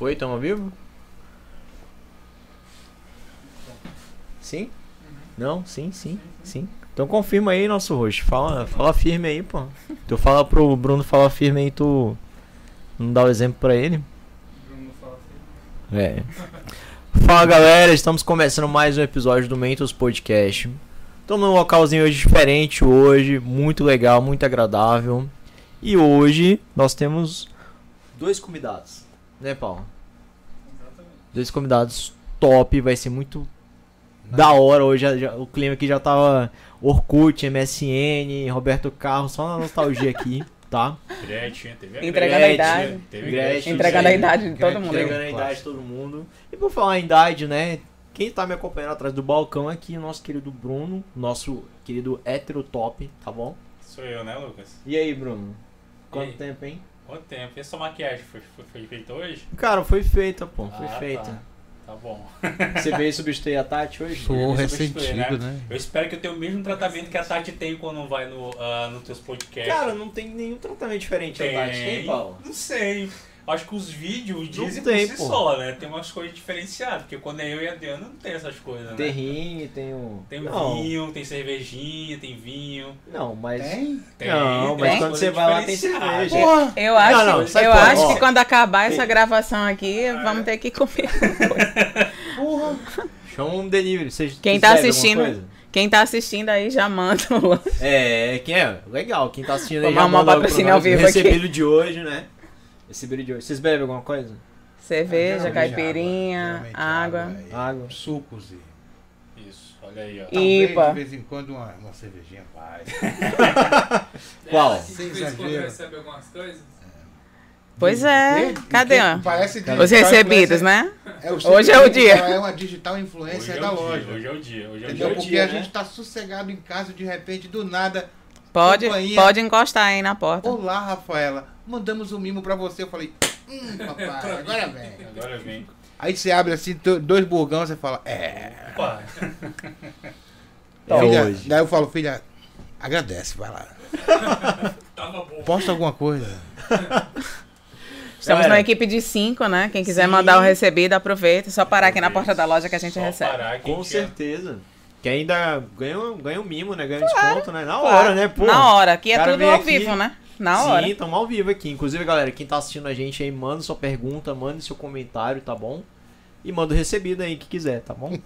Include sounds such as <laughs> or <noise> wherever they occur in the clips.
Foi? Tamo ao vivo? Sim? Não? Sim, sim, sim. Então confirma aí, nosso host. Fala, fala firme aí, pô. Tu fala pro Bruno falar firme aí, tu não dá o exemplo pra ele. Bruno fala assim. É. Fala galera, estamos começando mais um episódio do Mentos Podcast. Estamos num localzinho hoje diferente hoje, muito legal, muito agradável. E hoje nós temos dois convidados, né, Paulo? Exatamente. Dois convidados top, vai ser muito da hora hoje. já- já- o clima aqui já tava Orkut, MSN, Roberto Carlos, só na nostalgia aqui, <laughs> tá? Gretchen, teve a Entregando a Gretchen, idade. Teve Gretchen. Entregando a idade de todo mundo. Entregando a idade de todo mundo. E por falar em idade, né? Quem tá me acompanhando atrás do balcão aqui, o nosso querido Bruno, nosso querido hétero top, tá bom? Sou eu, né, Lucas? E aí, Bruno? Quanto aí? tempo, hein? Quanto tempo? E a sua maquiagem foi, foi, foi feita hoje? Cara, foi feita, pô, foi Ah, feita. Tá. Tá bom. Você veio substituir a Tati hoje? Sou Eu ressentido, substituí, né? Eu espero que eu tenha o mesmo tratamento que a Tati tem quando vai no, ah, nos teus podcasts. Cara, não tem nenhum tratamento diferente tem, da Tati, tem, Paulo? Não sei. Acho que os vídeos dizem tem, por si pô. só, né? Tem umas coisas diferenciadas, porque quando é eu e a Diana não tem essas coisas, né? Tem rim, tem o... Tem não, vinho, tem cervejinha, tem vinho. não, mas... Tem? Tem, Não, tem mas quando você vai lá tem cerveja. Porra! Eu acho, Não, não, eu fora, acho que quando acabar essa gravação aqui, vamos ter que comer. <laughs> Porra! Chama um delivery. Vocês Quem tá assistindo-? Quem tá assistindo aí já manda o lance. É, quem é? Legal, quem tá assistindo aí Vamos já manda pra patrocínio ao vivo o aqui. recebido de hoje, né? Recebido de hoje. Vocês bebem alguma coisa? Cerveja, Geralmente caipirinha, geralmente água. e Água. Sucos e. Isso, olha aí, ó. Talvez, Ipa. de vez em quando uma, uma cervejinha vai. <laughs> Qual? Assim, Sem de vez em quando exagero. recebe algumas coisas. Pois é. Cadê, Que ó? Parece Os recebidos, né? É, Hoje é o dia. É uma digital influencer Hoje é, da loja. dia, hoje é o dia, hoje é o dia. Porque a né? gente tá sossegado em casa, de repente, do nada. Pode, pode encostar aí na porta. Olá, Rafaela. Mandamos um mimo pra você. Eu falei, hum, <laughs> papai, agora vem. Agora vem. Aí você abre assim, dois burgão, você fala, é. Opa, É filha, hoje. Daí eu falo, filha, agradece, vai lá. <laughs> tava bom. Posta alguma coisa. Estamos Galera. numa equipe de cinco, né? Quem quiser Sim. mandar o recebido, aproveita. É Só parar aqui na porta da loja que a gente Só recebe. parar Com quer. certeza. Que ainda ganha, um- ganha um mimo, né? Ganha um desconto, né? Na Claro. hora, né? Pô. Na hora. Aqui é tudo ao aqui- vivo, né? Na hora. Sim, estamos ao vivo aqui. Inclusive, galera, quem tá assistindo a gente aí, manda sua pergunta, manda seu comentário, tá bom? E manda o recebido aí que quiser, tá bom?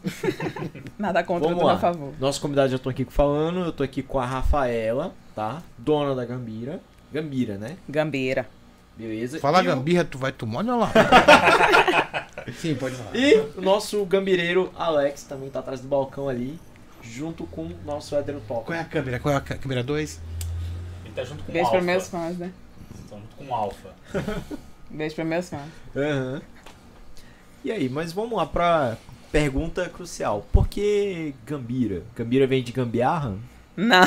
<laughs> Nada contra, Vamos tudo lá. a favor. Nossos convidados já estão aqui falando. Eu tô aqui com a Rafaela, tá? Dona da Gambira. Gambira, né? Gambeira. Beleza. Fala E o- gambirra, tu vai tomar olha lá. <laughs> Sim, pode falar. E o nosso gambireiro Alex também tá atrás do balcão ali, junto com o nosso hétero top. Qual é a câmera? Qual é a câ- câmera 2? Tá junto com o Beijo para meus fãs, né? Tá junto com o Alfa. <laughs> Beijo para meus fãs. Aham. E aí, mas vamos lá pra pergunta crucial. Por que Gambira? Gambira vem de gambiarra? Não.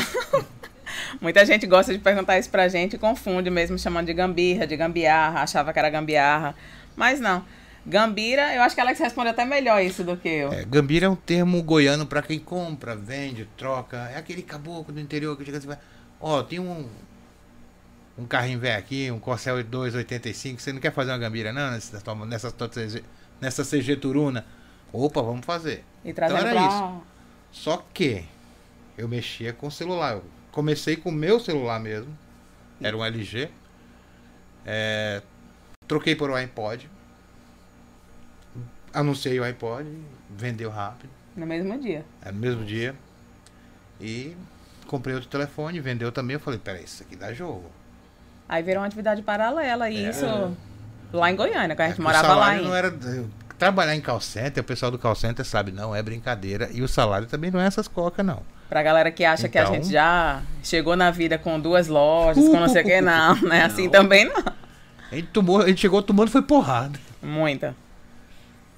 <laughs> Muita gente gosta de perguntar isso pra gente e confunde mesmo, chamando de gambirra, de gambiarra, achava que era gambiarra. Mas não. Gambira, eu acho que a Alex responde até melhor isso do que eu. É, gambira é um termo goiano pra quem compra, vende, troca. É aquele caboclo do interior que chega assim, ó, tem um um carrinho velho aqui, um Corcel 285, você não quer fazer uma gambira não nessa nessa nessa CG Turuna? Opa, vamos fazer. E trazendo era pra... Só que eu mexia com o celular. Eu comecei com o meu celular mesmo. Era um LG. É, troquei por um iPod. Anunciei o iPod, vendeu rápido. No mesmo dia. Era no mesmo dia. E comprei outro telefone, vendeu também. Eu falei, peraí, isso aqui dá jogo. Aí virou uma atividade paralela e É. isso lá em Goiânia, que a É gente o morava lá em... não era. Trabalhar em call center, o pessoal do call center sabe, não é brincadeira. E o salário também não é essas cocas, não. Pra galera que acha que a Então- gente já chegou na vida com duas lojas, com não sei o que, não, né? Assim Não. também não. A gente, tomou, a gente chegou tomando, foi porrada. Muita.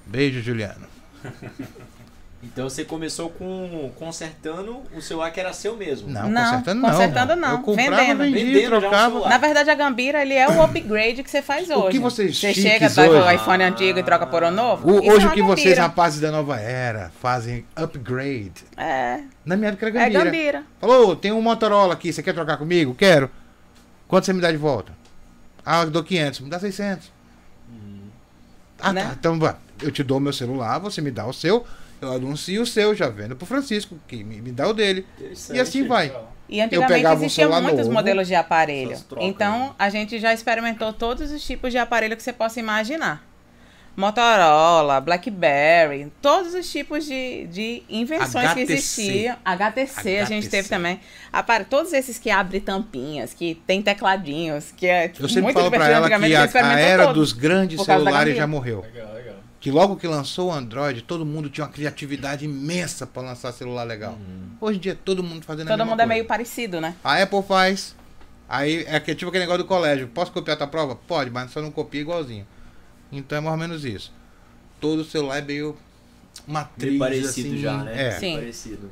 Beijo, Juliano. <laughs> Então você começou com consertando o celular que era seu mesmo. Não, Não, consertando não. consertando não, Eu comprava, vendendo. vendia, Vendendo o trocava. celular. Na verdade, a Gambira, ele é o upgrade que você faz hoje. O que vocês Você chega, pega o hoje- iPhone antigo e troca por um novo? O- Isso hoje é o que vocês, Gambira. rapazes da nova era, fazem upgrade. É, Na minha época era é Gambira. Gambira. Falou, tem um Motorola aqui, você quer trocar comigo? Quero. Quanto você me dá de volta? Ah, eu dou 500, me dá 600. Ah, Né? tá. Então, vá. eu te dou meu celular, você me dá o seu, eu anuncio o seu, já vendo pro Francisco, que me, me dá o dele. E assim vai. E antigamente um existiam muitos novo, modelos de aparelho. trocas, Então, né? a gente já experimentou todos os tipos de aparelho que você possa imaginar. Motorola, BlackBerry, todos os tipos de, de invenções que HTC. existiam. HTC, a gente HTC. teve também. Apare- Todos esses que abrem tampinhas, que tem tecladinhos, que é tipo, Eu sempre muito falo pra divertido. ela que a a, era todos. dos grandes celulares já morreu. Legal, legal. Que logo que lançou o Android, todo mundo tinha uma criatividade imensa pra lançar celular legal. Hoje em dia todo mundo fazendo a Todo mesma mundo é coisa. meio parecido, né? A Apple faz. Aí é que- tipo aquele negócio do colégio. Posso copiar tua prova? Pode, mas só não copia igualzinho. Então é mais ou menos isso. Todo celular é meio matriz, Meio parecido assim, já, né? É. Sim. Parecido.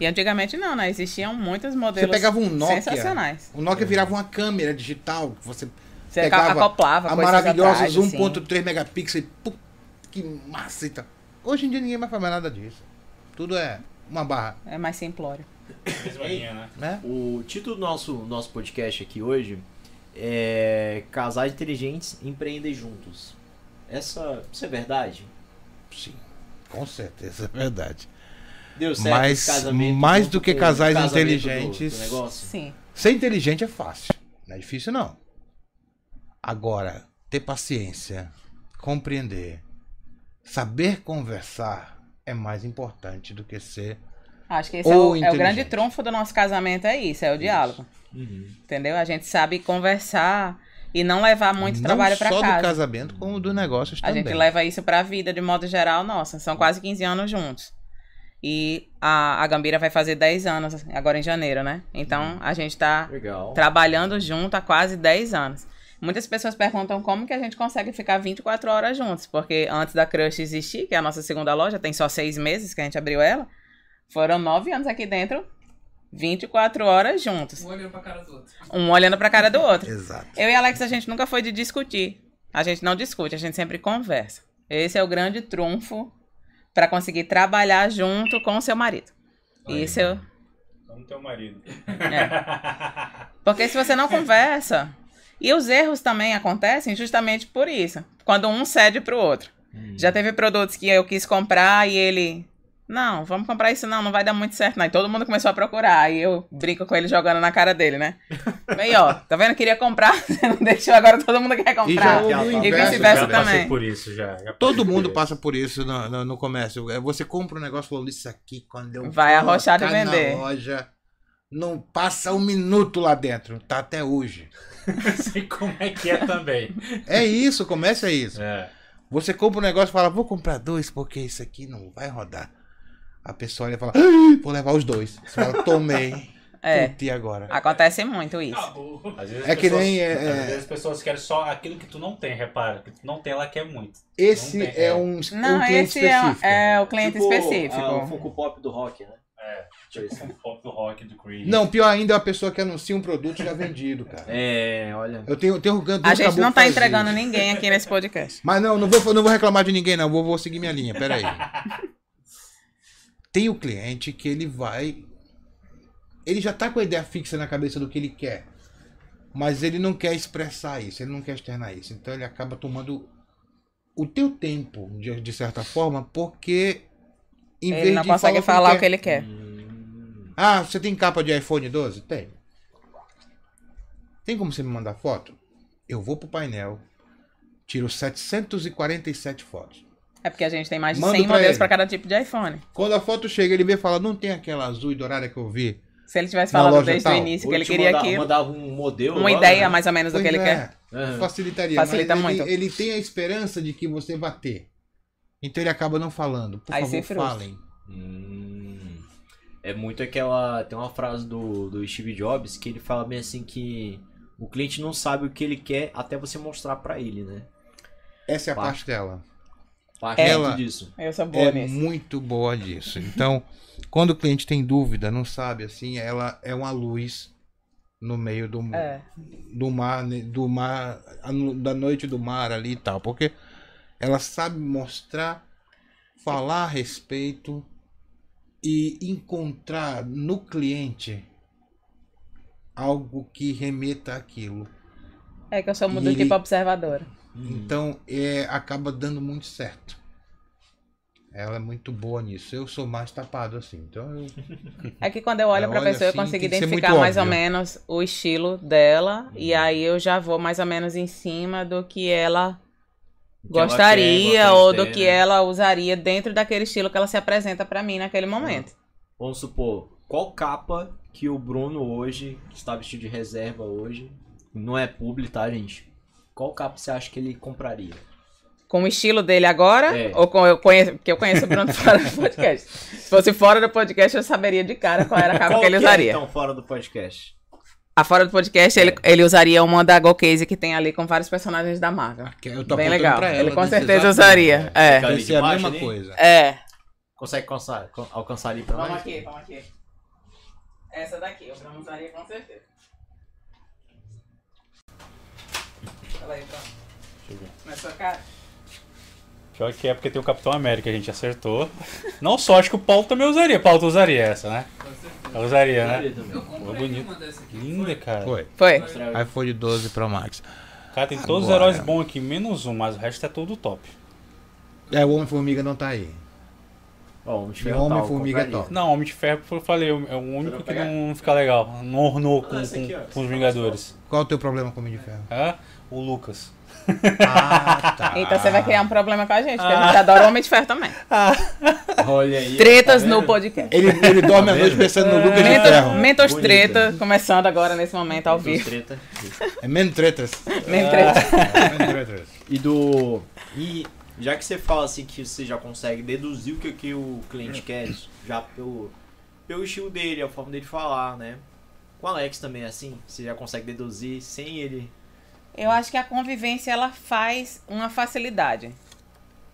E antigamente não, né? Existiam muitos Você modelos pegava um Nokia. sensacionais. O Nokia virava uma câmera digital. Você Você pegava acoplava a maravilhosa atrás, zoom assim. 1.3 megapixels. Pô, que massa e tal. Hoje em dia ninguém mais faz mais nada disso. Tudo é uma barra, É mais simplório. Linha, né? né? O título do nosso, nosso podcast aqui hoje é Casais Inteligentes Empreendem Juntos. Essa, isso é verdade? Sim, com certeza, é verdade. Deu certo Mas mais do que casais do- inteligentes- do negócio? Sim. Ser inteligente é fácil, não é difícil não. Agora, ter paciência, compreender, saber conversar é mais importante do que ser. Acho que esse é Ou o, é o grande trunfo do nosso casamento, é isso, é o diálogo. Uhum. Entendeu? A gente sabe conversar e não levar muito não trabalho pra só do casa. casamento, como do negócio A também. gente leva isso pra vida de modo geral, nossa. São quase 15 anos juntos. E a, a Gambira vai fazer 10 anos agora em janeiro, né? Então a gente tá Legal. trabalhando junto há quase 10 anos. Muitas pessoas perguntam como que a gente consegue ficar 24 horas juntos, porque antes da Crush existir, que é a nossa segunda loja, tem só seis meses que a gente abriu ela, foram nove anos aqui dentro, 24 horas juntos, Um olhando pra cara do outro. um olhando pra cara do outro. Exato. Eu e Alex, a gente nunca foi de discutir. A gente não discute, a gente sempre conversa. Esse é o grande trunfo para conseguir trabalhar junto com o seu marido. Isso eu, Como teu marido. é. Porque se você não <laughs> conversa. E os erros também acontecem justamente por isso. Quando um cede pro outro. Já teve produtos que eu quis comprar e ele. Não, vamos comprar isso não, não vai dar muito certo. Não. E todo mundo começou a procurar. E eu brinco com ele jogando na cara dele, né? <laughs> Aí, ó, tá vendo? Queria comprar, <laughs> você não deixou, agora todo mundo quer comprar. o E vice-versa já passei também. por isso já. já Todo por mundo isso. passa por isso no, no, no comércio. É, Você compra um negócio falando isso aqui quando eu Vai arrochar de na vender." loja. Não passa um minuto lá dentro. Tá até hoje. <laughs> Sei como é que é também. É isso, é isso. É. Você compra um negócio e fala, vou comprar dois porque isso aqui não vai rodar. A pessoa olha e fala, "Ah, <gasps> vou levar os dois. Você fala, tomei. É. E agora? Acontece muito isso. Acabou. Às vezes É as que pessoas- nem, é, Às é- vezes as pessoas querem só aquilo que tu não tem, repara. Que tu não tem, ela quer muito. Esse Não tem- é é. um, Não, um cliente esse é, específico. é o cliente Tipo, específico. ah, o Funko Pop do rock, né? É. Tipo pop do rock do Creed. Não, pior ainda é a pessoa que anuncia um produto já vendido, cara. É, olha. Eu tenho, eu tenho A gente não tá entregando isso. ninguém aqui nesse podcast. Mas não, não vou, não vou reclamar de ninguém, não. Vou, vou seguir minha linha. Pera aí. <laughs> Tem o cliente que ele vai. Ele já tá com a ideia fixa na cabeça do que ele quer. Mas ele não quer expressar isso, ele não quer externar isso. Então ele acaba tomando o teu tempo, de, de certa forma, porque. Em Ele não de consegue falar o que ele quer. Ah, você tem capa de iPhone 12? Tem. Tem como você me mandar foto? Eu vou pro painel, tiro 747 fotos. É porque a gente tem mais de Manda 100 pra modelos para cada tipo de iPhone. Quando a foto chega, ele vê e fala: Não tem aquela azul e dourada que eu vi. Se ele tivesse falado desde tal. o início que ele queria mandar- aquilo, Mandava um modelo. uma logo, ideia né? mais ou menos do que Pois ele é, quer. Aham. Facilitaria. Facilita mas muito. Ele, ele tem a esperança de que você vá ter. Então ele acaba não falando. Por Aí favor, falem. Hum. É muito aquela. Tem uma frase do, do Steve Jobs que ele fala bem assim que o cliente não sabe o que ele quer até você mostrar pra ele, né? Essa é a Parte. parte dela. Parte Ela- disso. Eu sou boa é muito boa disso. Então, <laughs> quando o cliente tem dúvida, não sabe, assim, ela é uma luz no meio do, É. do mar, né, do mar, da noite do mar ali e tal, porque ela sabe mostrar, falar a respeito e encontrar no cliente algo que remeta àquilo. É que eu sou E ele- tipo observadora. Então, é, acaba dando muito certo. Ela é muito boa nisso. Eu sou mais tapado assim. Então, eu, <laughs> É que quando eu olho pra olho pessoa, assim, eu consigo identificar muito mais ou menos o estilo dela. E aí eu já vou mais ou menos em cima do que ela gostaria quer, ou do ter, que né? ela usaria dentro daquele estilo que ela se apresenta pra mim naquele momento. Vamos supor, qual capa que o Bruno hoje, que está vestido de reserva hoje, não é publi, tá, gente? Qual capa você acha que ele compraria? Com o estilo dele agora, É. ou com eu conheço, porque eu conheço o Bruno <laughs> fora do podcast. Se fosse fora do podcast, eu saberia de cara qual era a <laughs> capa Qual que ele é, usaria. então, fora do podcast? A fora do podcast, ele, ele usaria uma da Go Case que tem ali com vários personagens da Marvel. eu tô Bem legal. pra ela Ele com certeza usaria. É. Ser a debaixo mesma ali? coisa. É. Consegue alcançar, alcançar ali pra Vamos nós? aqui, vamos aqui. Essa daqui, Bruno usaria com certeza. Olha aí, pronto. Deixa eu ver. Na sua cara? Pior que é porque tem o Capitão América, a gente acertou. Não só, acho que o Paulo também usaria. Paulo, tu usaria essa, né? Ela usaria, né? Eu comprei bonito. uma dessa aqui. Linda, cara. Foi. Foi. IPhone 12 Pro Max. Cara, tem todos os Agora. heróis bons aqui, menos um, mas o resto é tudo top. É, o Homem-Formiga não tá aí. Ó, Homem de E Ferro tá, Homem-Formiga eu é compraria. top. Não, Homem de Ferro, eu falei, é o único que não fica legal. Não ornou com, Ah, esse aqui, ó. com, com os Vingadores. Qual o teu problema com o Homem de Ferro? É? O Lucas. Ah, tá. Então você vai criar um problema com a gente, porque a gente adora o Homem de Ferro também. Olha aí. Tretas tá no podcast. Ele, ele dorme à noite pensando no Lucas de Mentos, Ferro. Mentos Bonita. Treta, começando agora nesse momento ao Dos vivo. treta. É menos tretas. Mentos Treta. É menos tretas. E do. E já que você fala assim que você já consegue deduzir o que, que o cliente quer, já pelo, pelo estilo dele, a forma dele falar, né? Com o Alex também é assim, você já consegue deduzir sem ele. Eu acho que a convivência ela faz uma facilidade.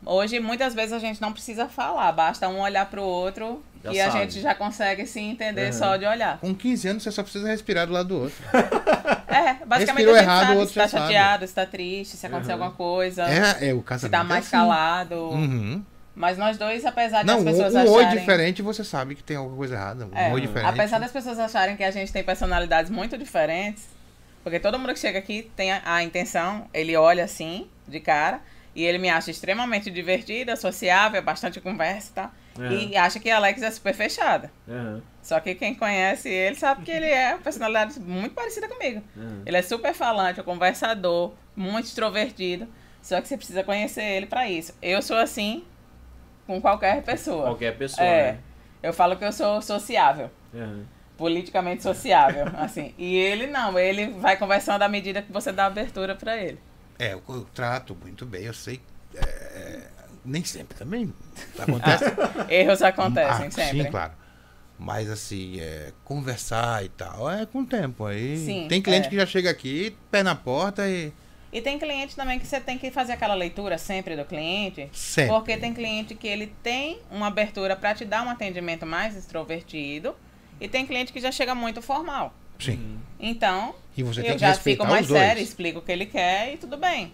Hoje, muitas vezes, a gente não precisa falar, basta um olhar pro outro Já e a sabe. gente já consegue se entender Uhum. só de olhar. Com 15 anos você só precisa respirar do lado do outro. <laughs> É, basicamente Respirou a gente errado, o sabe outro se tá já sabe. chateado, se tá triste, se aconteceu Uhum. alguma coisa, É, é o se casamento. tá é mais assim. calado. Uhum. Mas nós dois, apesar Não, das um, pessoas um oi acharem... diferente você sabe que tem alguma coisa errada. Um É, oi diferente. apesar das pessoas acharem que a gente tem personalidades muito diferentes, porque todo mundo que chega aqui tem a, a intenção, ele olha assim, de cara, e ele me acha extremamente divertida, sociável, bastante conversa, tá? E acha que a Alex é super fechada. Aham, Só que quem conhece ele sabe que ele é uma personalidade muito parecida comigo. aham. Ele é super falante, um conversador, muito extrovertido. Só que você precisa conhecer ele pra isso. Eu sou assim com qualquer pessoa. Qualquer pessoa, É. né? Eu falo que eu sou sociável Aham. Politicamente sociável, <laughs> assim. E ele não, ele vai conversando à medida que você dá abertura pra ele. É, eu, eu trato muito bem, eu sei. é, nem sempre também acontece. <laughs> Erros acontecem Ah, sempre. Sim, claro. Mas assim, é, conversar e tal, é com o tempo. Aí Sim, tem cliente é. que já chega aqui, pé na porta e E tem cliente também que você tem que fazer aquela leitura sempre do cliente. sempre. Porque tem cliente que ele tem uma abertura pra te dar um atendimento mais extrovertido. E tem cliente que já chega muito formal. Sim. Então, E você eu já fico mais sério, explico o que ele quer e tudo bem.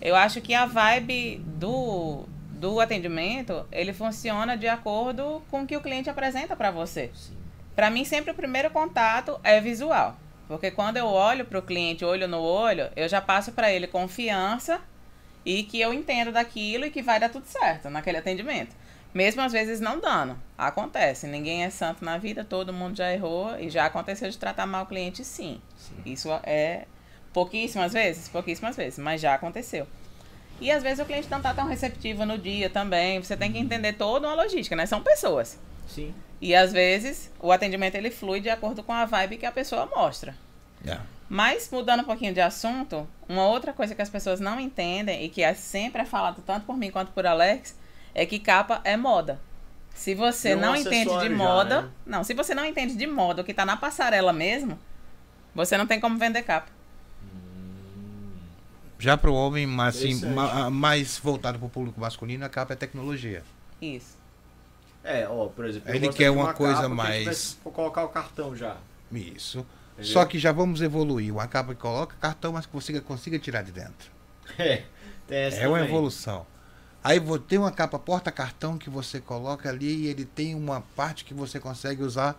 Eu acho que a vibe do, do atendimento, ele funciona de acordo com o que o cliente apresenta para você. Para mim, sempre o primeiro contato é visual. Porque quando eu olho para o cliente olho no olho, eu já passo para ele confiança e que eu entendo daquilo e que vai dar tudo certo naquele atendimento. Mesmo às vezes não dando. Acontece. Ninguém é santo na vida, todo mundo já errou e já aconteceu de tratar mal o cliente, sim. Isso é pouquíssimas vezes, pouquíssimas vezes, mas já aconteceu. E às vezes o cliente não tá tão receptivo no dia também. Você tem que entender toda uma logística, né? São pessoas. Sim. E às vezes o atendimento ele flui de acordo com a vibe que a pessoa mostra. É. Mas, mudando um pouquinho de assunto, uma outra coisa que as pessoas não entendem e que é sempre é falado tanto por mim quanto por Alex é que capa é moda. Se você não entende de acessório já, moda, né? não, se você não entende de moda o que tá na passarela mesmo, você não tem como vender capa. Já para o homem mas, assim, ma- mais voltado para o público masculino, a capa é tecnologia. Isso. É, ó, por exemplo. Ele quer de uma coisa mais- Vou colocar o cartão já. Isso. Entendeu? Só que já vamos evoluir. Uma capa que coloca cartão, mas que você consiga tirar de dentro. <laughs> É, tem essa é uma também. evolução. Aí ter uma capa porta-cartão que você coloca ali e ele tem uma parte que você consegue usar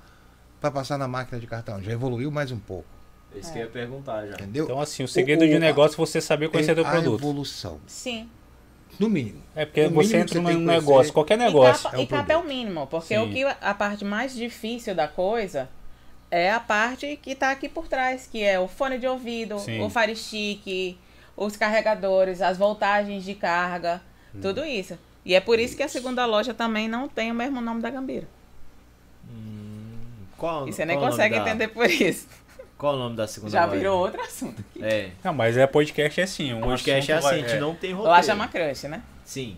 para passar na máquina de cartão. Já evoluiu mais um pouco. Isso que eu ia perguntar já. Entendeu? Então, assim, o segredo O- de um o- negócio é você saber conhecer teu a produto. evolução, Sim. no mínimo. É porque o você entra num tem que negócio, qualquer E negócio. capa, É um e capa é o mínimo, porque Sim. o que a parte mais difícil da coisa é a parte que tá aqui por trás, que é o fone de ouvido, Sim. o Fire Stick, os carregadores, as voltagens de carga, Hum. tudo isso. E é por isso que a segunda loja também não tem o mesmo nome da Gambira. Qual, E você nem consegue da- entender por isso. Qual o nome da segunda Já loja? virou outro assunto. É. Não, mas é podcast é assim. Um O podcast é assim, vai- a gente é. não tem roteiro. Lá chama Crush, né? Sim.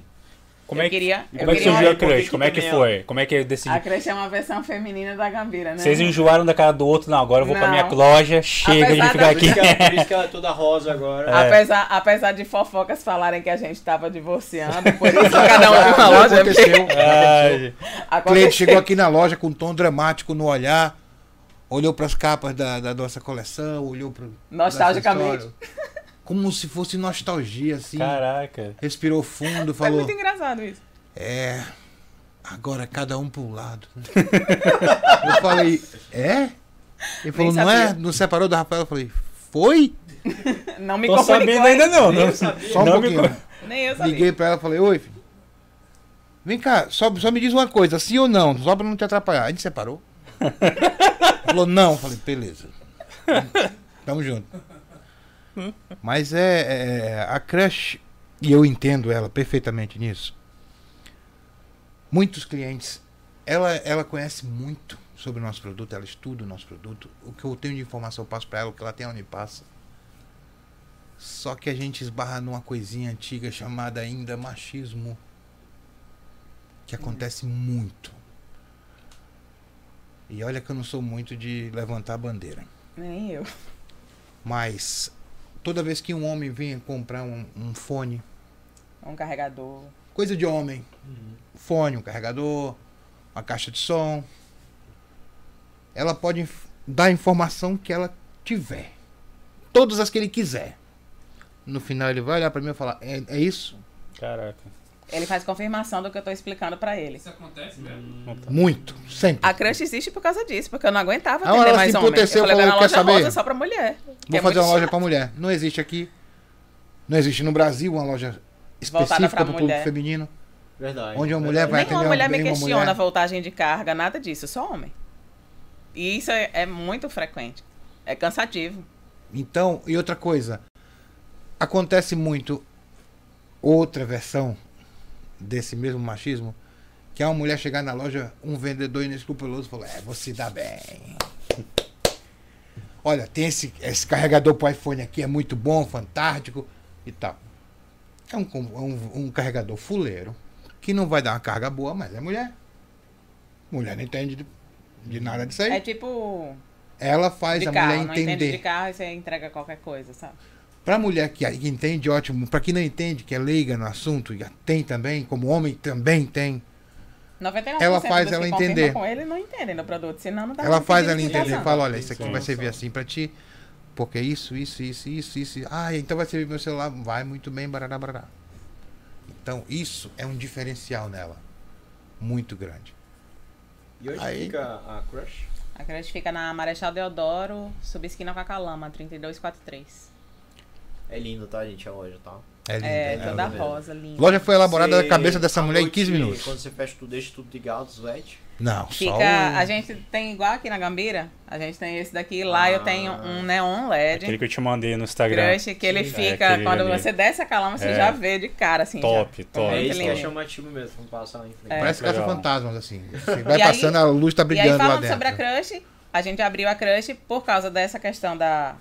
Como eu é que, queria, como é que surgiu a Por crush? Como é que foi? Como é que A decidiu? Crush é uma versão feminina da Gambira, né? Vocês enjoaram da cara do outro? Não, agora eu vou pra Não. minha loja, chega de Apesar ficar da- Por aqui. isso, que ela, por isso que ela é toda <laughs> rosa agora. É. Apesar, apesar de fofocas falarem que a gente tava divorciando, por isso <laughs> cada um tem uma loja. é porque aconteceu. Ai, O aconteceu. cliente chegou aqui na loja com um tom dramático no olhar, olhou para as capas da, da nossa coleção, olhou para Nostalgicamente. Como se fosse nostalgia, assim. caraca. Respirou fundo, Foi falou: muito engraçado isso. É, agora cada um para um lado. <laughs> eu falei: É? Ele falou: Não é? Não separou do Rafael? Eu falei: Foi? <laughs> Não me Tô sabendo ainda não. Nem eu não. sabia. Só um Não me pouquinho. co- <laughs> Nem eu sabia. Liguei para ela e falei: Oi, filho. Vem cá, só, só me diz uma coisa, sim ou não, só pra não te atrapalhar. A gente separou? Falou, não. Falei, beleza. Tamo junto. Mas é, é, a crush, e eu entendo ela perfeitamente nisso. Muitos clientes, ela, ela conhece muito sobre o nosso produto, ela estuda o nosso produto. O que eu tenho de informação eu passo para ela, o que ela tem ela me passa. Só que a gente esbarra numa coisinha antiga chamada ainda machismo. Que acontece muito. E olha que eu não sou muito de levantar a bandeira. Nem eu. Mas toda vez que um homem vem comprar um, um fone, Um carregador. coisa de homem, fone, um carregador, uma caixa de som, ela pode inf- dar a informação que ela tiver. Todas as que ele quiser. No final ele vai olhar pra mim e falar: é, é isso? Caraca. Ele faz confirmação do que eu tô explicando pra ele. Isso acontece, velho? Não tá. Muito, sempre. A crush existe por causa disso, porque eu não aguentava Ah, atender ela mais se homem. Eu falei, falou, "Vai na "Quer loja saber? rosa só pra mulher. Vou é fazer uma loja chato. pra mulher. Não existe aqui. Não existe no Brasil uma loja específica para o público feminino. Verdade. Onde uma mulher vai Nenhuma atender mulher me questiona a voltagem de carga, nada disso, só homem. E isso é, é muito frequente. É cansativo. Então, e outra coisa. Acontece muito outra versão desse mesmo machismo, que é uma mulher chegar na loja, um vendedor inescrupuloso falou: "É, você dá bem". <laughs> Olha, tem esse, esse carregador pro iPhone aqui, é muito bom, fantástico e tal. É um, um, um carregador fuleiro, que não vai dar uma carga boa, mas é mulher. Mulher não entende de, de nada disso aí. É tipo Ela faz de a carro, mulher não entende de entender. carro e você entrega qualquer coisa, sabe? Pra mulher que, que entende, ótimo. Pra quem não entende, que é leiga no assunto, e tem também, como homem também tem. 99% Ela faz ela entender. com ele não entendem do produto, senão não dá Ela faz ela entender. Fala, olha, isso aqui Sim, vai sim. servir assim pra ti. Porque isso, isso, isso, isso, isso. Ah, então vai servir meu celular. Vai muito bem, barará, barará. Então, isso é um diferencial nela. Muito grande. E onde Aí- fica a Crush? A creche fica na Marechal Deodoro, subesquina com a Calama, 3243. É lindo, tá, gente, a loja, tá? É lindo. É, né? toda mesmo. rosa, A linda. loja foi elaborada Você- na cabeça dessa mulher em noite, 15 minutos. Quando você fecha tudo, deixa tudo ligado, os LED. Não, Fica, só o- a gente tem igual aqui na Gambira, a gente tem esse daqui, lá eu tenho um neon LED. Aquele que eu te mandei no Instagram. Crush, que ele Sim, é fica, aquele quando ali. você desce a calama, você É. já vê de cara, assim. Top, já. top. é isso que é chamativo mesmo, vamos passar lá em frente. É. Parece Legal. caça-fantasmas, assim. Você <laughs> vai E aí- passando, a luz tá E aí, brilhando lá falando dentro. sobre a crush, a gente abriu a crush por causa dessa questão da.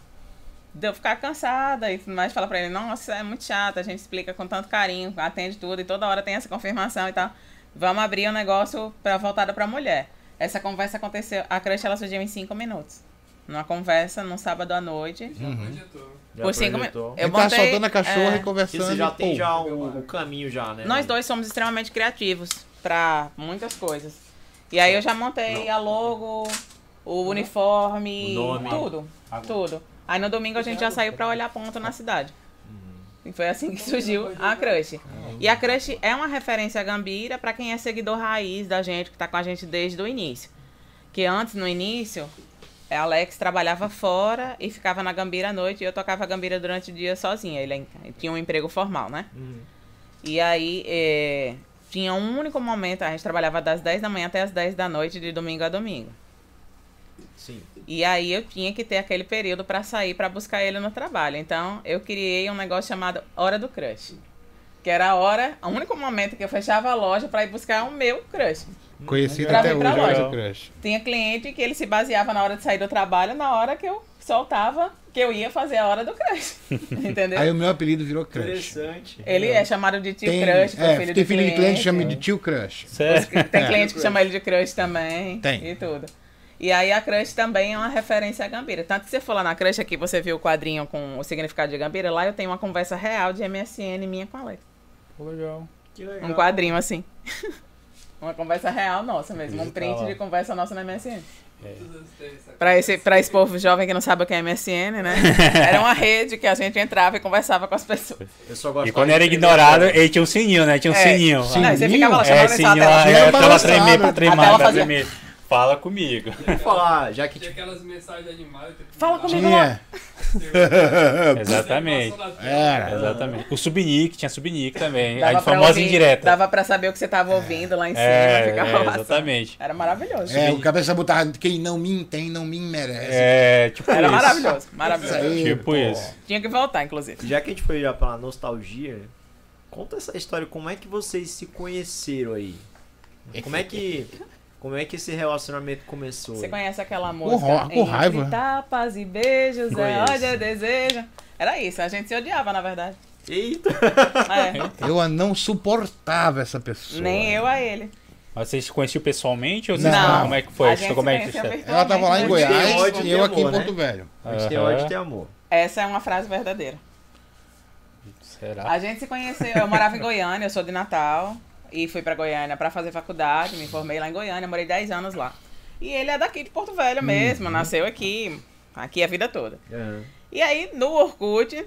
De eu ficar cansada e tudo mais, fala pra ele, nossa, é muito chato, a gente explica com tanto carinho, atende tudo e toda hora tem essa confirmação e tal. Vamos abrir um negócio pra, voltado pra mulher. Essa conversa aconteceu, a crush ela surgiu em cinco minutos. Numa conversa, num sábado à noite. Já Uhum. projetou. Já por cinco minutos. Eu Ele tá montei- soltando a cachorra é. e conversando. Isso já e, tem pô, já o, o caminho já, né? Nós dois somos extremamente criativos pra muitas coisas. E aí eu já montei a logo, o uniforme, O nome. tudo, tudo. Aí no domingo a gente já saiu pra olhar ponto na cidade. E foi assim que surgiu a Crush. E a Crush é uma referência à Gambira pra quem é seguidor raiz da gente, que tá com a gente desde o início. Que antes, no início, a Alex trabalhava fora e ficava na Gambira à noite e eu tocava Gambira durante o dia sozinha. Ele, ele tinha um emprego formal, né? Uhum. E aí é, tinha um único momento, a gente trabalhava das 10 da manhã até as 10 da noite, de domingo a domingo. Sim. E aí eu tinha que ter aquele período para sair para buscar ele no trabalho. Então eu criei um negócio chamado Hora do Crush. Que era a hora, o único momento que eu fechava a loja para ir buscar o meu crush. Conhecido Pra até vir pra hoje, loja. Hora do Crush. Tinha cliente que ele se baseava na hora de sair do trabalho, na hora que eu soltava que eu ia fazer a hora do crush. <laughs> Entendeu? Aí o meu apelido virou Crush. Interessante. Ele é chamado de tio Tem, crush, é, filho tem filho de cliente que chama cliente. de tio Crush. Sério? Tem É. cliente que chama ele de crush também. Tem. E tudo. E aí a crush também é uma referência à Gambira. Tanto que você for lá na crush aqui, você viu o quadrinho com o significado de Gambira, lá eu tenho uma conversa real de MSN minha com a Alex. Legal. Que legal. Um quadrinho assim. <laughs> uma conversa real nossa mesmo. Um Visitar print de conversa nossa na MSN. Essa Pra esse, pra esse povo jovem que não sabe o que é MSN, né? <laughs> Era uma rede que a gente entrava e conversava com as pessoas. Eu só gosto E quando era ignorado, ele tinha um sininho, né? Tinha um É. sininho. Sim. Não, você Sininho? ficava lá É, chamando a sininho tela- lá, Tinha é, pra ela balançado. tremer, pra Fala comigo. Vou falar, já que Tinha tipo, aquelas mensagens animadas. Fala comigo Tinha. <laughs> Exatamente. Era. Exatamente. O subnick, tinha subnick também. Dava a famosa ouvir- indireta. Dava pra saber o que você tava ouvindo lá em cima. É, ficava é, exatamente. Era maravilhoso. É, o cabeça botava quem não me tem, não me merece. É, tipo Era isso. maravilhoso, maravilhoso. Aí, Tipo pô. isso. Tinha que voltar, inclusive. já que a gente foi já pra nostalgia, conta essa história, como é que vocês se conheceram aí? Como é que como é que esse relacionamento começou? Você aí? conhece aquela música? com Entre raiva. tapas e beijos, é ódio, é desejo. Era isso, a gente se odiava, na verdade. Eita! É, Eu não suportava essa pessoa. nem eu a ele. Mas vocês se conheciam pessoalmente ou Não. vocês como é que foi? A gente como é que foi? Ela tava lá em Goiás ódio, e eu aqui em amor, Porto né? Velho. A gente tem ódio e tem amor. Essa é uma frase verdadeira. Será? A gente se conheceu, eu morava em Goiânia, eu sou de Natal. E fui pra Goiânia pra fazer faculdade, me formei lá em Goiânia, morei 10 anos lá. E ele é daqui de Porto Velho mesmo, nasceu aqui, aqui a vida toda. Aham. E aí, no Orkut,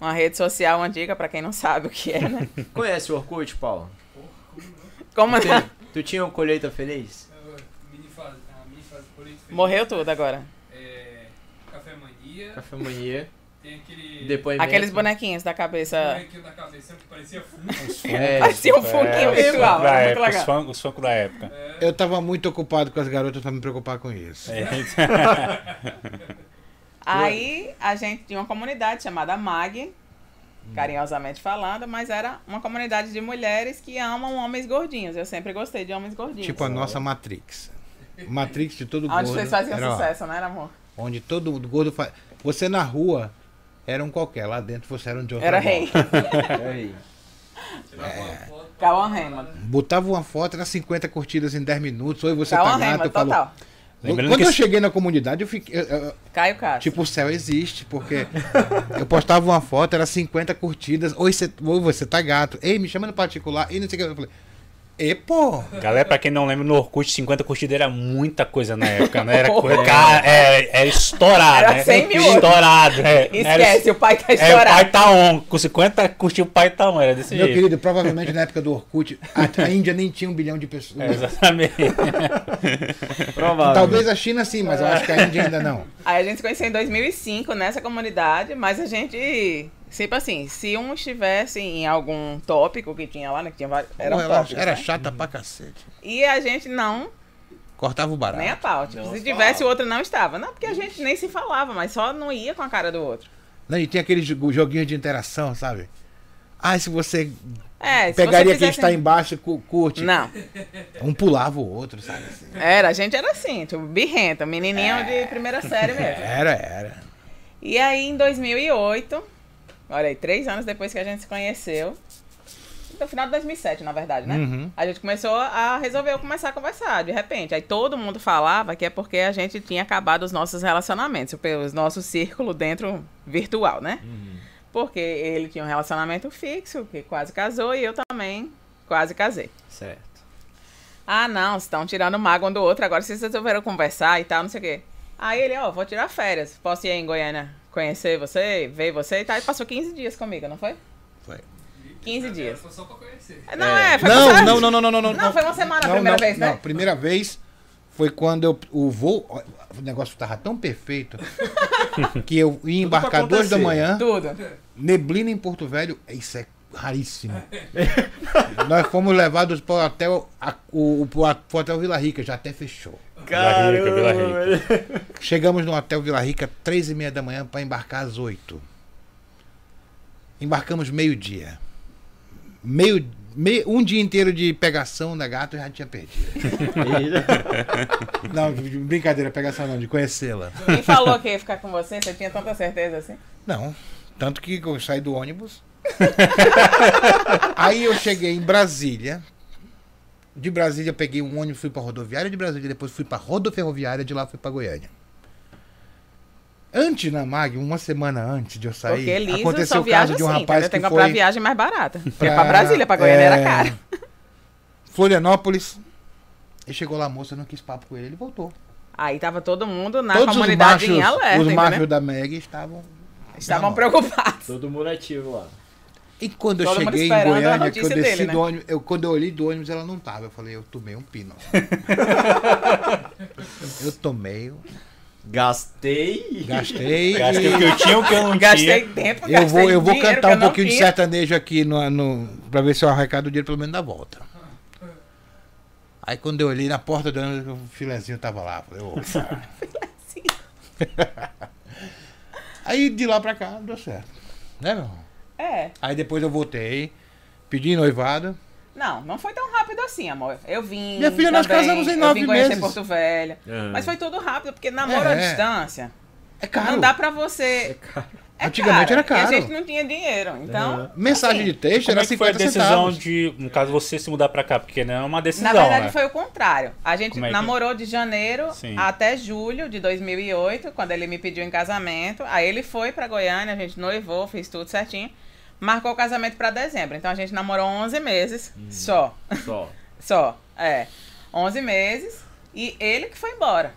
uma rede social antiga, pra quem não sabe o que é, né? <laughs> Conhece o Orkut, Paulo? Como Tu, tu tinha um colheita feliz? Morreu tudo agora. É, Café Mania. Café Mania. Tem aquele. Depoimento. Aqueles bonequinhos da cabeça. bonequinho da cabeça que parecia fundo. É, <laughs> Parecia um funkinho os virtual, funkos da era muito época, os funkos- Os funkos da época. Eu tava muito ocupado com as garotas pra me preocupar com isso. É. <laughs> <laughs> Aí a gente tinha uma comunidade chamada MAG, carinhosamente falando, mas era uma comunidade de mulheres que amam homens gordinhos. Eu sempre gostei de homens gordinhos. Tipo a nossa Matrix. Matrix de todo Onde gordo. vocês faziam era, ó, sucesso, né, amor? Onde todo gordo faz. Você na rua era um qualquer, lá dentro você era um John Era rei. <laughs> Aí. Tirava uma foto. Cauã Raymond. Botava uma foto, era 50 curtidas em 10 minutos. Oi, você Cauã tá gato, Raymond, eu falo. total. Lembrando Quando que eu cheguei na comunidade, eu fiquei. eu- eu- Caio Castro. tipo, o céu existe, porque eu postava uma foto, era 50 curtidas. Oi, você, oi, você tá gato. Ei, me chama no particular. E não sei o que. Eu falei, e pô, Galera, pra quem não lembra, no Orkut 50 curtidas era muita coisa na época, né? Era <laughs> coisa. É. Cara, é, era estourado, Era né? 100 mil Estourado. É, <laughs> Esquece, Era, o pai tá é, o estourado. pai tá on. Com 50 curtiu o pai tá on. Era desse meu jeito. querido, provavelmente na época do Orkut, a, a Índia nem tinha um bilhão de pessoas. É, exatamente. <laughs> Provável. Talvez a China sim, mas eu acho que a Índia ainda não. Aí a gente se conheceu em 2005 nessa comunidade, mas a gente, sempre assim, se um estivesse em algum tópico que tinha lá, né, que tinha vários, Pô, eram ela tópicos, era né? chata pra cacete. E a gente não, Cortava o barato. nem a pau. Tipo, Não se se tivesse, falava. o outro não estava. Não, porque a gente nem se falava, mas só não ia com a cara do outro. Não, e tinha aquele jogu- joguinho de interação, sabe? Ah, se você É, se pegaria você quem está embaixo, cu- curte. Não, Um pulava o outro, sabe? assim. era, a gente era assim, tipo, birrenta, menininho de primeira série mesmo. Era, era. E aí, em 2008, olha aí, três anos depois que a gente se conheceu, no final de 2007, na verdade, né? Uhum. A gente começou a resolver começar a conversar, de repente. Aí todo mundo falava que é porque a gente tinha acabado os nossos relacionamentos, o nosso círculo dentro virtual, né? Porque ele tinha um relacionamento fixo, que quase casou, e eu também quase casei. Certo. Ah, não, vocês estão tirando mágoa um do outro, agora vocês resolveram conversar e tal, não sei o quê. Aí ele, ó, vou tirar férias. Posso ir aí em Goiânia conhecer você, ver você e tal. E passou 15 dias comigo, não foi? Foi. 15 dias. Foi só pra conhecer. Não, é, foi Não, passar- não, não, não, não, não, não. Não, foi uma semana a Não, primeira não, vez, né? Não, primeira vez foi quando eu, o voo. O negócio tava tão perfeito <laughs> que eu ia embarcar duas da manhã, Tudo. neblina em Porto Velho. Isso é raríssimo. <laughs> Nós fomos levados para o hotel, a- o, o, pro hotel Vila Rica, já até fechou. Vila Rica, Vila Caramba. Chegamos no hotel Vila Rica três e meia da manhã para embarcar às oito. Embarcamos meio-dia. Meio, meio, um dia inteiro de pegação da gata eu já tinha perdido. <laughs> Não, de brincadeira, pegação não, de conhecê-la. Quem falou que ia ficar com você? Você tinha tanta certeza assim? Não, tanto que eu saí do ônibus. <laughs> Aí eu cheguei em Brasília. De Brasília eu peguei um ônibus, fui para rodoviária de Brasília, depois fui para rodoferroviária, de lá fui para Goiânia. Antes na MAG, uma semana antes de eu sair, Porque Liso aconteceu o caso de um assim, rapaz que que comprar foi viagem mais barata. <laughs> Porque pra Brasília, pra Goiânia é, era caro. <laughs> Florianópolis. E chegou lá a moça, eu não quis papo com ele, ele voltou. Aí tava todo mundo na Todos os comunidade machos, em alerta, os machos da MEG estavam Estavam preocupados. Todo mundo ativo lá. E quando eu Todo cheguei em Goiânia, que eu desci dele, né? do ônibus, eu, quando eu olhei do ônibus, ela não tava. Eu falei, eu tomei um pino. <laughs> eu tomei, Gastei. gastei. Gastei o que eu tinha, o que eu não Gastei tinha. tempo, eu gastei vou, eu vou cantar um pouquinho de sertanejo aqui no, no, pra ver se eu arrecado o dinheiro pelo menos da volta. Aí quando eu olhei na porta do ônibus, o filezinho tava lá. Falei, opa. <laughs> <laughs> Aí de lá pra cá, deu certo. Né, meu? irmão? É. Aí depois eu voltei, pedi noivado. Não, não foi tão rápido assim, amor. Eu vim. Minha filha, nós também, casamos em Eu nove vim conhecer meses. Porto Velho. Aham. Mas foi tudo rápido, porque namoro à É. distância. É caro. Não dá pra você. É Antigamente era caro. E a gente não tinha dinheiro. Então. Aham. Mensagem assim, de texto Como era é que foi a 50 decisão centavos. de, no caso, você se mudar pra cá? Porque não é uma decisão, Na verdade, né? foi o contrário. A gente é que- namorou de janeiro Sim. até julho de 2008, quando ele me pediu em casamento. Aí ele foi pra Goiânia, a gente noivou, fez tudo certinho. Marcou o casamento pra dezembro. Então a gente namorou 11 meses Hum. só. Só. <laughs> Só, é. 11 meses. E ele que foi embora.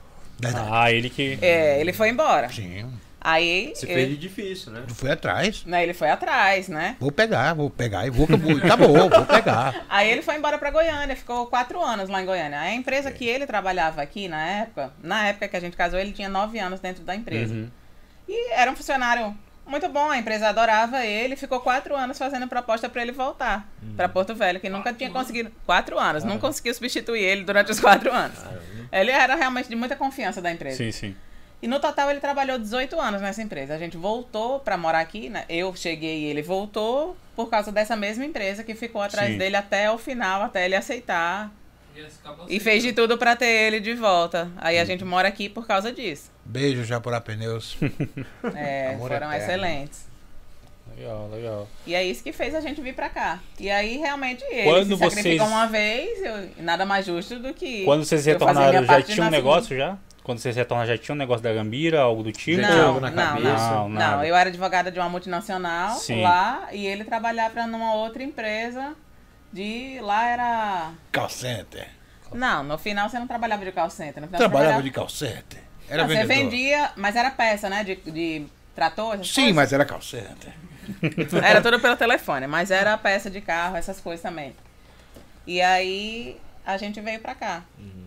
Ah, ele que... É, ele foi embora. Sim. Aí. Você ele, fez de difícil, né? Eu fui atrás. né, ele foi atrás, né? Vou pegar, vou pegar e vou. acabou, vou pegar. Aí ele foi embora pra Goiânia, ficou quatro anos lá em Goiânia. A empresa que ele trabalhava aqui na época, na época que a gente casou, ele tinha nove anos dentro da empresa. Uhum. E era um funcionário muito bom, a empresa adorava ele, ficou quatro anos fazendo proposta pra ele voltar pra Porto Velho, que nunca tinha conseguido. Quatro anos, não conseguiu substituir ele durante os quatro anos. Ele era realmente de muita confiança da empresa. Sim, sim. E no total ele trabalhou 18 anos nessa empresa. A gente voltou pra morar aqui, né? Eu cheguei e ele voltou por causa dessa mesma empresa que ficou atrás Sim. dele até o final, até ele aceitar. E E fez de tudo pra ter ele de volta. Aí a gente mora aqui por causa disso. Beijo já por pneus. <laughs> É, Amor foram eterno. excelentes. Legal, legal. E é isso que fez a gente vir pra cá. E aí realmente ele Quando se sacrificou vocês- uma vez, eu- nada mais justo do que. Quando vocês retornaram, já tinha um negócio já? Quando vocês retornaram, já tinha um negócio da Gambira, algo do tipo? Já tinha Não, algo na não, cabeça? não, Não, não. Eu era advogada de uma multinacional Sim. lá e ele trabalhava numa outra empresa de lá era Call center. não, no final você não trabalhava de call center, no final Trabalhava você de call center. Era você vendedor. vendia, mas era peça, né, de, de trator, Sim, coisas. mas era call center. <laughs> Era tudo pelo telefone, mas era peça de carro, essas coisas também. E aí a gente veio pra cá.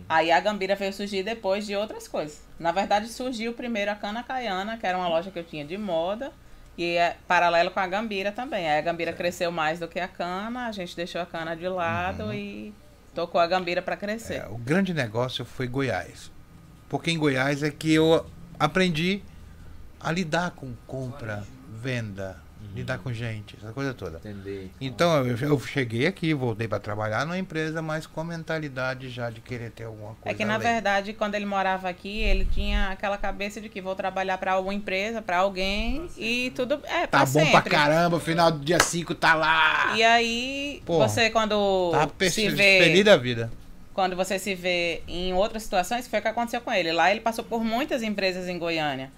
Aí a Gambira veio surgir depois de outras coisas. Na verdade, surgiu primeiro a Cana Caiana, que era uma loja que eu tinha de moda. E é paralelo com a Gambira também. Aí a Gambira cresceu mais do que a Cana, a gente deixou a Cana de lado e tocou a Gambira pra crescer. É, o grande negócio foi Goiás. Porque em Goiás é que eu aprendi a lidar com compra, venda, lidar com gente, essa coisa toda. Entendi. Então eu, eu cheguei aqui, voltei para trabalhar numa empresa, mas com a mentalidade já de querer ter alguma coisa. É que na além. verdade, quando ele morava aqui, ele tinha aquela cabeça de que vou trabalhar pra alguma empresa, pra alguém e tudo é Tá pra bom pra sempre. caramba, final do dia 5 tá lá. E aí, Pô, você quando tá se vê, feliz da vida. Quando você se vê em outras situações, foi o que aconteceu com ele. Lá ele passou por muitas empresas em Goiânia.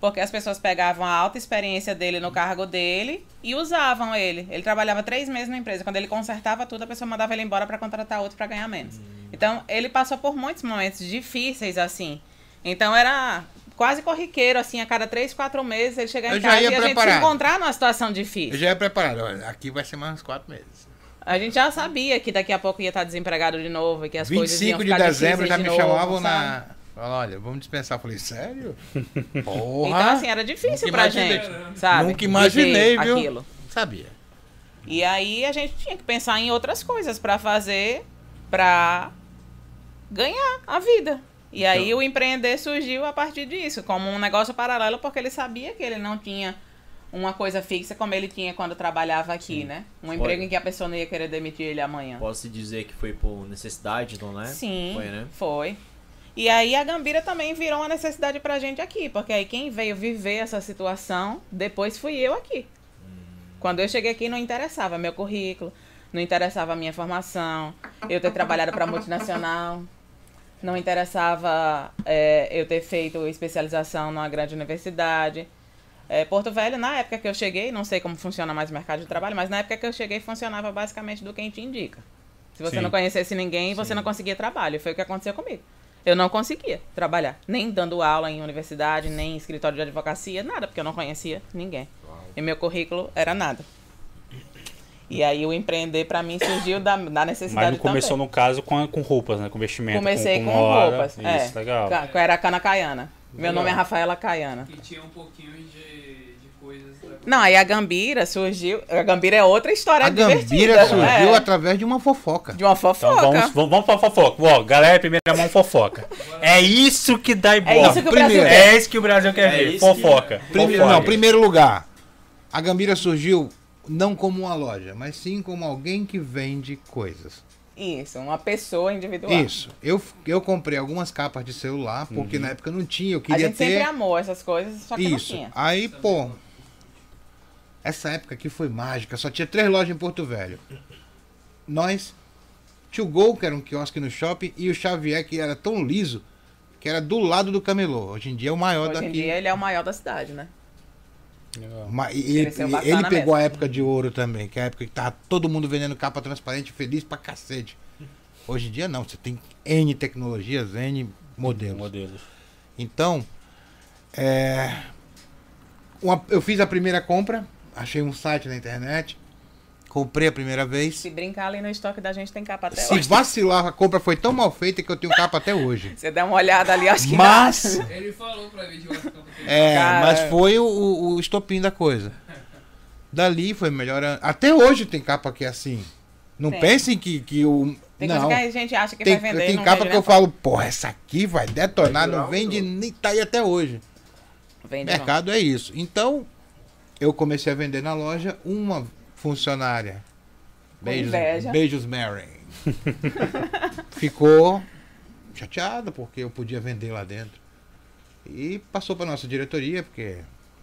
Porque as pessoas pegavam a alta experiência dele no cargo dele e usavam ele. Ele trabalhava três meses na empresa. Quando ele consertava tudo, a pessoa mandava ele embora para contratar outro para ganhar menos. Então, ele passou por muitos momentos difíceis assim. Então, era quase corriqueiro, assim, a cada três, quatro meses ele chegar Eu em casa e a gente se preparado. encontrar numa situação Eu difícil. já ia preparado. Olha, aqui vai ser mais uns quatro meses. A gente já sabia que daqui a pouco ia estar desempregado de novo e que as coisas iam 25 de ficar dezembro já de me novo, chamavam sabe? na. Falaram, Olha, vamos dispensar. Eu falei, sério? <laughs> Porra! Então, assim, era difícil pra imaginei. gente, sabe? Nunca imaginei, viu? Aquilo. Sabia. E aí a gente tinha que pensar em outras coisas pra fazer pra ganhar a vida. E aí Então. o empreender surgiu a partir disso, como um negócio paralelo, porque ele sabia que ele não tinha uma coisa fixa como ele tinha quando trabalhava aqui, né? Um Foi. emprego em que a pessoa não ia querer demitir ele amanhã. Posso dizer que foi por necessidade, então, né? Sim, Foi, né? foi. E aí a Gambira também virou uma necessidade pra gente aqui, porque aí quem veio viver essa situação depois fui eu aqui. Quando eu cheguei aqui não interessava meu currículo, não interessava a minha formação, eu ter trabalhado para multinacional, não interessava é, eu ter feito especialização numa grande universidade. É, Porto Velho, na época que eu cheguei, não sei como funciona mais o mercado de trabalho, mas na época que eu cheguei funcionava basicamente do quem te indica. Se você Sim. não conhecesse ninguém, você não conseguia trabalho. Foi o que aconteceu comigo. Eu não conseguia trabalhar, nem dando aula em universidade, nem em escritório de advocacia, nada, porque eu não conhecia ninguém. E meu currículo era nada. E aí o empreender pra mim surgiu da, da necessidade Mas não começou, também. no caso, com, a- com roupas, né? Com vestimento. Comecei com, moda. roupas. Isso, é, legal. Era Cana Caiana. Meu Legal. nome é Rafaela Caiana. Que tinha um pouquinho de, Não, aí a Gambira surgiu. A Gambira é outra história A divertida. Gambira surgiu é, através de uma fofoca. de uma Então fofoca. vamos, vamos, vamos pra fofoca. Ó, galera, primeira mão fofoca. É isso que dá ibope. É isso que o Brasil primeiro, quer. É isso que o Brasil quer É ver. isso que- Fofoca. Primeiro, Fofoca. não, primeiro lugar, a Gambira surgiu não como uma loja, mas sim como alguém que vende coisas. Isso, uma pessoa individual. Isso. Eu, eu comprei algumas capas de celular, porque na época não tinha, eu A queria gente ter. sempre amou essas coisas, só que Isso. não tinha. Aí, pô. Essa época aqui foi mágica, só tinha três lojas em Porto Velho. Nós, Tio Gol, que era um quiosque no shopping, e o Xavier, que era tão liso, que era do lado do camelô. Hoje em dia é o maior Hoje em daqui. dia ele é o maior da cidade, né? Legal. Ma- e Ele, ele pegou mesmo. a época de ouro também, que é a época que tava todo mundo vendendo capa transparente, feliz pra cacete. Hoje em dia não, você tem N tecnologias, N modelos. Modelos. Então, é, uma- eu fiz a primeira compra, achei um site na internet, comprei a primeira vez. Se brincar ali no estoque da gente tem capa até Se hoje. vacilar, a compra foi tão mal feita que eu tenho capa até hoje. Você dá uma olhada ali, acho que Mas, Ele falou pra ver de que ele é, Cara. mas foi o, o, estopim da coisa. Dali foi melhorando. Até hoje tem capa que é assim. Não Tem. pensem que, que o. Tem não. coisa que a gente acha que Tem, vai vender. tem não capa vende que eu nem falo, porra, essa aqui vai detonar, Vai não vende, nem tá aí até hoje. Vende não. Mercado é isso. Então, eu comecei a vender na loja uma funcionária. Beijos, beijos Mary. <laughs> Ficou chateada porque eu podia vender lá dentro. E passou para nossa diretoria, porque,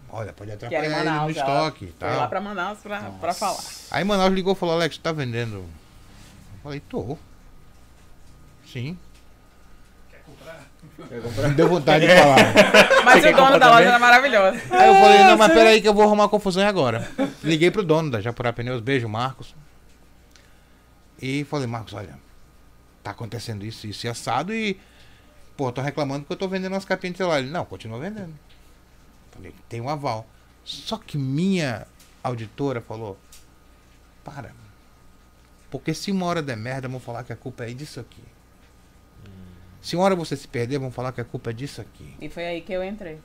olha, pode atrapalhar ele no estoque Foi lá tal. pra Manaus pra falar. Aí Manaus ligou e falou, Alex, tá vendendo? Eu falei, tô. Sim. Não deu vontade de falar. <laughs> Mas o dono da loja era maravilhoso. Aí eu falei, não, mas peraí que eu vou arrumar confusão agora. Liguei pro dono da Japurá Pneus, beijo, Marcos. E falei, Marcos, olha, tá acontecendo isso, isso e assado e, pô, tô reclamando que eu tô vendendo umas capinhas de celular. Ele, não, continua vendendo. Falei, tem um aval. Só que minha auditora falou, para. Porque se uma hora der merda, vão falar que a culpa é disso aqui. Se uma hora você se perder, vão falar que a culpa é disso aqui. E foi aí que eu entrei.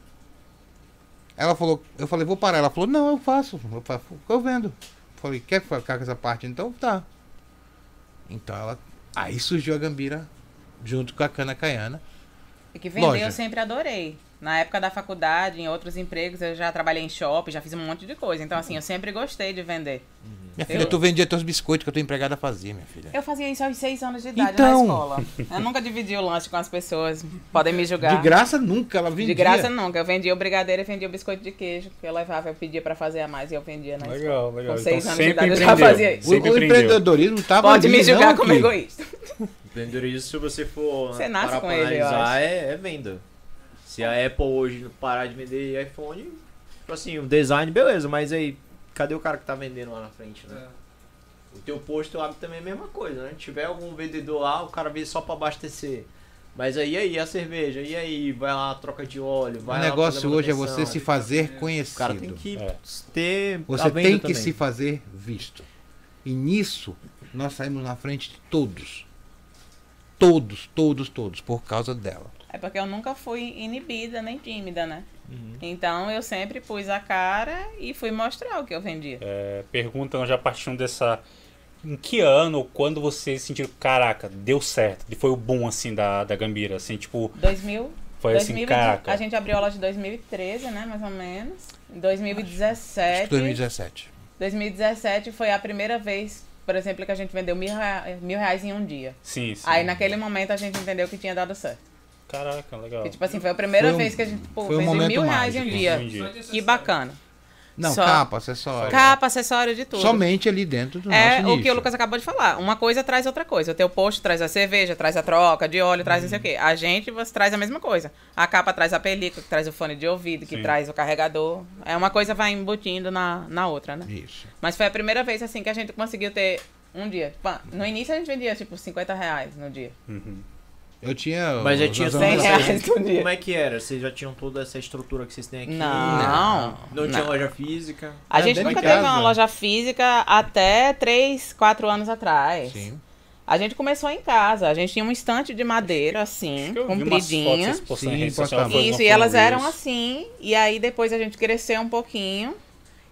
Ela falou, eu falei, vou parar. Ela falou, não, eu faço, eu, faço, eu vendo. Falei, quer ficar com essa parte? Então tá. Então ela. Aí surgiu a Gambira junto com a Cana Caiana. E que vender Loja. eu sempre adorei. Na época da faculdade, em outros empregos, eu já trabalhei em shopping, já fiz um monte de coisa. Então, assim, eu sempre gostei de vender. Minha filha, Eu- tu vendia teus biscoitos que a tua empregada fazia, minha filha. Eu fazia isso aos seis anos de idade Então. na escola. Eu nunca dividi o lanche com as pessoas. Podem me julgar. De graça nunca, ela vendia. De graça nunca. Eu vendia o brigadeiro e vendia o biscoito de queijo. Que eu levava, eu pedia pra fazer a mais e eu vendia na escola. Legal, legal. Com Então seis anos de idade eu já empreendeu. fazia isso. O, Sempre o empreendeu. empreendedorismo tava Pode me ali, julgar não como aqui. egoísta. Empreendedorismo, se você for Você nasce parar com ele, analisar, acho. é, é venda. Se a Apple hoje parar de vender iPhone, tipo assim, o design, beleza, mas aí, cadê o cara que tá vendendo lá na frente, né? É. O teu posto abre também é a mesma coisa, né? Tiver algum vendedor lá, o cara vende só pra abastecer. Mas aí, aí, a cerveja, e aí, vai lá, troca de óleo, O vai lá negócio hoje é você se fazer O conhecido. cara tem que É. ter a Você venda tem que também. se fazer visto. E nisso, Nós saímos na frente de todos. Todos, todos, todos, por causa dela. É porque eu nunca fui inibida nem tímida, né? Uhum. Então eu sempre pus a cara e fui mostrar o que eu vendia. É, perguntam já partindo dessa. Em que ano ou quando vocês sentiram, caraca, deu certo? E foi o boom assim da, da Gambira? Assim, tipo, 2000, foi assim, 2020 caraca. a gente abriu a loja em 2013, né, mais ou menos. Em Acho 2017, que 2017. 2017 foi a primeira vez, por exemplo, que a gente vendeu mil, rea- mil reais em um dia. Sim, sim. Aí naquele momento a gente entendeu que tinha dado certo. Caraca, legal. Que, tipo assim, foi a primeira Foi um- vez que a gente pô, foi um mil reais em um mágico. dia. Um Que bacana. Não, Só- capa, acessório. Capa, acessório de tudo. Somente ali dentro do É nosso o que o Lucas acabou de falar. Uma coisa traz outra coisa. O teu post traz a cerveja, traz a troca de óleo, traz não sei o quê. A gente você traz a mesma coisa. A capa traz a película, que traz o fone de ouvido, que Sim. traz o carregador. É uma coisa vai embutindo na, na outra, né? Isso. Mas foi a primeira vez assim que a gente conseguiu ter um dia. No início a gente vendia tipo 50 reais no dia. Uhum. Eu tinha. Mas já os tinha anos- Cem vocês- reais no dia. Como é que era? Vocês já tinham toda essa estrutura que vocês têm aqui? Não. Não tinha Não. loja física. A É, gente nunca de teve casa. uma loja física até 3, 4 anos atrás. Sim. A gente começou em casa. A gente tinha um estante de madeira, assim, eu compridinha. Sim, social, Isso, e elas eram assim. E aí depois a gente cresceu um pouquinho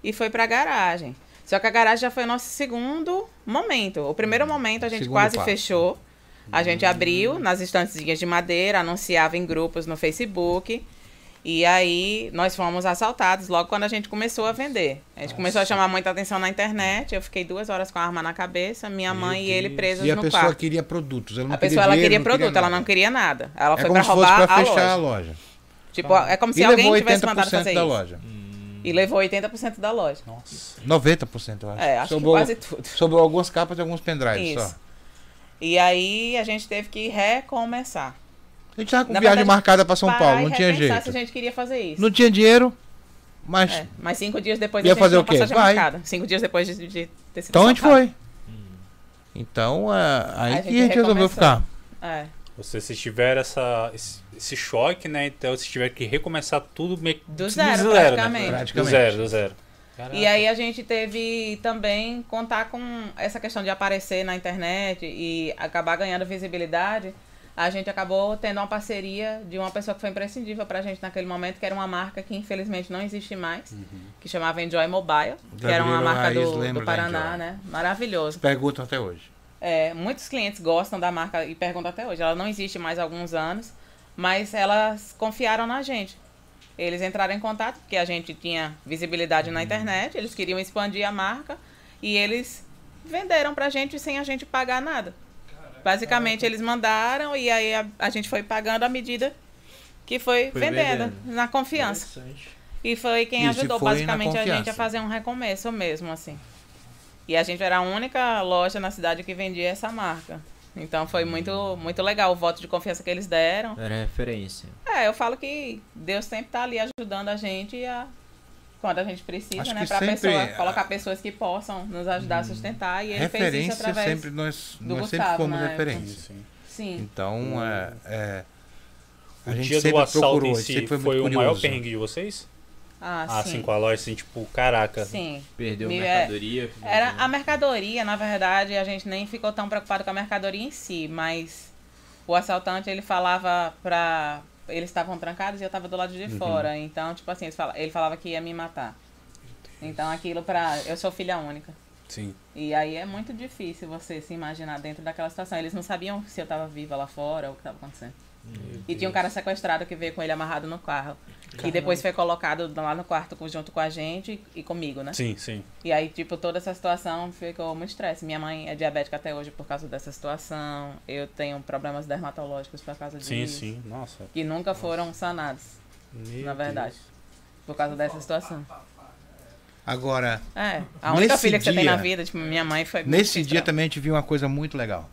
e foi pra garagem. Só que a garagem já foi o nosso segundo momento. O primeiro momento a gente Segundo quase passo. fechou. A gente abriu nas estantezinhas de madeira, anunciava em grupos no Facebook. E aí nós fomos assaltados logo quando a gente começou a vender. A gente começou a chamar muita atenção na internet. Eu fiquei duas horas com a arma na cabeça, minha Meu mãe e ele Deus. presos E a no pessoa quarto. queria produtos. Ela não A pessoa ela queria produto, ela nada. não queria nada. Ela É foi pra se fosse roubar pra a fechar loja. a loja. Tipo, é como se alguém tivesse mandado 80% fazer da isso. loja. E levou 80% da loja. Nossa. 90%, eu acho. É, acho sobrou, que quase tudo. sobrou algumas capas e alguns pendrives Isso. só. E aí a gente teve que recomeçar. A gente tava com Na viagem verdade, marcada pra São Paulo, não tinha jeito. se a gente queria fazer isso. Não tinha dinheiro, mas. É, mas cinco dias depois Ia a gente fazer tinha o quê? passagem Vai. marcada. Cinco dias depois de, de ter sido Então a gente foi. Então, é, aí A que gente a gente resolveu ficar. É, Vocês se tiveram essa, esse, esse choque, né? Então vocês tiveram que recomeçar tudo meio Do do zero, né? praticamente. Do Praticamente. zero, do zero. Caraca. E aí a gente teve também contar com essa questão de aparecer na internet e acabar ganhando visibilidade. A gente acabou tendo uma parceria de uma pessoa que foi imprescindível pra gente naquele momento, que era uma marca que infelizmente não existe mais, que chamava Enjoy Mobile, que era uma marca Raiz do, do Paraná, né? Maravilhoso. Perguntam até hoje. É, muitos clientes gostam da marca e perguntam até hoje. Ela não existe mais há alguns anos, mas elas confiaram na gente. Eles entraram em contato porque a gente tinha visibilidade na internet, eles queriam expandir a marca e eles venderam pra gente sem a gente pagar nada. Basicamente, eles mandaram e aí a, a gente foi pagando à medida que foi, Foi vendendo, vendendo. na confiança. E foi quem Isso, ajudou basicamente a gente a fazer um recomeço mesmo, assim. E a gente era a única loja na cidade que vendia essa marca. Então foi muito, muito legal o voto de confiança que eles deram. Era referência. É, eu falo que Deus sempre tá ali ajudando a gente a quando a gente precisa, Acho né? sempre pessoa, a- colocar pessoas que possam nos ajudar a sustentar. E ele fez isso referência através. sempre nós, do nós sempre Gustavo, fomos na época. referência. Sim, sim. Então, é, é, a O gente dia do sempre assalto procurou, em si sempre foi, foi, o maior perrengue de vocês? Ah, Ah, sim. assim, com a loja, assim, tipo, caraca. Sim. Perdeu Me- mercadoria. Era a mercadoria, na verdade, a gente nem ficou tão preocupado com a mercadoria em si, mas o assaltante ele falava pra. Eles estavam trancados e eu tava do lado de fora. Então, tipo assim, ele falava que ia me matar. Então aquilo pra. Eu sou filha única. Sim. E aí é muito difícil você se imaginar dentro daquela situação. Eles não sabiam se eu tava viva lá fora ou o que tava acontecendo. E tinha um cara sequestrado que veio com ele amarrado no carro. E depois foi colocado lá no quarto junto com a gente e comigo, né? Sim, sim. E aí, tipo, toda essa situação ficou muito estresse. Minha mãe é diabética até hoje por causa dessa situação. Eu tenho problemas dermatológicos por causa disso. Sim, sim. Nossa. Que nunca foram sanados, Meu na verdade. Por causa dessa situação. Agora, É, a única Nesse filha que você tem na dia- vida, tipo, minha mãe foi. nesse dia pra- também a gente viu uma coisa muito legal.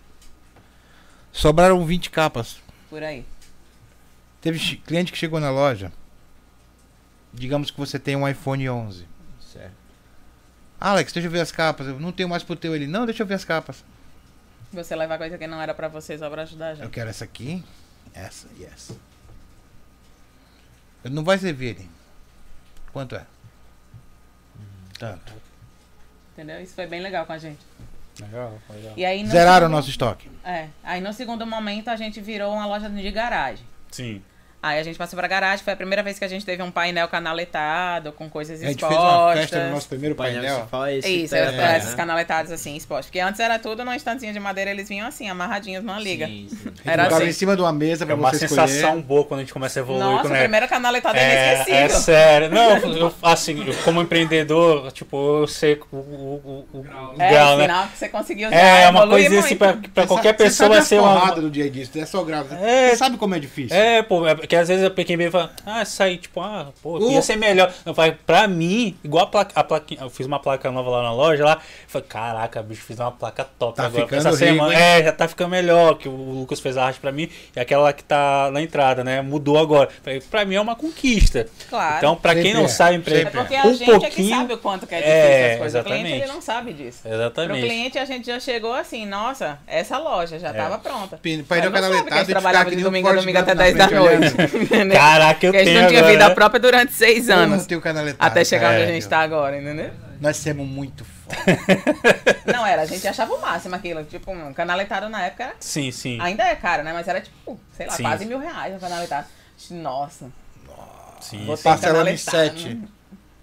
Sobraram 20 capas. Por aí. Teve cliente que chegou na loja. Digamos que você tem um iPhone 11. Certo. Alex, deixa eu ver as capas. Eu não tenho mais pro teu. Ele, não, deixa eu ver as capas. Você leva coisa que não era pra você só pra ajudar a Eu gente. quero essa aqui, essa e essa. Ele não vai servir ele. Quanto é? Tanto. Entendeu? Isso foi bem legal com a gente. Legal, legal. E aí no Zeraram o segundo- nosso estoque. É. Aí no segundo momento a gente virou uma loja de garagem. Sim. Aí a gente passou pra garagem, foi a primeira vez que a gente teve um painel canaletado, com coisas A gente expostas. fez uma festa no nosso primeiro Painel painel. que fala esse Isso, é, né? esses canaletados assim, expostos. Porque antes era tudo numa estantezinha de madeira, eles vinham assim, amarradinhos numa liga. Sim, sim. Era assim. em cima de uma mesa É pra uma você sensação escolher. boa quando a gente começa a evoluir. Nossa, quando a é- primeira canaletada é, É, é inesquecível. sério. Não, eu, assim, eu, como empreendedor, tipo, eu sei o, o, o, o Grau. É, grau, o né? sinal que você conseguiu usar. É, uma evolui coisinha assim muito. pra, pra Você qualquer sabe- você pessoa vai ser uma. do dia disso, é só grave. É. Você sabe como é difícil. É, pô, é porque às vezes a quem vem e fala, ah, isso aí, tipo, ah, pô, Uh. ia ser melhor. Eu falei, pra mim, igual a placa, a plaquinha, eu fiz uma placa nova lá na loja lá, falei, caraca, bicho, fiz uma placa top Tá agora. ficando Essa rico, semana, hein? é, já tá ficando melhor, que o Lucas fez a arte pra mim, e aquela lá que tá na entrada, né, mudou agora. Falei, pra mim é uma conquista. Claro. Então, pra quem Sempre não é, sabe é empreender, porque a um gente é que pouquinho... sabe o quanto que é difícil É, as coisas. O cliente exatamente. ele não sabe disso. Pro Exatamente. cliente a gente já chegou assim, nossa, essa loja já É. tava pronta. Painel Mas não sabe que a canaletado gente e ficar que nem domingo domingo até Gump na 10 da noite. Entendeu? Caraca, eu Porque a gente tenho não tinha agora, vida né? própria durante seis anos. Porra, tem o canaletado. Até chegar onde É, a gente tá agora, entendeu? Nós somos muito foda. <laughs> Não, era, a gente achava o máximo aquilo. Tipo, um canaletado na época era, Sim, sim. ainda é caro, né? Mas era tipo, sei lá, Sim. quase mil reais um canaletado. Nossa, sim, vou Parcelando em canaletado, sete. né?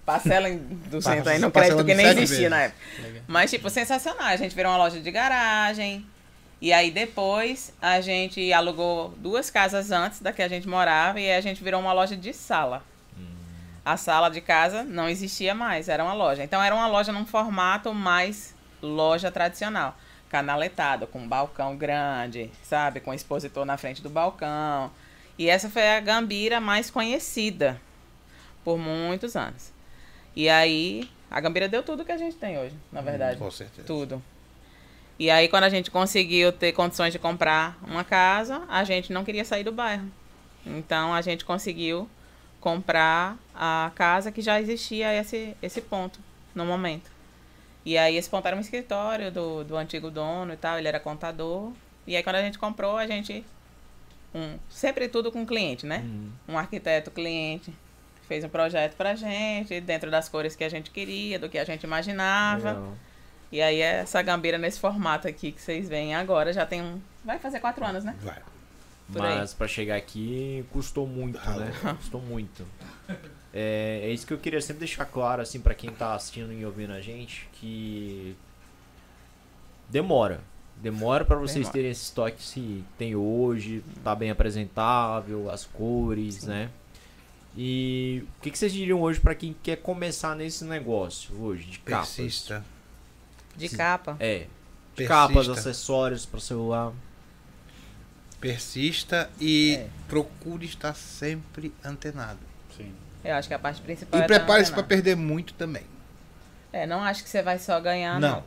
Parcela em 200 aí no crédito que em nem existia vezes. na época. Mas, tipo, sensacional. A gente virou uma loja de garagem. E aí depois a gente alugou duas casas antes da que a gente morava e a gente virou uma loja de sala. A sala de casa não existia mais, era uma loja. Então era uma loja num formato mais loja tradicional. Canaletado, com um balcão grande, sabe? Com expositor na frente do balcão. E essa foi a Gambira mais conhecida por muitos anos. E aí, a Gambira deu tudo que a gente tem hoje, na verdade. Com certeza. Tudo. E aí, quando a gente conseguiu ter condições de comprar uma casa, a gente não queria sair do bairro. Então, a gente conseguiu comprar a casa que já existia esse, esse ponto no momento. E aí, esse ponto era um escritório do, do antigo dono e tal, ele era contador. E aí, quando a gente comprou, a gente. Um, sempre tudo com cliente, né? Uhum. Um arquiteto cliente fez um projeto pra gente, dentro das cores que a gente queria, do que a gente imaginava. Legal. E aí essa gambeira nesse formato aqui que vocês veem agora já tem um. Vai fazer quatro anos, né? Vai. Por. Mas pra chegar aqui custou muito, né? <laughs> Custou muito. É, é isso que eu queria sempre deixar claro, assim, pra quem tá assistindo e ouvindo a gente, que demora. Demora pra vocês Demora. terem esse estoque que tem hoje, tá bem apresentável, as cores, né? E o que, que vocês diriam hoje pra quem quer começar nesse negócio hoje, de capas? Persista. De Sim. capa. É, Persista. capas, acessórios pra celular. Persista e É. procure estar sempre antenado. sim. Eu acho que a parte principal E é prepare-se tá para antenado. perder muito também. É, não acho que você vai só ganhar, não. Não.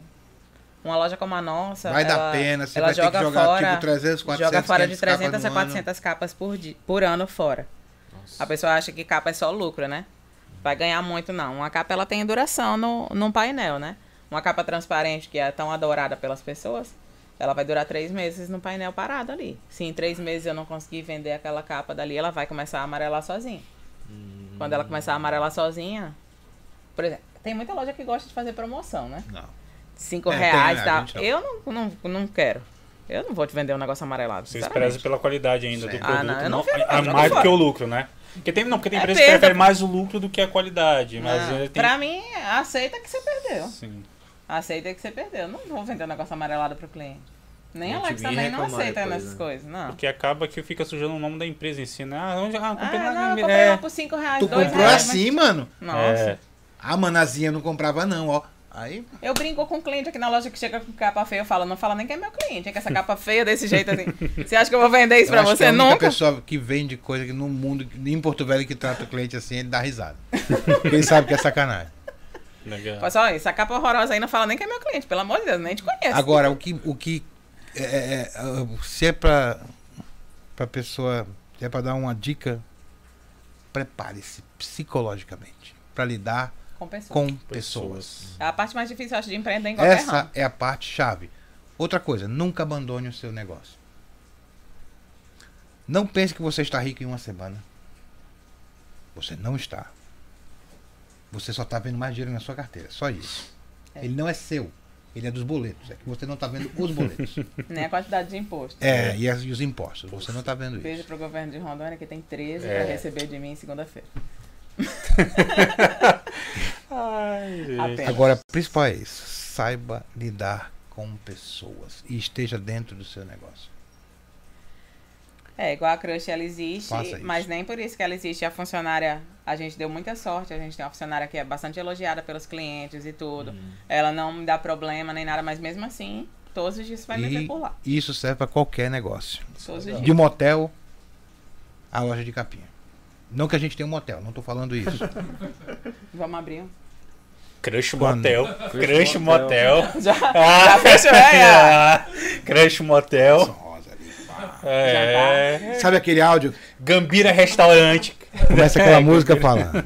Uma loja como a nossa. Vai ela, dar pena, você ela vai ter que joga jogar fora, tipo 300, 400, Joga fora de 500 capas 300 a no ano. 400 capas por, di- por ano fora. Nossa. A pessoa acha que capa é só lucro, né? Vai ganhar muito, não. Uma capa ela tem duração no, num painel, né? Uma capa transparente que é tão adorada pelas pessoas, ela vai durar três meses no painel parado ali. Se em três meses eu não conseguir vender aquela capa dali, ela vai começar a amarelar sozinha. Quando ela começar a amarelar sozinha, por exemplo, tem muita loja que gosta de fazer promoção, né? Não. Cinco É, reais né? e tal. não. Eu não, não, não quero. Eu não vou te vender um negócio amarelado. Vocês prezam pela qualidade ainda do Certo. produto. Ah, não, eu não não- a- mais do que o lucro, né? Porque tem, não, porque tem É empresa que prefere mais o lucro do que a qualidade. Mas ele tem. Pra mim, aceita que você perdeu. Sim. Aceita que você perdeu. Não vou vender um negócio amarelado pro cliente. Nem A Alex também não aceita depois, nessas né? coisas, não. Porque acaba que fica sujando o nome da empresa em si, né? Ah, onde ah, Ah, comprei na não, eu Gambira. comprei É. uma por 5 reais, Tu 2 comprou reais. assim, mano? Nossa. É. A manazinha não comprava não, ó. Aí, Eu brinco com o cliente aqui na loja que chega com capa feia. Eu falo, não fala nem que é meu cliente, é que essa capa feia desse jeito assim. <laughs> Você acha que eu vou vender isso eu pra acho que você? a única Nunca. pessoa que vende coisa que no mundo, em Porto Velho, que trata o cliente assim, ele dá risada. Ele sabe que é sacanagem. Legal. Fala assim, ó, essa capa horrorosa aí não fala nem que é meu cliente. Pelo amor de Deus, nem te conheço. Agora, o que, o que é, é, é, se é pra, pra pessoa, se é pra dar uma dica, prepare-se psicologicamente pra lidar Com pessoas. com pessoas. É a parte mais difícil, eu acho, de empreender em qualquer Essa ramo. é a parte chave. Outra coisa, nunca abandone o seu negócio. Não pense que você está rico em uma semana. Você não está. Você só está vendo mais dinheiro na sua carteira. Só isso. É. Ele não é seu. Ele é dos boletos. É que você não está vendo os boletos. <laughs> Nem a quantidade de imposto. é, e, as- e os impostos. Você não está vendo Beijo isso. pro governo de Rondônia que tem 13 É. pra receber de mim segunda-feira. <laughs> Ai, gente. Apenas. Agora, o principal é isso. Saiba lidar com pessoas e esteja dentro do seu negócio. É, igual a Crush, ela existe, mas nem por isso que ela existe. A funcionária, a gente deu muita sorte. A gente tem uma funcionária que é bastante elogiada pelos clientes e tudo. Hum. Ela não me dá problema nem nada, mas mesmo assim, todos os dias vai me ver E por lá. isso serve para qualquer negócio. Todos os dias. De um motel à loja de capinha. Não que a gente tenha um motel, não estou falando isso. <laughs> Vamos abrir um. Crush Quando? Motel. Crush Motel. <laughs> Já, <laughs> Ah, já fechou, é? ah, Crush Motel. Rosa É. Sabe aquele áudio? Gambira Restaurante. Começa aquela É, música falando.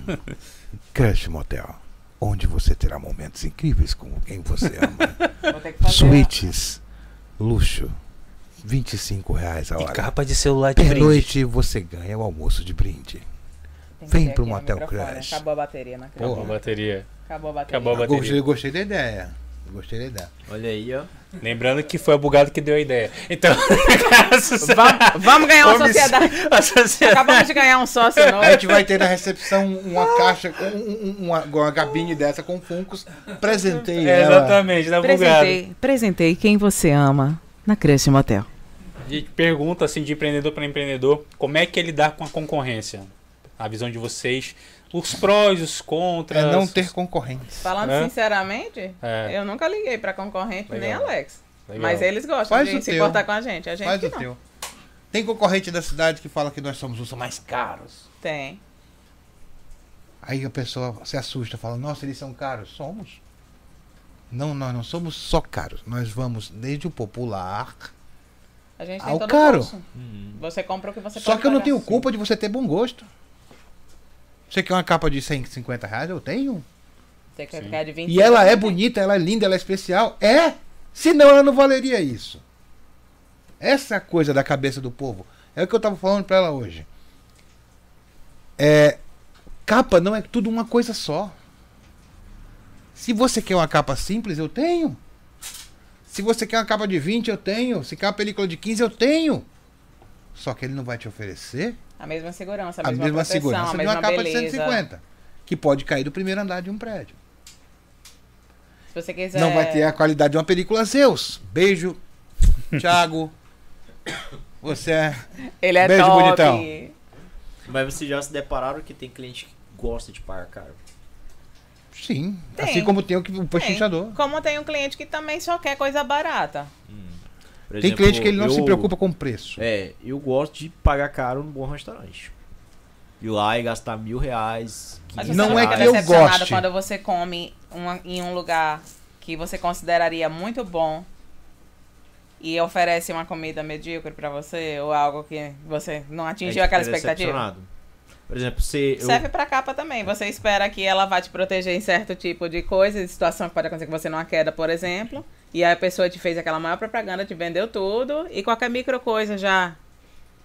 Crush Motel. Onde você terá momentos incríveis com quem você ama. Suítes, luxo, 25 reais a E hora. capa de celular de Per brinde. noite você ganha o almoço de brinde. Vem pro Motel. Crush. Acabou a bateria, né? Acabou a bateria. Acabou a bateria. Acabou a bateria. Gostei, gostei da ideia. Gostei da ideia. Olha aí, ó. Lembrando que foi a bugado que deu a ideia. Então, <laughs> Vamos, vamos ganhar uma sociedade. sociedade. Acabamos de ganhar um sócio <laughs> novo. A gente vai ter na recepção uma caixa, um- um- uma, uma cabine dessa com funcos. Presentei É, ela. exatamente, bugado. Presentei, presentei quem você ama na Crush Motel. A gente pergunta assim de empreendedor para empreendedor, como é que é lidar com a concorrência? A visão de vocês, os prós, os contras. É não ter concorrentes. Falando É? sinceramente, É. eu nunca liguei pra concorrente nem Legal. Alex. Legal. Mas eles gostam Faz de se teu. importar com a gente. A gente Faz que o não. teu. Tem concorrente da cidade que fala que nós somos os mais caros. Tem. Aí a pessoa se assusta, fala, nossa, eles são caros. Somos. Não, nós não somos só caros. Nós vamos desde o popular. A gente tem o todo caro. curso. Você compra o que você Só pode que eu não tenho culpa de você ter bom gosto. Você quer uma capa de 150 reais? Eu tenho. Você quer Sim. ficar de 20 E ela é bonita, ela é linda, ela é especial. É! Senão ela não valeria isso. Essa é a coisa da cabeça do povo. É o que eu tava falando pra ela hoje. É, capa não é tudo uma coisa só. Se você quer uma capa simples, eu tenho. Se você quer uma capa de 20, eu tenho. Se quer uma película de 15, eu tenho. Só que ele não vai te oferecer A mesma segurança, a a mesma, mesma proteção, segurança a de mesma uma capa beleza. de 150. Que pode cair do primeiro andar de um prédio. Se você quiser... Não vai ter a qualidade de uma película Zeus. Beijo, <laughs> Thiago. Você é. Ele é Beijo, top. bonitão. Mas vocês já se depararam que tem cliente que gosta de pagar caro? Sim. Tem. Assim como tem o que- o pechinchador. Como tem um cliente que também só quer coisa barata. Por Tem exemplo, cliente que ele não se eu- preocupa com o preço. É, eu gosto de pagar caro num bom restaurante. Ir lá e gastar mil reais. Mas 15 você Não é que eu goste. quando você come uma- em um lugar que você consideraria muito bom e oferece uma comida medíocre pra você ou algo que você não atingiu É aquela expectativa? Por exemplo, você. eu- Serve pra capa também. Você espera que ela vá te proteger em certo tipo de coisa, de situação que pode acontecer com você numa queda, por exemplo. E aí a pessoa te fez aquela maior propaganda, te vendeu tudo e qualquer micro coisa já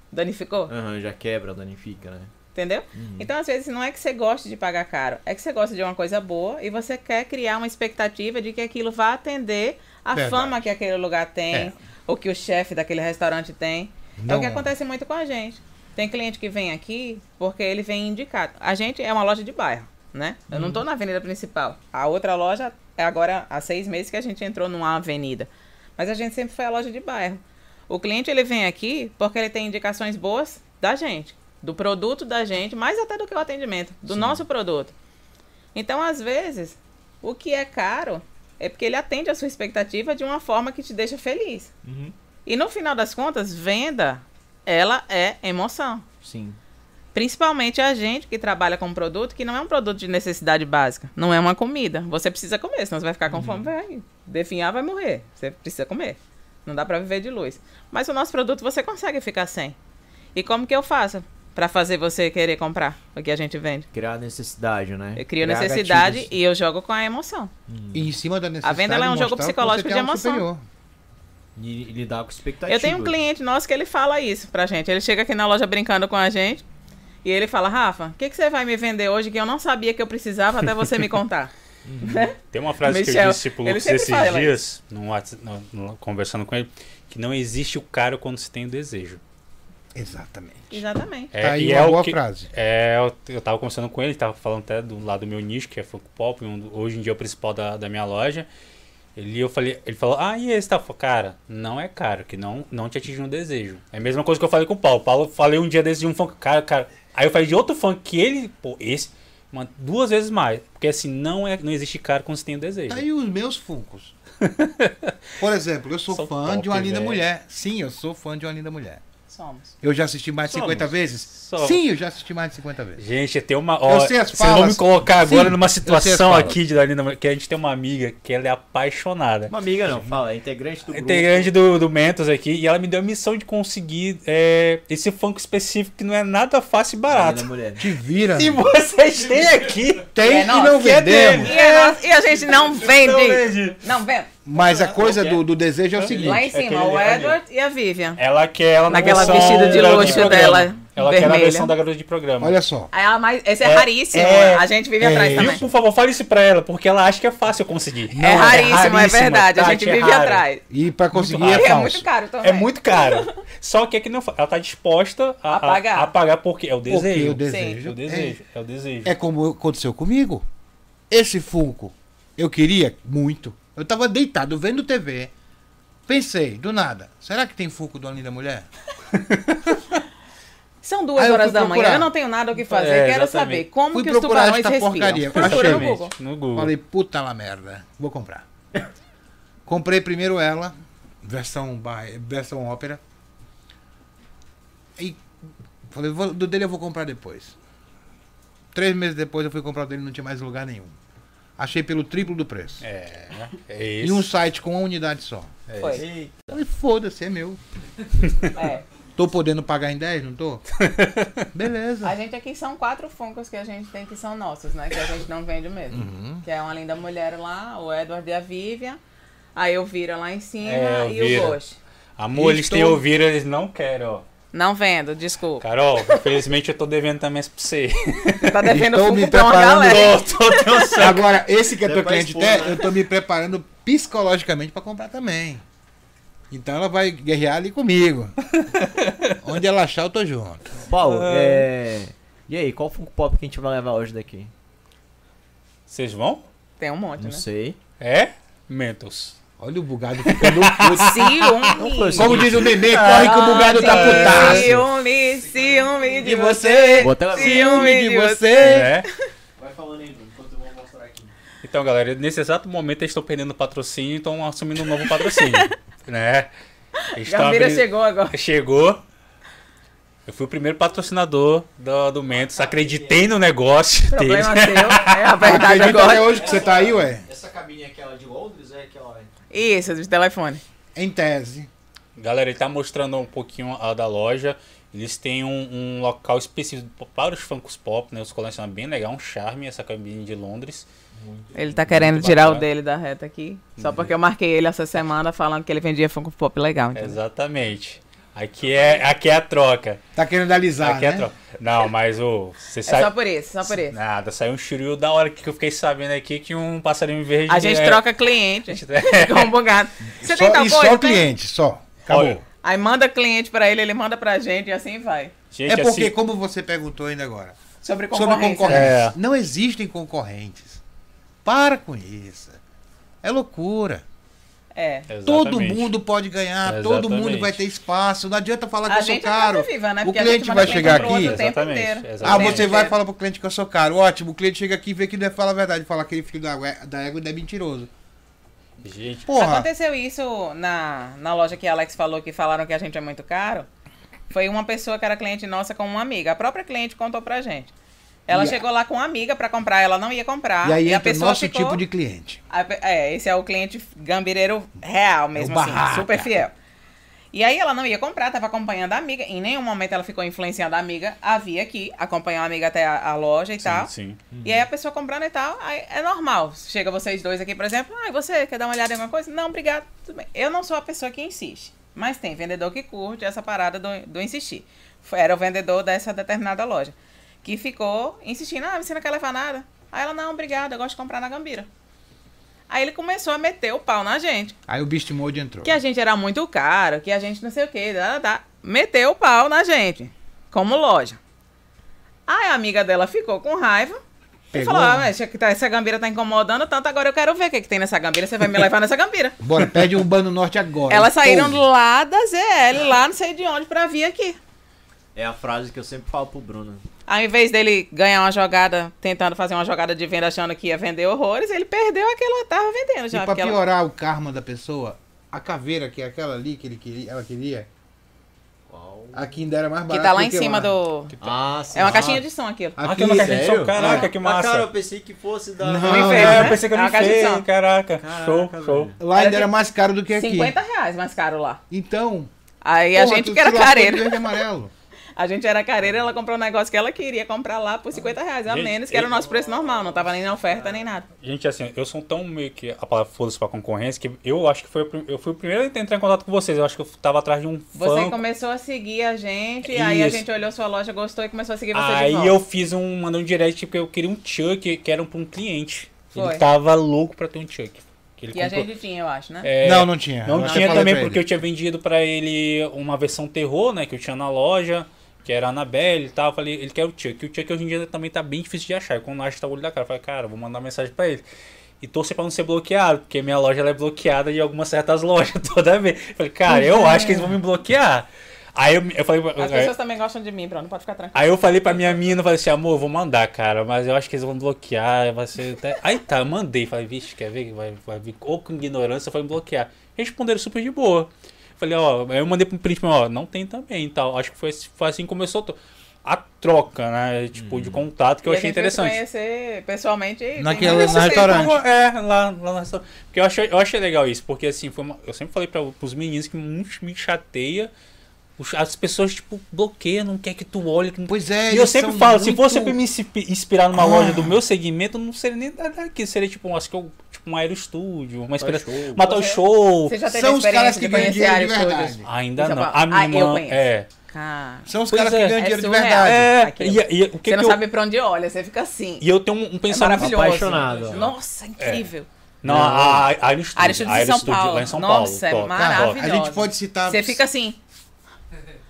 danificou. Aham, já quebra, danifica, né? Entendeu? Então, às vezes, não é que você goste de pagar caro, é que você gosta de uma coisa boa e você quer criar uma expectativa de que aquilo vá atender a Verdade. fama que aquele lugar tem, É. ou que o chefe daquele restaurante tem. é Não o que é. acontece muito com a gente. Tem cliente que vem aqui porque ele vem indicado. A gente é uma loja de bairro, né? Eu não tô na avenida principal. A outra loja é agora há seis meses que a gente entrou numa avenida. Mas a gente sempre foi a loja de bairro. O cliente ele vem aqui porque ele tem indicações boas da gente, do produto da gente, mais até do que o atendimento, do nosso produto. Então, às vezes, o que é caro é porque ele atende a sua expectativa de uma forma que te deixa feliz. Uhum. E no final das contas, venda, ela é emoção. Sim. Principalmente a gente que trabalha com um produto que não é um produto de necessidade básica. Não é uma comida. Você precisa comer, senão você vai ficar com fome, vai definhar, vai morrer. Você precisa comer. Não dá pra viver de luz. Mas o nosso produto você consegue ficar sem. E como que eu faço pra fazer você querer comprar o que a gente vende? Criar necessidade, né? Eu crio Criar necessidade gatilhos. e eu jogo com a emoção. E em cima da necessidade. venda, ela é um jogo psicológico você de emoção. superior. E, e lidar com expectativa. Eu tenho um cliente nosso que ele fala isso pra gente. Ele chega aqui na loja brincando com a gente e ele fala: Rafa, o que, que você vai me vender hoje que eu não sabia que eu precisava até você me contar? <laughs> Tem uma frase que Michel, eu disse pro ele Lucas sempre esses fala dias, no WhatsApp, no- no- conversando com ele, que não existe o caro quando se tem o desejo. Exatamente. Exatamente. É, tá aí e uma é boa o que, frase. É, eu, eu tava conversando com ele, tava falando até do lado do meu nicho, que é Funko Pop, um hoje em dia é o principal da, da minha loja. Ele, eu falei, ele falou, ah, e esse tá? Cara, não é caro, que não, não te atinge um desejo. É a mesma coisa que eu falei com o Paulo. Paulo, falei um dia desse de um funk, cara, cara. Aí eu falei de outro funk que ele, pô, esse, uma, duas vezes mais. Porque assim, não, é, não existe quando se tem o desejo. Aí os meus funcos. <laughs> Por exemplo, eu sou São fã top, de uma linda velho. mulher. Sim, eu sou fã de uma linda mulher. Somos. Eu já assisti mais de Somos. 50 vezes? Somos. Sim, eu já assisti mais de 50 vezes. Gente, tem uma. Ó, sei as vocês vão me falas. colocar agora Sim, numa eu situação falas. aqui de Dalina, que a gente tem uma amiga que ela é apaixonada. Uma amiga não, fala, é integrante do grupo. Integrante do, do Mentos aqui, e ela me deu a missão de conseguir é, esse funk específico que não é nada fácil e barato. Da mulher. Te vira. E vocês têm aqui. Tem É e não é vendemos. E a, nossa- e a gente não vende. Não vende. Não vende. Mas a coisa do, do desejo é o seguinte. Lá em aquele cima, o ali. Edward e a Vivian. Ela quer ela na Naquela versão vestida de luxo programa. dela, Ela quer a vermelha. versão da garota de programa. Olha só. Ela mais, esse é, É, raríssimo. é, a gente vive é, atrás? Viu? também. Por favor, fale isso pra ela, porque ela acha que é fácil conseguir. é raríssimo, é, verdade. a Tati, gente é vive atrás. E pra conseguir é E é falso. muito caro também. É muito caro. Só que é que não ela tá disposta a, A pagar. A, a pagar porque é o Porque desejo. o desejo. É o desejo. É, o desejo. É, é como aconteceu comigo. Esse Funko, eu queria muito. Eu tava deitado vendo TV. Pensei, do nada, será que tem Funko de uma linda mulher? <laughs> São duas Aí horas da manhã, procurar. eu não tenho nada o que fazer. É, Quero exatamente. saber como Fui que os procurar tubarões esta respiram. porcaria. Procura Achei. no Google. no Google. Falei, puta la merda, vou comprar. <laughs> Comprei primeiro ela, versão, ba- versão ópera. E falei, vou- do dele eu vou comprar depois. Três meses depois eu fui comprar o dele e não tinha mais lugar nenhum. Achei pelo triplo do preço. É, é E isso. um site com uma unidade só. É Foi. isso. Eita. Falei, foda-se, é meu. É. Tô podendo pagar em 10, não tô? <laughs> Beleza. A gente aqui são quatro Funkos que a gente tem que são nossos, né? Que a gente não vende mesmo. Uhum. Que é uma linda mulher lá, o Edward e a Vivian. Aí eu vira lá em cima É, e o Ghost. Amor, eles Estou- têm ouvir, eles não querem, ó. Não vendo, desculpa. Carol, infelizmente eu tô devendo também pra você. Tá <laughs> devendo Estou me Funko pra uma preparando. tô, tô, certo. Agora, esse que é teu cliente expor, até, né? eu tô me preparando psicologicamente pra comprar também. Então ela vai guerrear ali comigo. <laughs> Onde ela achar, eu tô junto. Paulo, é... E aí, qual Funko Pop que a gente vai levar hoje daqui? Vocês vão? Tem um monte, Não né? sei. É? Mentos. Olha o bugado ficando <laughs> puto. Ciúme. Como diz o neném, corre que o bugado tá putaço. Ciúme, ciúme de De você. Ciúme de você. É. Vai falando aí, Bruno, enquanto eu vou mostrar aqui. Então, galera, nesse exato momento eles estão perdendo patrocínio e estão assumindo um novo patrocínio. <laughs> né? Gambira abrindo- chegou agora. Chegou. Eu fui o primeiro patrocinador do, do Mentos. Acreditei no negócio deles. Problema seu. É a verdade Acredita até agora. hoje que você tá aí, ué? Essa cabine é aquela de Londres, é aquela... Isso, de telefone. Em tese. Galera, ele tá mostrando um pouquinho a da loja. Eles têm um, um local específico para os Funkos Pop, né? Os colecionáveis bem legal, um charme essa cabine de Londres. Ele tá querendo Muito tirar o bacana. dele da reta aqui. Só porque eu marquei ele essa semana falando que ele vendia Funko Pop legal. entendeu? Exatamente. Aqui é, aqui é a troca. Tá querendo alisar, aqui é a né? troca. Não, mas o. Você É sabe. só por isso, só por isso. Nada, saiu um churil da hora que eu fiquei sabendo aqui que um passarinho verde. A gente é- troca cliente. <laughs> Fica um bugado. Você tem Só, tal e coisa? só Tem? cliente, só. Acabou. Olha, Aí manda cliente pra ele, ele manda pra gente e assim vai. gente, é porque, assim, como você perguntou ainda agora, Sobre sobre concorrência. É. Não existem concorrentes. Para com isso. É loucura. É. Todo mundo pode ganhar, todo mundo vai ter espaço. Não adianta falar que A eu sou é caro. viva, né? O Porque a cliente vai chegar aqui- Exatamente, inteiro. Ah, você vai falar pro cliente que eu sou caro. Ótimo, o cliente chega aqui e vê que não é fala a verdade, fala aquele filho da, da égua é mentiroso. Gente, Porra, Aconteceu isso na, na loja que a Alex falou que falaram que a gente é muito caro. Foi uma pessoa que era cliente nossa com uma amiga. A própria cliente contou pra gente. Ela E a- chegou lá com uma amiga pra comprar, ela não ia comprar. e aí a entra o pessoa nosso ficou... tipo de cliente. A É, esse é o cliente gambireiro real mesmo, É o assim, super fiel. E aí ela não ia comprar, tava acompanhando a amiga. Em nenhum momento ela ficou influenciando a amiga. Havia aqui, acompanhou a amiga até a, a loja e tal. sim, sim. E aí a pessoa comprando e tal, aí é normal. Chega vocês dois aqui, por exemplo, ah, você quer dar uma olhada em alguma coisa? Não, obrigado, tudo bem. Eu não sou a pessoa que insiste, mas tem vendedor que curte essa parada do, do insistir. Foi- Era o vendedor dessa determinada loja, que ficou insistindo, ah, você não quer levar nada? Aí ela, não, obrigada, eu gosto de comprar na Gambira. Aí ele começou a meter o pau na gente. Aí o Beast Mode entrou. Que a gente era muito caro, que a gente não sei o que, meteu o pau na gente, como loja. Aí a amiga dela ficou com raiva e Pegou, falou: ah, né? mas que tá- essa gambira tá incomodando tanto, agora eu quero ver o que, que tem nessa gambira, você vai me levar nessa gambira. <laughs> Bora, pede um Bando Norte agora. Elas saíram Pô. lá da ZL, lá não sei de onde, pra vir aqui. É a frase que eu sempre falo pro Bruno. Ao invés dele ganhar uma jogada, tentando fazer uma jogada de venda achando que ia vender horrores, ele perdeu aquela tava vendendo já. E pra ela- piorar o karma da pessoa, a caveira, que é aquela ali que ele queria, ela queria, Qual? aqui ainda era mais Que barato. tá lá em que cima lá. do. Ah, sim. É uma Ah, caixinha de som aquilo. Aqui, Aqui é uma caixinha de som, caraca, É. que Ah, massa. cara, eu pensei que fosse da. Não, é, né? eu pensei que É era uma um caixa de som. caraca. Caraca, show, velho. show. Lá ainda Era era mais caro do que aqui. 50 reais mais caro lá. Então, Aí a gente que era careira. verde e amarelo. A gente era careira, ela comprou um negócio que ela queria comprar lá por 50 reais, a Gente, menos, que era o nosso preço normal, não tava nem na oferta nem nada. Gente, assim, eu sou tão meio que a palavra foda-se pra concorrência que eu acho que foi, eu fui o primeiro a entrar em contato com vocês. Eu acho que eu tava atrás de um Você fã. começou a seguir a gente, aí a Isso. gente olhou sua loja, gostou e começou a seguir você de Aí eu fiz um, mandei um direct porque eu queria um Chuck que era pra um cliente. Foi. Ele tava louco pra ter um Chuck. Ele E a comprou- gente tinha, eu acho, né? É, Não, não tinha. Não até tinha também porque eu tinha vendido pra ele uma versão terror, né? Que eu tinha na loja, que era a Annabelle e tal. Eu falei, ele quer o Chuck. E o Chuck hoje em dia também tá bem difícil de achar. E quando acha tá o olho da cara, eu falei, cara, vou mandar mensagem pra ele. E torcer pra não ser bloqueado, porque minha loja é bloqueada de algumas certas <laughs> lojas toda vez. Eu falei, cara, eu acho que eles vão me bloquear. Aí eu, eu falei, As aí- pessoas também gostam de mim, Bruno, pode ficar tranquilo. Aí eu falei pra minha mina, falei assim, amor, vou mandar, cara, mas eu acho que eles vão bloquear, vai ser até... <laughs> Aí tá, eu mandei, falei, vixe, quer ver que vai, vai vir, ou com ignorância, vai me bloquear. Responderam super de boa. Falei, ó, aí eu mandei pro print, ó, não tem também e tal. Acho que foi, foi assim que começou a troca, né, tipo, de contato, que eu E achei interessante. conhecer pessoalmente. e Naquele- mais- no restaurante. Como- É, lá, lá no restaurante. Porque eu achei, eu achei legal isso, porque assim, foi uma- eu sempre falei para os meninos que muito me chateia. As pessoas, tipo, bloqueiam, não quer que tu olhe. Que não... Pois é, e eu sempre falo, se muito- fosse pra me inspi- inspirar numa Ah. loja do meu segmento, não seria nem da- daqui. Seria tipo, acho que eu, tipo um aerostúdio, uma inspiração. show. Matar o Você- show. Você já teve São a os caras experiência que de ganham dinheiro de Ares verdade. Ainda não. A minha Ah, irmã. É. Cara, São os Pois caras é. que ganham É dinheiro de verdade. É, e, e o que, você não que eu. sabe pra onde olha, você fica assim. E eu tenho um, um É pensamento. maravilhoso. Apaixonado. Nossa, incrível. Não, a, a Aerostúdio. De São Paulo. lá em São Nossa, Paulo. é top, maravilhoso. A gente pode citar Você fica assim,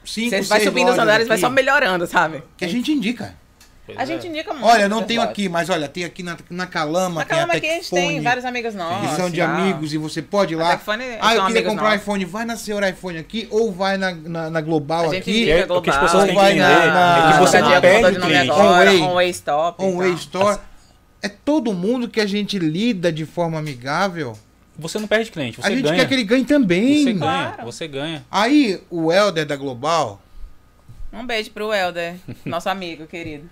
cinco, você vai subindo os andares, vai só melhorando, sabe? Que a gente indica. Pois A é. gente indica muito. Olha, não tenho aqui, mas olha, tem aqui na, na Calama, Na tem Calama a aqui a gente tem vários amigos nossos. que são de tal. amigos e você pode ir lá. Tecfone Ah, eu queria comprar um nossos. iPhone. Vai na senhora iPhone aqui ou vai na, na, na Global aqui. indica o que as pessoas têm que vai entender na- é que você não perde cliente. On-Way. On-Way Stop. On Way tal. Store. É todo mundo que a gente lida de forma amigável. Você não perde cliente, você a gente ganha. quer que ele ganhe também. Você ganha, Claro. você ganha. Aí, o Helder da Global, Um beijo pro Helder, <laughs> nosso amigo querido.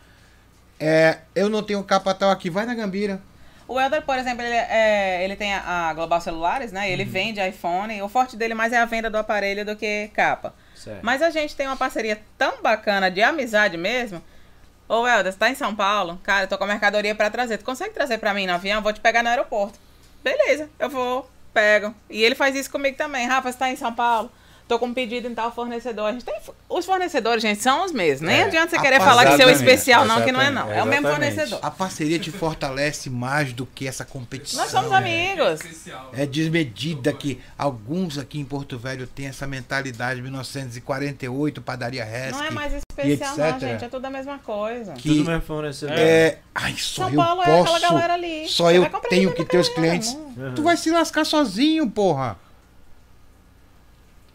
é, eu não tenho capa tal aqui, vai na Gambira. O Helder, por exemplo, ele, é, ele tem a, a Global Celulares, né? Uhum. Ele vende iPhone. O forte dele mais é a venda do aparelho do que capa. Certo. Mas a gente tem uma parceria tão bacana de amizade mesmo. Ô, Helder, você tá em São Paulo? Cara, eu tô com a mercadoria pra trazer. Tu consegue trazer pra mim no avião? Eu Vou te pegar no aeroporto. Beleza, eu vou, pego. E ele faz isso comigo também. Rafa, você tá em São Paulo? Tô com um pedido em tal fornecedor. A gente tem. Os fornecedores, gente, são os mesmos. Nem É, adianta você querer falar que seu especial, não, que não é não. É o mesmo fornecedor. A parceria te fortalece mais do que essa competição. Nós somos né? amigos. Especial. É desmedida que alguns aqui em Porto Velho têm essa mentalidade 1948, padaria Hesky. Não é mais especial, não, etc. gente. É tudo a mesma coisa. que Tudo mesmo fornecedor. é, ai, só São eu Paulo é posso. aquela galera ali. Só Você eu tenho que ter os clientes. não. Tu vai se lascar sozinho, porra.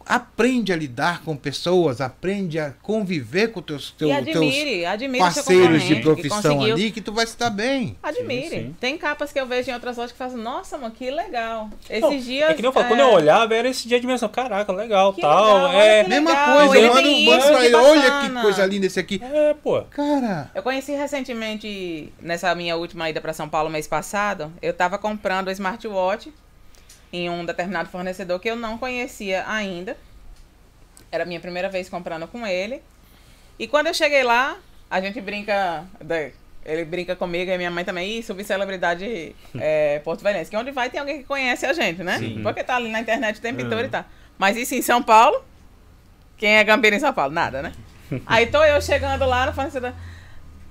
Aprende a lidar com pessoas, aprende a conviver com teus, teu, E teus admire, admire parceiros de que profissão conseguiu- ali que tu vai se dar bem. Admire. Sim, sim. Tem capas que eu vejo em outras lojas que fazem, nossa, mano, que legal. Esses Não, dias. É que nem eu falo, quando eu olhava, era esse dia de dimensão. Caraca, legal, Que tal. legal, é, que Mesma legal, coisa, eu mando, pra que ele, olha que coisa linda esse aqui. é, pô. Cara, Eu conheci recentemente, nessa minha última ida para São Paulo mês passado, eu tava comprando o smartwatch em um determinado fornecedor que eu não conhecia ainda. Era a minha primeira vez comprando com ele. E quando eu cheguei lá, a gente brinca. Ele brinca comigo e minha mãe também. Ih, subcelebridade é, Porto Velhense. Que onde vai tem alguém que conhece a gente, né? Sim. Porque tá ali na internet o tempo Uhum. todo e tá. Mas isso em São Paulo? Quem é Gambira em São Paulo? Nada, né? <laughs> Aí tô eu chegando lá no fornecedor.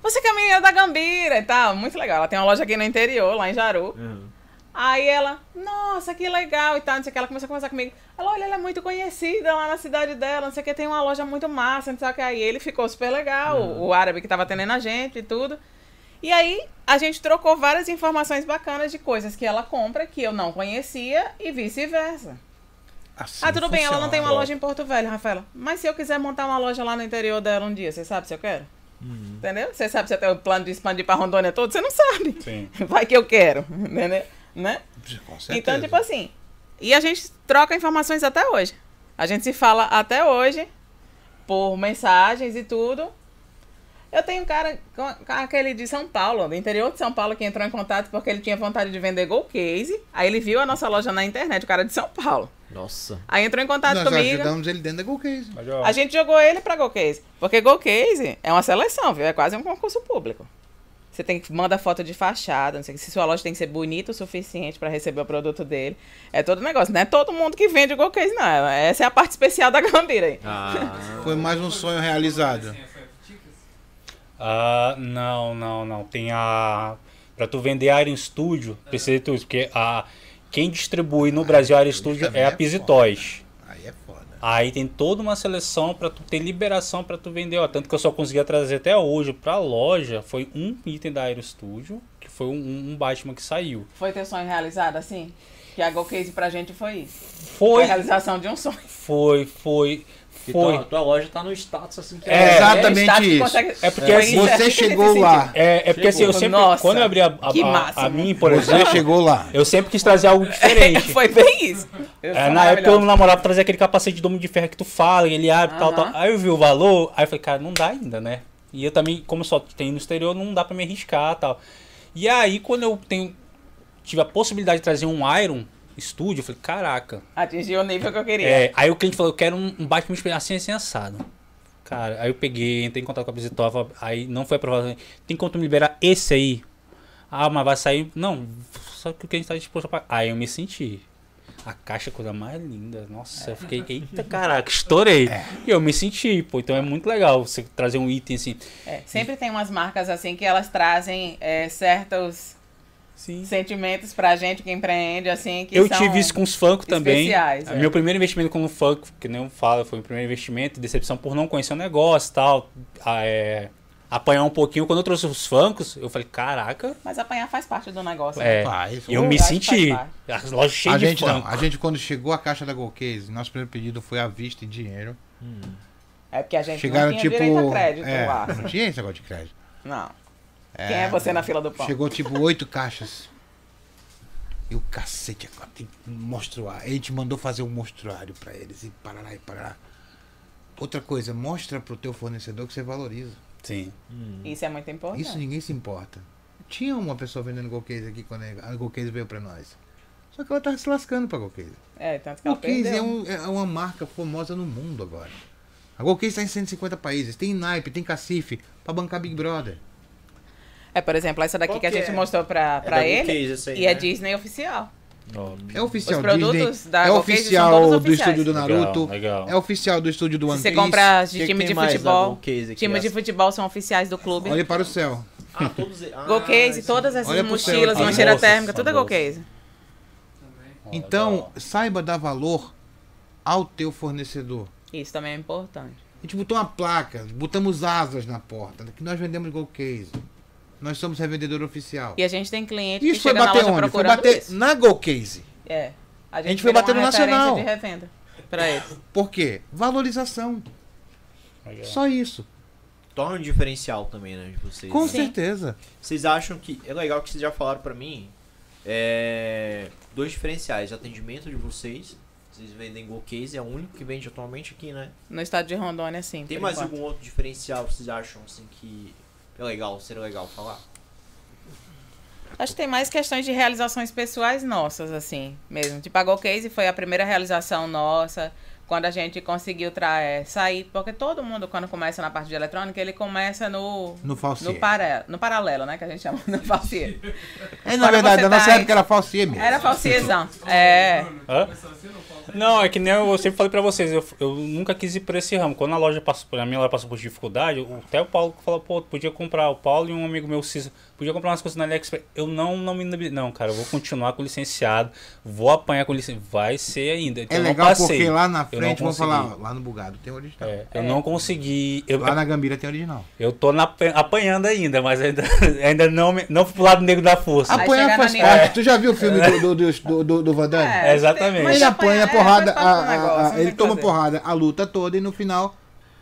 você que é a menina da Gambira e tal. Muito legal. Ela tem uma loja aqui no interior, lá em Jaru. Uhum. Aí ela, nossa, que legal e tal, não sei o que. Ela começou a conversar comigo. Ela, olha, ela é muito conhecida lá na cidade dela, não sei o que, tem uma loja muito massa, não sei o que. Aí ele ficou super legal, o, o árabe que tava atendendo a gente e tudo. E aí a gente trocou várias informações bacanas de coisas que ela compra que eu não conhecia e vice-versa. Assim Ah, tudo bem, ela não tem uma loja em Porto Velho, Rafaela. Mas se eu quiser montar uma loja lá no interior dela um dia, você sabe se eu quero? Entendeu? Você sabe se eu tenho o plano de expandir pra Rondônia todo? Você não sabe. Sim. <laughs> Vai que eu quero, entendeu? Né? Com certeza. Então, tipo assim. E a gente troca informações até hoje. A gente se fala até hoje por mensagens e tudo. Eu tenho um cara com com aquele de São Paulo, do interior de São Paulo, que entrou em contato porque ele tinha vontade de vender Gold Case. Aí ele viu a nossa loja na internet, o cara de São Paulo. Nossa. Aí entrou em contato Nós comigo. ajudamos ele dentro da Go Case. Mas, ó, A gente jogou ele pra Go Case. Porque Go Case é uma seleção, viu? É quase um concurso público. Você tem que mandar foto de fachada, não sei se sua loja tem que ser bonita o suficiente pra receber o produto dele. É todo negócio. Não é todo mundo que vende o Go Case, não. Essa é a parte especial da Gambira aí. Ah. Foi mais um sonho realizado. Ah, não, não, não. Tem a. Pra tu vender a Iron Studio, precisa de tudo. Porque a... quem distribui no Brasil a Iron Studio é a é. Toys. Aí tem toda uma seleção pra tu ter liberação pra tu vender. Ó. Tanto que eu só conseguia trazer até hoje pra loja. Foi um item da Aero Studio, que foi um, um Batman que saiu. Foi teu sonho realizado assim? Que a Go Case pra gente foi isso. Foi, a realização de um sonho. foi, foi, Foi. Tua, tua loja tá no status assim que É, exatamente status que isso. consegue- É porque Foi assim, Você chegou lá. É, é porque assim, eu Chegou. sempre. Nossa, quando eu abri a, a, que a- massa, a né? minha, por Você exemplo, chegou lá. eu sempre quis trazer algo diferente. <laughs> Foi bem isso. É, na época eu namorava trazer aquele capacete de domo de ferro que tu fala, ele abre, tal, Aham. tal. Aí eu vi o valor, aí eu falei, cara, não dá ainda, né? E eu também, como só tenho no exterior, não dá pra me arriscar tal. E aí, quando eu tenho, tive a possibilidade de trazer um Iron Studio, eu falei, caraca. Atingiu o nível que eu queria. É, aí o cliente falou, eu quero um, um Batman assim, assim, assado. Cara, aí eu peguei, entrei em contato com a Visitova, aí não foi aprovado. Tem como tu me liberar esse aí? Ah, mas vai sair. Não, só que o cliente tá disposto a pagar. Aí eu me senti. A caixa é a coisa mais linda. Nossa, eu fiquei, eita caraca, estourei. E eu me senti, pô. Então é muito legal você trazer um item assim. É, sempre tem umas marcas assim que elas trazem é, certos Sim. sentimentos pra gente que empreende, assim, que Eu são tive isso com os Funko também. especiais, é. Meu primeiro investimento com o Funko, que nem eu falo, foi o primeiro investimento, decepção por não conhecer o negócio e tal. É, apanhar um pouquinho. Quando eu trouxe os Funkos, eu falei, caraca. Mas apanhar faz parte do negócio. né? É, Faz. eu me senti. As lojas cheias A de gente não. A gente, quando chegou a caixa da Go Case, nosso primeiro pedido foi à vista em dinheiro. É porque a gente Chegaram não tinha tipo. direito a crédito é, lá. não tinha esse negócio de crédito. Não. Quem é você na fila do pão? Chegou tipo oito caixas. E o cacete, agora tem monstruário. A gente mandou fazer um monstruário pra eles e parará e parará. Outra coisa, mostra pro teu fornecedor que você valoriza. Sim. Isso é muito importante. Isso ninguém se importa. Tinha uma pessoa vendendo Golcase aqui quando a Golcase veio pra nós. Só que ela tava se lascando pra Golcase. É, tanto que ela Golcase perdeu. é, um- é uma marca famosa no mundo agora. A Golcase está em 150 países. Tem naipe, tem cacife pra bancar Big Brother. É, por exemplo, essa daqui Qual que a gente é? mostrou pra, É pra da ele. Bookcase essa aí, e é né? Disney oficial. É oficial Os produtos Disney. da é oficial do estúdio do Naruto. Legal, legal. É oficial do estúdio do One Se você Piece. compra de Que time de futebol, times de futebol são oficiais do clube. Olhe para o céu. Ah, todos. Ah, Golcase, sim. todas essas Olha céu mochilas, aqui. mancheira térmica, tudo é. Golcase. Também. Então, saiba dar valor ao teu fornecedor. Isso também é importante. A gente botou uma placa, botamos asas na porta, que nós vendemos Golcase. Nós somos revendedor oficial. E a gente tem cliente Isso que foi chega na bater loja onde? Foi bater isso. na Golcase. É. A gente, gente foi bater no Nacional. de revenda pra eles. Por quê? Valorização. Legal. Só isso. Torna um diferencial também, né, de vocês. Com né? Certeza. Vocês acham que. É legal que vocês já falaram pra mim. É, dois diferenciais. Atendimento de vocês. Vocês vendem Golcase, é o único que vende atualmente aqui, né? No estado de Rondônia, sim. Tem mais enquanto. algum outro diferencial que vocês acham assim que é legal, seria legal falar? Acho que tem mais questões de realizações pessoais nossas, assim, mesmo. Tipo, a Golcase foi a primeira realização nossa. Quando a gente conseguiu tra é, sair, porque todo mundo, quando começa na parte de eletrônica, ele começa no. No falsier. No, para, no paralelo, né? Que a gente chama no falsier. <laughs> É, na Quando verdade, na nossa tá- época era falsier mesmo. Era falsierzão. <laughs> É. Hã? Não é que nem eu sempre falei pra vocês, eu, eu nunca quis ir por esse ramo. Quando a loja passou, a minha loja passou por dificuldade, o- até o Paulo falou, pô, podia comprar, o Paulo e um amigo meu, Cícero, podia comprar umas coisas na AliExpress. Eu não, não me não, cara, eu vou continuar com o licenciado, vou apanhar com o licenciado, vai ser ainda. Então É legal porque lá na frente, consegui. falar, lá no Bugado tem original. É, eu não consegui. Eu, Lá na Gambira tem original. eu tô na, apanhando ainda, mas ainda, <laughs> ainda não, não fui pro lado negro da força. Apanhar faz parte. Nina- Tu já viu o filme do, do, do, do, do, do Van Damme? É, exatamente. mas Ele apanha- a é, porrada, a- ele toma porrada a luta toda e no final,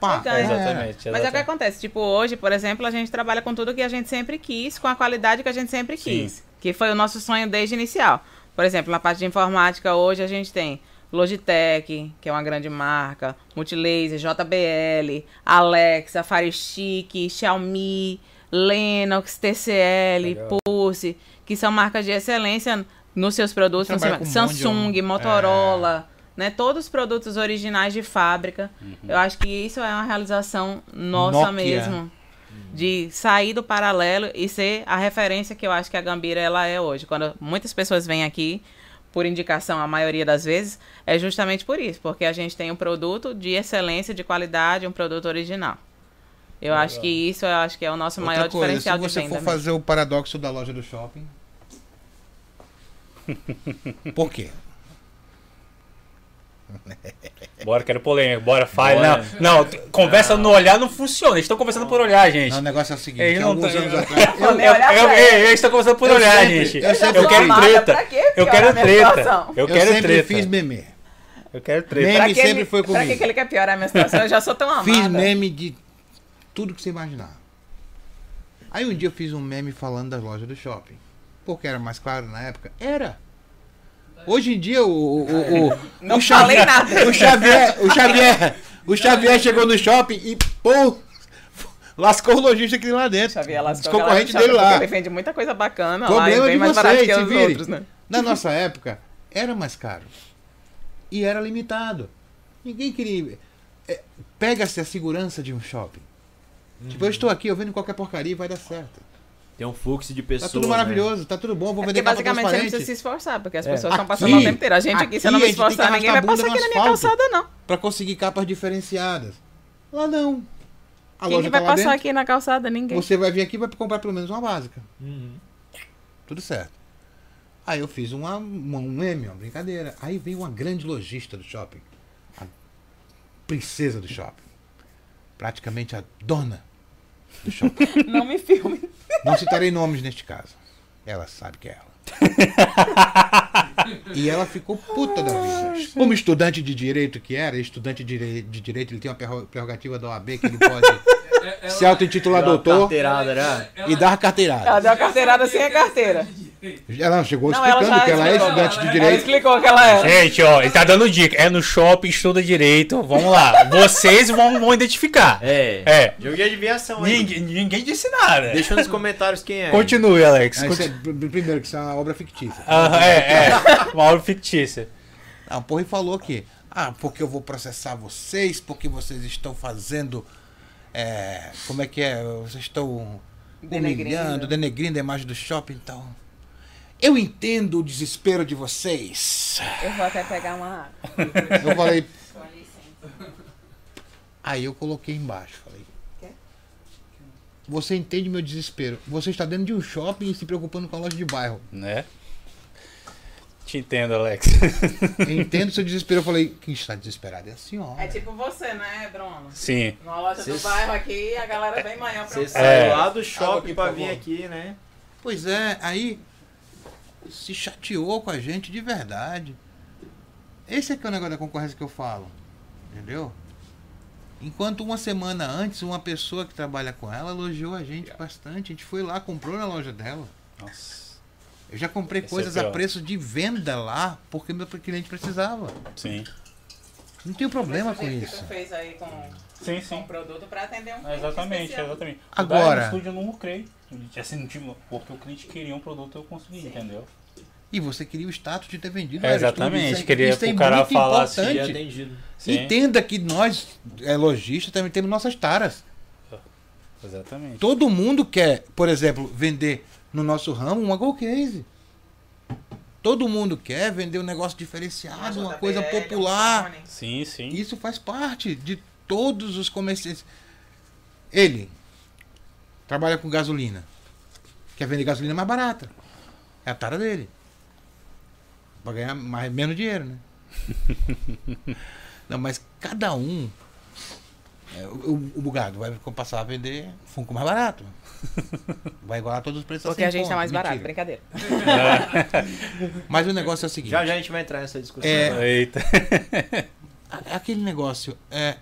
pá. Ganha. é. Exatamente. Mas é o que exatamente. acontece, tipo, hoje, por exemplo, a gente trabalha com tudo que a gente sempre quis, com a qualidade que a gente sempre Sim. quis. Que foi o nosso sonho desde o inicial. Por exemplo, na parte de informática, hoje a gente tem Logitech, que é uma grande marca, Multilaser, JBL, Alexa, Fire Stick, Xiaomi, Lennox, TCL, Legal. Pulse, que são marcas de excelência nos seus produtos. Samsung, um- Motorola, né? Todos os produtos originais de fábrica. Eu acho que isso é uma realização nossa Nokia. mesmo. De sair do paralelo e ser a referência que eu acho que a Gambira ela é hoje. Quando muitas pessoas vêm aqui, por indicação, a maioria das vezes, é justamente por isso. Porque a gente tem um produto de excelência, de qualidade, um produto original. Eu acho que isso eu acho que é o nosso Outra maior coisa, diferencial se de você venda. for mesmo. fazer o paradoxo da loja do shopping. Por quê? <laughs> Bora, quero polêmica, bora, fale. Bora. Não, não, conversa no olhar não funciona, eles estão conversando por olhar, gente. Não, o negócio é o seguinte, Eles não alguns tão- anos <laughs> atrás. Eu, eu, eu- estão conversando por Eu olhar, sempre- gente. eu Eu, sempre quero fui- treta. Eu quero treta. Eu Eu quero sempre treta. fiz meme. Eu quero treta. Meme sempre ele- foi Pra que, comigo. que ele quer piorar a minha situação? Eu já sou tão amada. Fiz meme de tudo que você imaginar. Aí um dia eu fiz um meme falando das lojas do shopping. Porque era mais claro na época? Era. Hoje em dia o. o, o, <laughs> Não o Xavier- falei nada. O Xavier, o Xavier, o Xavier chegou no shopping e pô, lascou o lojista que tem lá dentro. Xavier lascou Os concorrentes dele lá. vende muita coisa bacana lá Problema e bem de mais barato vocês, que se os outros, né? Na nossa época, era mais caro. E era limitado. Ninguém queria. é, Pega-se a segurança de um shopping. Tipo, eu estou aqui, eu vendo qualquer porcaria e vai dar certo. Tem um fluxo de Tá pessoas. tudo né? maravilhoso, tá tudo bom, vou É vender porque basicamente você não precisa se esforçar, porque as É. pessoas estão passando o tempo inteiro. A gente aqui, aqui se eu não me esforçar, ninguém vai passar aqui na minha calçada, não. Pra conseguir capas diferenciadas. Lá não. A Quem loja que vai tá passar dentro. aqui na calçada? Ninguém. Você vai vir aqui e vai comprar pelo menos uma básica. Uhum. Tudo certo. Aí eu fiz uma, uma, um meme, uma brincadeira. Aí veio uma grande lojista do shopping. A princesa do shopping. Praticamente a dona <laughs> Não me filme. Não citarei nomes neste caso. Ela sabe que é ela. <laughs> e ela ficou puta da vida. Como estudante de direito que era, estudante de, dire- de direito, ele tem uma prerro- prerrogativa da OAB que ele pode <laughs> É- ela- se auto-intitular doutor Carteirada, né? e dar carteirada. Ela deu a carteirada sem a carteira. Ela chegou Não, ela explicando já que ela é estudante de Ela direito. explicou que ela era. Gente, ó, ele tá dando dica. É no shopping, estuda direito. Vamos lá. Vocês vão, vão identificar. É. É. Jogo de adivinhação aí. Ninguém, ninguém disse nada. Deixa nos comentários quem é. Continue, Alex. Ah, é- Continue. pr- primeiro, que isso é uma obra fictícia. Aham, é, é. Uma obra fictícia. A porra e falou que, ah, porque eu vou processar vocês, porque vocês estão fazendo. é, como é que é? Vocês estão Denegrindo. humilhando, denegrindo a imagem do shopping, então. Eu entendo o desespero de vocês. Eu vou até pegar uma água. Eu falei. Aí eu coloquei embaixo. Falei. Você entende meu desespero. Você está dentro de um shopping e se preocupando com a loja de bairro. Né? Te entendo, Alex. Entendo seu desespero. Eu falei, quem está desesperado é a senhora. É tipo você, né, Bruno? Sim. Numa loja do Cês- bairro aqui, a galera vem manhã pra Você você. saiu É. lá do shopping aqui, pra vir favor. aqui, né? Pois é, aí se chateou com a gente de verdade. Esse é que é o negócio da concorrência que eu falo. Entendeu? Enquanto uma semana antes, uma pessoa que trabalha com ela elogiou a gente bastante. A gente foi lá, comprou na loja dela. Nossa. Eu já comprei Esse é coisas o a preço de venda lá, porque meu cliente precisava. Sim. Não tenho problema com isso. que tu fez aí com, Sim, com sim. um produto pra atender um cliente Exatamente, especial. exatamente. Agora- No estúdio eu não lucrei. Assim, não porque o cliente queria um produto eu consegui, entendeu? E você queria o status de ter vendido. É, o exatamente, Isso é- queria isso é pro cara falar assim, E atendido. Sim, Entenda que nós, é, lojistas, também temos nossas taras. exatamente. Todo mundo quer, por exemplo, vender no nosso ramo uma Gold Case. Todo mundo quer vender um negócio diferenciado, uma coisa popular. Sim, sim. Isso faz parte de todos os comerciantes. Ele trabalha com gasolina. Quer vender gasolina mais barata. É a tara dele. Pra ganhar mais, menos dinheiro, né? <laughs> Não, mas cada um. é, o, o bugado vai passar a vender Funko mais barato. <laughs> Vai igualar todos os preços. Porque assim, a gente tá ponto. mais barato, Mentira. brincadeira. <laughs> Mas o negócio é o seguinte. Já já a gente vai entrar nessa discussão. É, Eita. aquele negócio é.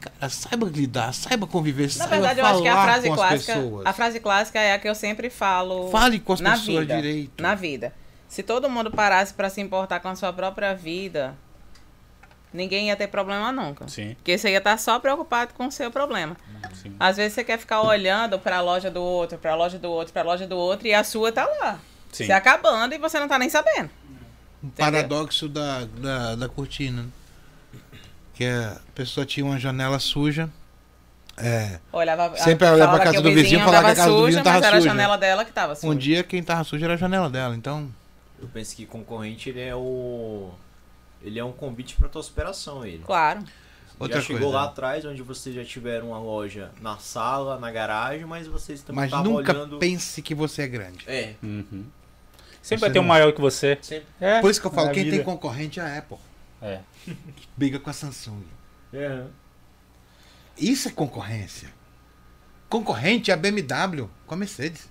Cara, saiba lidar, saiba conviver, Na saiba verdade, eu acho que a falar frase com as clássica. pessoas. A frase clássica é a que eu sempre falo. Fale com as na pessoas vida, direito. Na vida. Se todo mundo parasse pra se importar com a sua própria vida, ninguém ia ter problema nunca. Sim, Porque você ia estar só preocupado com o seu problema. sim. Às vezes você quer ficar olhando pra loja do outro, pra loja do outro, pra loja do outro, e a sua tá lá. Sim. Se acabando e você não tá nem sabendo. Um paradoxo da, da, da cortina. Que a pessoa tinha uma janela suja. É, Olhava, Sempre a- olhava pra casa do vizinho e falava que a casa do suja, vizinho tava mas era a suja. janela dela que tava suja. um dia quem tava sujo era a janela dela. Então, Eu penso que concorrente ele é o. Ele é um convite pra tua superação, ele. Claro. Outra já chegou coisa. lá atrás, onde vocês já tiveram uma loja na sala, na garagem, mas vocês também mas estavam nunca olhando. pense que você é grande. É, Uhum. Sempre Você vai ter um maior que você. sempre. É, Por isso que eu falo, quem vida. tem concorrente é a É. Briga com a Samsung. É. Isso é concorrência. Concorrente é a BMW com a Mercedes.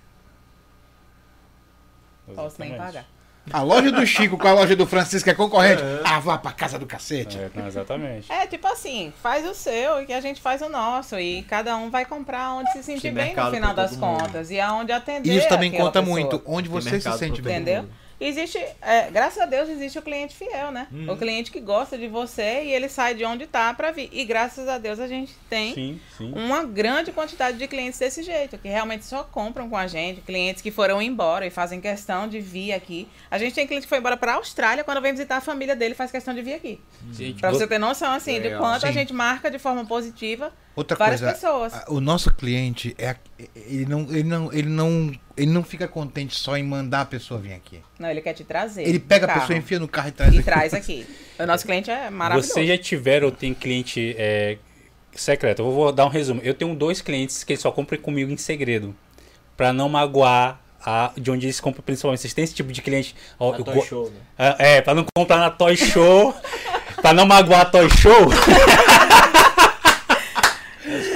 Posso nem pagar. A loja do Chico com a loja do Francisco é concorrente. É. Ah, vá pra casa do cacete. É, exatamente. É, tipo assim, faz o seu e que a gente faz o nosso. E cada um vai comprar onde se sentir Tem bem no final das mundo. contas. E aonde atender. E isso também conta pessoa. muito. Onde Tem você se sente bem. Entendeu? Existe, é, graças a Deus, existe o cliente fiel, né? Hum. O cliente que gosta de você e ele sai de onde tá pra vir. E graças a Deus a gente tem Sim, sim. uma grande quantidade de clientes desse jeito, que realmente só compram com a gente, clientes que foram embora e fazem questão de vir aqui. A gente tem cliente que foi embora pra Austrália, quando vem visitar a família dele, faz questão de vir aqui. Gente, Pra você ter noção, assim, de Legal. quanto a Sim. gente marca de forma positiva Outra várias coisa, pessoas. a- o nosso cliente é ele não, ele não, ele não, ele não fica contente só em mandar a pessoa vir aqui. Não, ele quer te trazer. Ele pega a carro pessoa, enfia no carro e traz e aqui. traz aqui. <laughs> O nosso cliente é maravilhoso. Vocês já tiveram ou tem cliente é, secreto? Eu vou dar um resumo. Eu tenho dois clientes que eles só compram comigo em segredo. Pra não magoar a, de onde eles compram principalmente. Vocês têm esse tipo de cliente? Ó, Na eu Toy go- Show, né? Ah, É, pra não comprar na Toy Show. <laughs> pra não magoar a Toy Show. <laughs>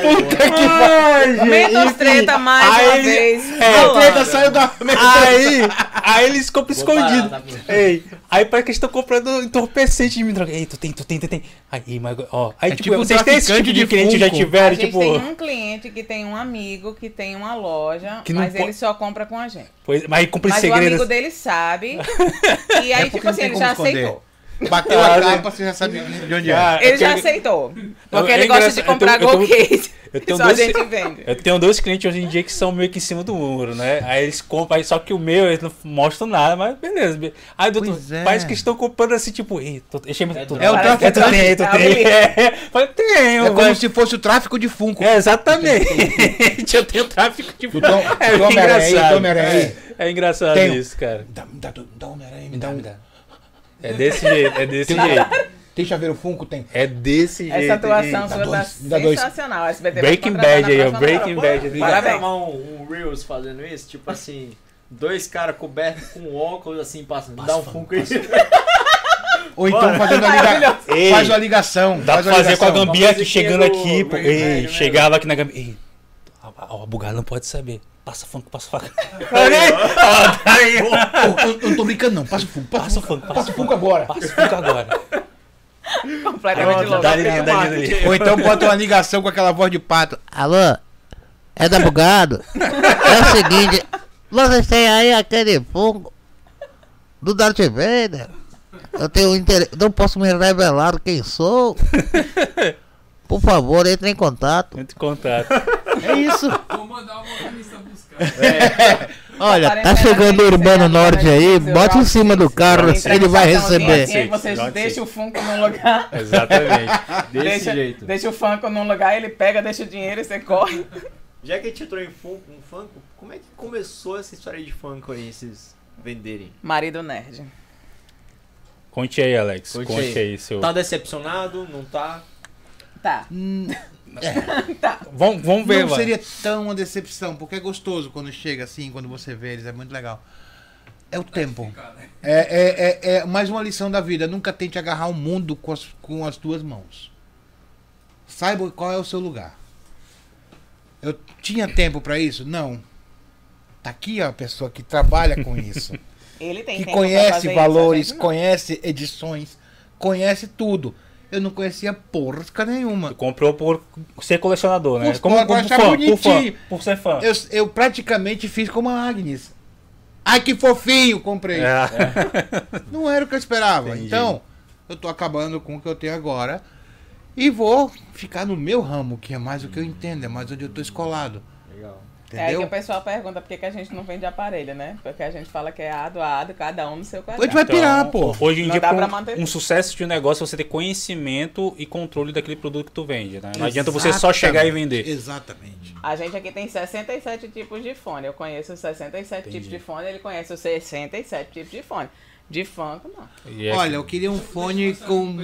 Puta que pariu. Menos treta mais aí uma vez. é, rolando. Treta saiu da aí, aí eles compram parar, escondido. tá. Ei, aí parece que eles estão comprando entorpecente de mim. droga. Ei, tu tem, tu tem, tu tem. Aí, mas, ó. Aí, É tipo, tipo vocês têm esse tipo de de cliente já. A tiveram, gente tipo. tem um cliente que tem um amigo que tem uma loja, mas po- ele só compra com a gente. Pois, mas aí compra em Mas o amigo dele sabe. <laughs> E aí, É tipo assim, ele já esconder. aceitou. Bateu Ah, a né? capa, você já sabe de onde é. Cara, Ele já aceitou. Porque É ele gosta de comprar Gold <laughs> tenho- Case. eu tenho Só dois- a gente vende. Eu tenho dois clientes hoje em dia que são meio que em cima do muro, né? Aí eles compram, aí só que o meu, eles não mostram nada, mas beleza. be- Aí doutor, é. parece que estão comprando assim, tipo, ei, tô, eu chamo, É do- É o é, tu traficante. tem, tu É tem. <laughs> É, Falei, tenho, É como mas- se fosse o tráfico de Funko. É, exatamente. <laughs> eu tenho tráfico de Tom, É aí, engraçado. aí. É engraçado Tenho. isso, cara. Dá, dá, dá Homem-Aranha, Me dá, um- me dá. É desse jeito, é desse Tem, um jeito. tem chaveiro Funko? Tem. É desse jeito. Essa atuação sua tá sensacional. SBT vai Breaking Bad aí, ó. Breaking. Bad. Parabéns. gravar um, um Reels fazendo isso? Tipo assim, dois caras cobertos com óculos assim, passando. Dá um funko aí. Ou então Bora. fazendo a ligação. Faz uma ligação. Dá faz pra fazer com a. Gambia aqui chegando do aqui, pô. Ei, né? chegava aqui na Gambia. Ei, o bugado não pode saber. Passa funk, passa funk. Tá aí. Ô, Eu não tô brincando, não. Passa o Funko. Passa Passa, funk, passa o Funko agora. Passa funk agora. Completamente Pronto, louco. Ou então bota uma ligação com aquela voz de pato. Alô? É da Bugado? É o seguinte, vocês têm aí aquele fungo do Darth Vader? Eu tenho interesse, não posso me revelar quem sou. Por favor, entre em contato. Muito contato. É isso. Vou mandar o motorista buscar. Olha, tá chegando o Urbano Norte aí, bota em cima do carro, Entrega ele vai receber. Assim, deixa Six. o Funko num lugar. <laughs> Exatamente. Desse deixa, jeito. deixa o Funko num lugar, ele pega, deixa o dinheiro e você corre. <laughs> Já que a gente entrou em Funko, um Funko, como é que começou essa história de Funko aí, esses venderem? Marido nerd. Conte aí, Alex. Conte Conte, aí. aí. seu. Tá decepcionado? Não tá? <laughs> Tá. Vamos, vamos ver, não vai. seria tão uma decepção, porque é gostoso quando chega assim, quando você vê eles, é muito legal. É o tempo. É, é, é, é mais uma lição da vida. Nunca tente agarrar o mundo com as, com as duas mãos. Saiba qual é o seu lugar. Eu tinha tempo pra isso? Não. Tá aqui a pessoa que trabalha com isso. <laughs> Ele tem que tempo pra conhece fazer valores, isso, conhece edições, conhece tudo. Eu não conhecia porra nenhuma. Tu comprou por ser colecionador, né? Por- Como, por como fã, por fã, por ser fã. Eu, eu praticamente fiz como a Agnes. Ai, que fofinho, comprei. É. <laughs> Não era o que eu esperava. Entendi. Então, eu tô acabando com o que eu tenho agora. E vou ficar no meu ramo, que é mais o que eu entendo, é mais onde eu tô escolado. Legal. É aí que o Entendeu? pessoal pergunta por que, que a gente não vende aparelho, né? Porque a gente fala que é ado a ado, cada um no seu A quadrado. gente vai pirar, pô. Então, Hoje em Não dia, dá pra pra um, manter. um sucesso de um negócio, é você ter conhecimento e controle daquele produto que tu vende, né? Não adianta você só chegar e vender. Exatamente. A gente aqui tem 67 tipos de fone. Eu conheço os 67 tipos de fone, ele conhece os 67 tipos de fone. De funk, não. É- Olha, eu queria um fone com.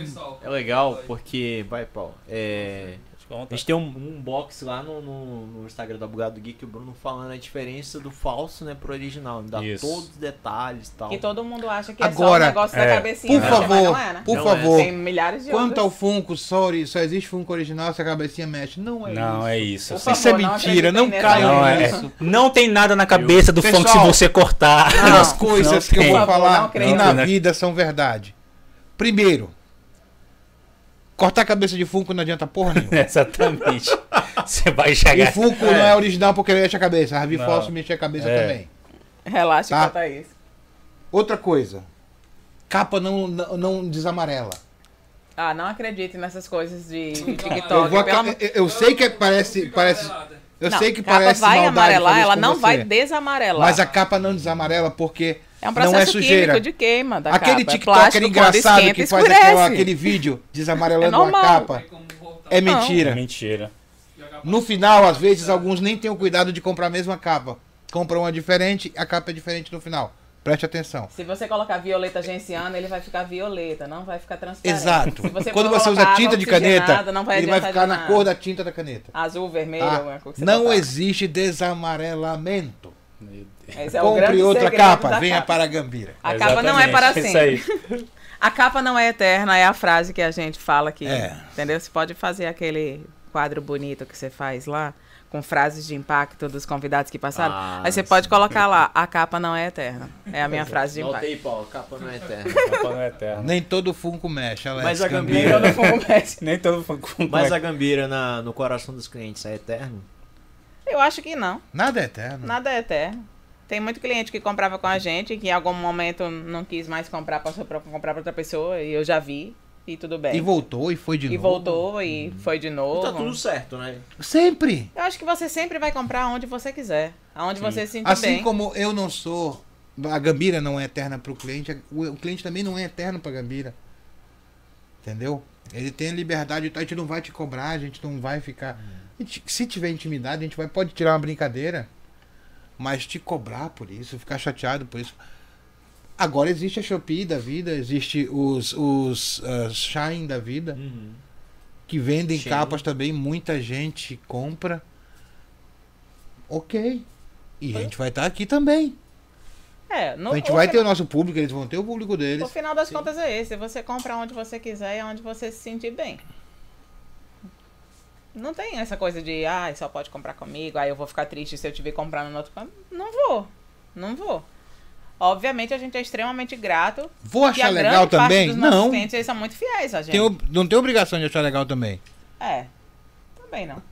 É legal porque, vai, Paulo, é... Conta. A gente tem um, um box lá no, no, no Instagram da Bugado Geek, o Bruno falando a diferença do falso, né, pro original. Dá Isso. todos os detalhes e tal. Que todo mundo acha que é Agora, só o negócio da é, cabecinha. Por mas favor, não é, né? por Não favor. Tem milhares de Quanto ao outros. Funko, sorry, só existe Funko original se a cabecinha mexe. Não é Não, isso. é isso. Isso é não mentira, não caiam Não, é, nisso. não tem nada na cabeça do Pessoal, funk se você cortar. Não, coisas que eu vou falar não que acredito. na Não. vida são verdade. Primeiro, cortar a cabeça de Funko não adianta porra nenhuma. <laughs> Exatamente. Você vai E chegar. Funko não é original porque mexe a cabeça. Ravi Não. Falso mexe a cabeça É. também. Relaxa Tá. quanto a isso. Outra coisa, capa não, não, não desamarela. Ah, não acredite nessas coisas de, de Eu, TikTok. vou aca- amor- eu, eu sei que parece, parece, eu Não, sei que capa parece vai maldade amarelar, ela não você, vai desamarelar. Mas a capa não desamarela porque é um não é processo sujeira. químico de queima da Aquele capa. É TikToker quando engraçado esquenta, que faz aquela- aquele vídeo <laughs> desamarelando É a capa é mentira. Mentira. No final, às vezes, alguns nem têm o cuidado de comprar a mesma capa. Compram uma diferente, a capa é diferente no final. Preste atenção. Se você colocar violeta genciana, ele vai ficar violeta, não vai ficar transparente. Exato. <laughs> Se você Quando você usa tinta de caneta, vai ele vai ficar na nada. cor da tinta da caneta. Azul, vermelho, tá? alguma cor que você Não botar. existe desamarelamento. Esse é Compre outra capa, venha capa. para a Gambira. A capa não é para sempre. Isso aí. <laughs> A capa não é eterna, é a frase que a gente fala aqui. É. Entendeu? Você pode fazer aquele quadro bonito que você faz lá, com frases de impacto dos convidados que passaram. Ah, Aí você sim. pode colocar lá, a capa não é eterna. É a minha frase de impacto. Notei, Paulo, capa não é eterna. <laughs> Capa não é eterna. Nem todo Funko mexe, Alex. Mas a Nem Gambira- todo <laughs> fumo mexe. Nem todo funk com Mas a Gambira na, no coração dos clientes é eterno? Eu acho que não. Nada é eterno. Nada é eterno. Tem muito cliente que comprava com a gente, que em algum momento não quis mais comprar, passou pra comprar pra outra pessoa, e eu já vi, e tudo bem. E voltou e foi de E novo. voltou, e foi de novo. Tá tudo certo, né? Sempre. Eu acho que você sempre vai comprar onde você quiser. Aonde você se sentir Assim bem. como eu não sou. A Gambira não é eterna para o cliente, o cliente também não é eterno para a Gambira. Entendeu? Ele tem a liberdade, a gente não vai te cobrar, a gente não vai ficar. gente- se tiver intimidade, a gente vai, pode tirar uma brincadeira. Mas te cobrar por isso, ficar chateado por isso. Agora existe a Shopee da vida, existe os, os ah, Shine da vida, Uhum. que vendem Sim. capas também, muita gente compra. Ok. E a gente vai estar aqui também. É, no, a gente o vai fi- ter o nosso público, eles vão ter o público O deles. final das contas é esse. Você compra onde você quiser e onde você se sentir bem. Não tem essa coisa de, ah, só pode comprar comigo, aí eu vou ficar triste se eu te ver comprando no outro canto. Não vou. Não vou. Obviamente a gente é extremamente grato. Vou achar a legal parte também? dos nossos Não. clientes eles são muito fiéis a gente. Tem, não tem obrigação de achar legal também. É. Também não.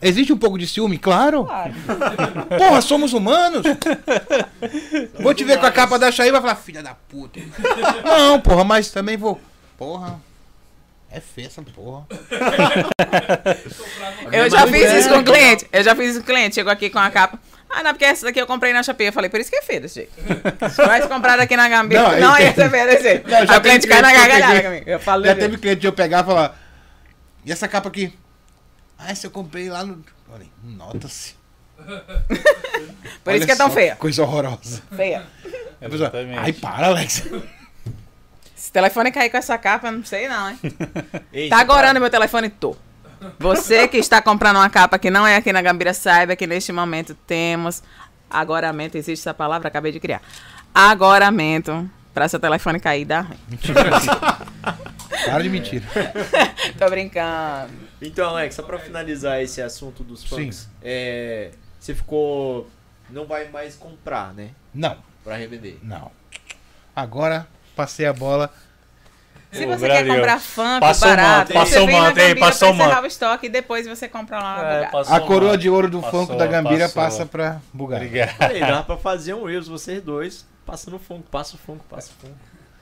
Existe um pouco de ciúme, claro. Claro. <laughs> Porra, somos humanos. Vou te ver com a capa da Chaí e vai falar, filha da puta. <laughs> Não, porra, mas também vou. Porra. É feia essa porra. <laughs> Eu já fiz isso com o cliente. Eu já fiz isso com o cliente. Chegou aqui com a capa. Ah, não, porque essa daqui eu comprei na Shopee. Eu falei, por isso que é feia desse jeito. <laughs> Se tivesse comprado aqui na Gambia, Não, não, aí ia ser feia desse jeito. Não, já o cliente cai na gargalhada comigo. Eu falo Já teve jeito. cliente de eu pegar e falar. E essa capa aqui? Ah, essa eu comprei lá no. Falei, nota-se. <laughs> Por Olha isso que é tão só, feia. Coisa horrorosa. Feia. Exatamente. Ai, para, Alex. Se o telefone cair com essa capa, eu não sei não, hein? <laughs> Ei, Tá agorando meu telefone? Tô. Você que está comprando uma capa que não é aqui na Gambira, saiba que neste momento temos agoramento. Existe essa palavra? Acabei de criar. Agoramento. Pra seu telefone cair e dar ruim. <laughs> Para de mentira. <laughs> Tô brincando. Então, Alex, só pra finalizar esse assunto dos Sim. funks, é, você ficou. Não vai mais comprar, né? Não, Pra revender. não. Agora passei a bola. Se você quer comprar funk passou o barato, manto, passou você o vem na manto, ei, Gambira passou pra o manto. encerrar o estoque e depois você compra lá uma É, A coroa uma- de ouro do passou, Funko da Gambira passou. passa pra Bugar. Obrigado. Falei, dá pra fazer um Reels, vocês dois. Passa no funko, passa o funko, passa o funko.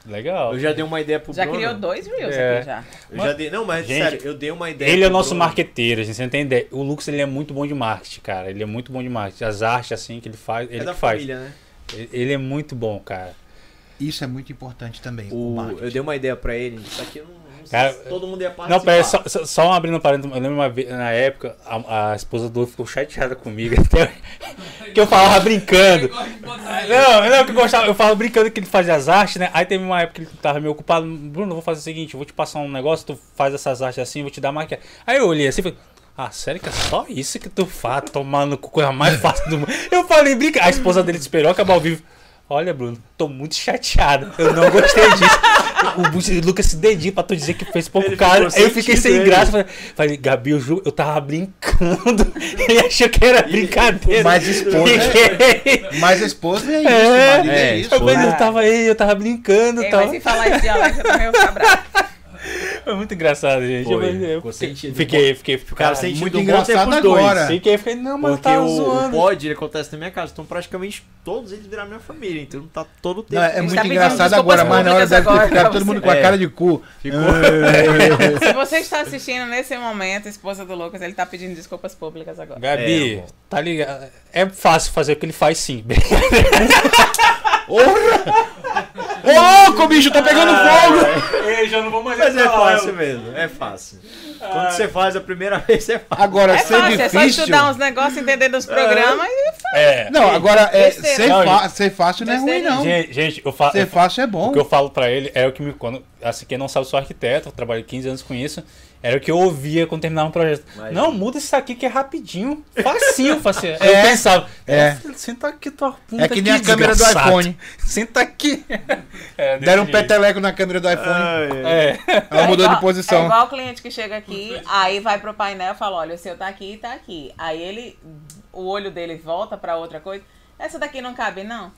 Legal. Eu já dei uma ideia pro Já Bruno. criou dois reels É. aqui já. Eu já dei. Não, mas Gente, sério, eu dei uma ideia. Ele é o nosso Bruno. marqueteiro, gente, você não tem ideia. O Lux ele é muito bom de marketing, cara. Ele é muito bom de marketing. As artes assim que ele faz, É ele da que faz. família, né? Ele- Ele é muito bom, cara. Isso é muito importante também. o O, eu dei uma ideia pra ele. Isso aqui eu não, não sei Cara, se todo mundo ia participar. Não, pera, só, só, só abrindo um parênteses. Eu lembro uma vez, na época, a, a esposa do ficou chateada comigo. <laughs> Até, que eu falava brincando. Não, não, que eu gostava, eu falava brincando que ele fazia as artes, né? Aí teve uma época que ele tava meio ocupado. Bruno, vou fazer o seguinte, eu vou te passar um negócio, tu faz essas artes assim, vou te dar maquiagem. Aí eu olhei assim e falei, ah, sério que é só isso que tu faz, tomando coisa mais fácil do mundo. Eu falei, brinca. A esposa dele esperou acabar ao vivo. Olha, Bruno, tô muito chateado. Eu não gostei disso. O, Lucas se dedica pra tu dizer que fez pouco ficou Aí eu fiquei sem ele. graça. Falei, falei, Gabi, eu juro, eu tava brincando. <laughs> Ele achou que era brincadeira. Mas esposa Fiquei- Mas a esposa é isso, É, é, é, isso. Ah. eu tava aí, eu tava brincando e Ei, tal. mas se falar isso Alex, eu também vou ficar bravo. Foi muito engraçado, gente. Foi, eu, fiquei, sentido. fiquei, fiquei, O cara muito engraçado dois. agora. Fiquei, fiquei, não, mas Porque tava o, o zoando. pod ele acontece na minha casa, então praticamente todos eles viraram minha família, então tá todo o tempo. Não, é muito tá engraçado agora, mas na hora deve ter ficado todo mundo com a cara de cu. Ficou. <laughs> Se você está assistindo nesse momento, a esposa do Lucas, ele tá pedindo desculpas públicas agora. Gabi, É, tá ligado? É fácil fazer o que ele faz sim. <laughs> Ô, louco, bicho, tá pegando fogo! Ei, já não vou mais Mas é fácil mesmo, é fácil. Quando você faz a primeira <laughs> vez, é fácil. Agora, É ser fácil, é só difícil. estudar uns negócios, entender dos programas e faz. É. Não, agora, é, ser, Não, fa- ser fácil não é ruim, não. Gente, gente, eu falo. Ser fácil é O bom. que eu falo pra ele é o que me. Quando, assim, quem não sabe, eu sou arquiteto, eu trabalhei 15 anos com isso. Era o que eu ouvia quando terminava um projeto. Mas- Não, muda isso aqui que é rapidinho. Facinho, facinho. <laughs> É, eu pensava, é. "Ô, filho, senta aqui tua bunda É que nem aqui, a câmera do iPhone. Senta aqui. <laughs> É, Deram um peteleco na câmera do iPhone. É. Ela mudou igual, de posição. É igual o cliente que chega aqui, aí vai pro painel e fala: olha, o seu tá aqui e tá aqui. Aí ele, o olho dele volta pra outra coisa. Essa daqui não cabe, não.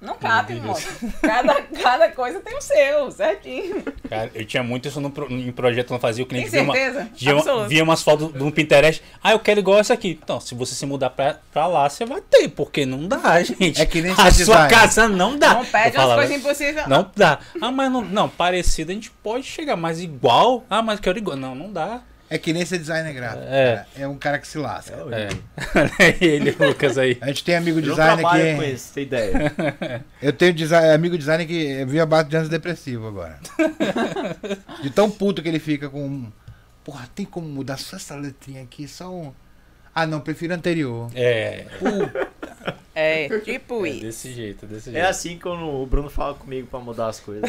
Não cabe, moço. <laughs> Cada, cada coisa tem o seu, certinho. Cara, eu tinha muito isso no, em projeto, não fazia o cliente via, uma, certeza? via, Absoluto. via umas fotos no Pinterest. Ah, eu quero igual essa aqui. Então, se você se mudar pra, pra lá, você vai ter, porque não dá, gente. É que nem A sua design. casa não dá. Não Eu pede umas falava, coisas impossíveis. Não dá. Ah, mas não, não, parecido a gente pode chegar, mas igual. Ah, mas quero igual. Não, não dá. É que nem ser designer gráfico. É. cara. É um cara que se lasca. É. Olha <laughs> ele, Lucas aí. A gente tem amigo Eu não designer trabalho com que. isso, tem ideia. <laughs> Eu tenho design- amigo designer que vive a base de antidepressivo agora. <laughs> De tão puto que ele fica com. Porra, tem como mudar só essa letrinha aqui? Só um. Ah, não, prefiro anterior. É. É, tipo É isso. desse jeito, desse É jeito. assim quando o Bruno fala comigo pra mudar as coisas.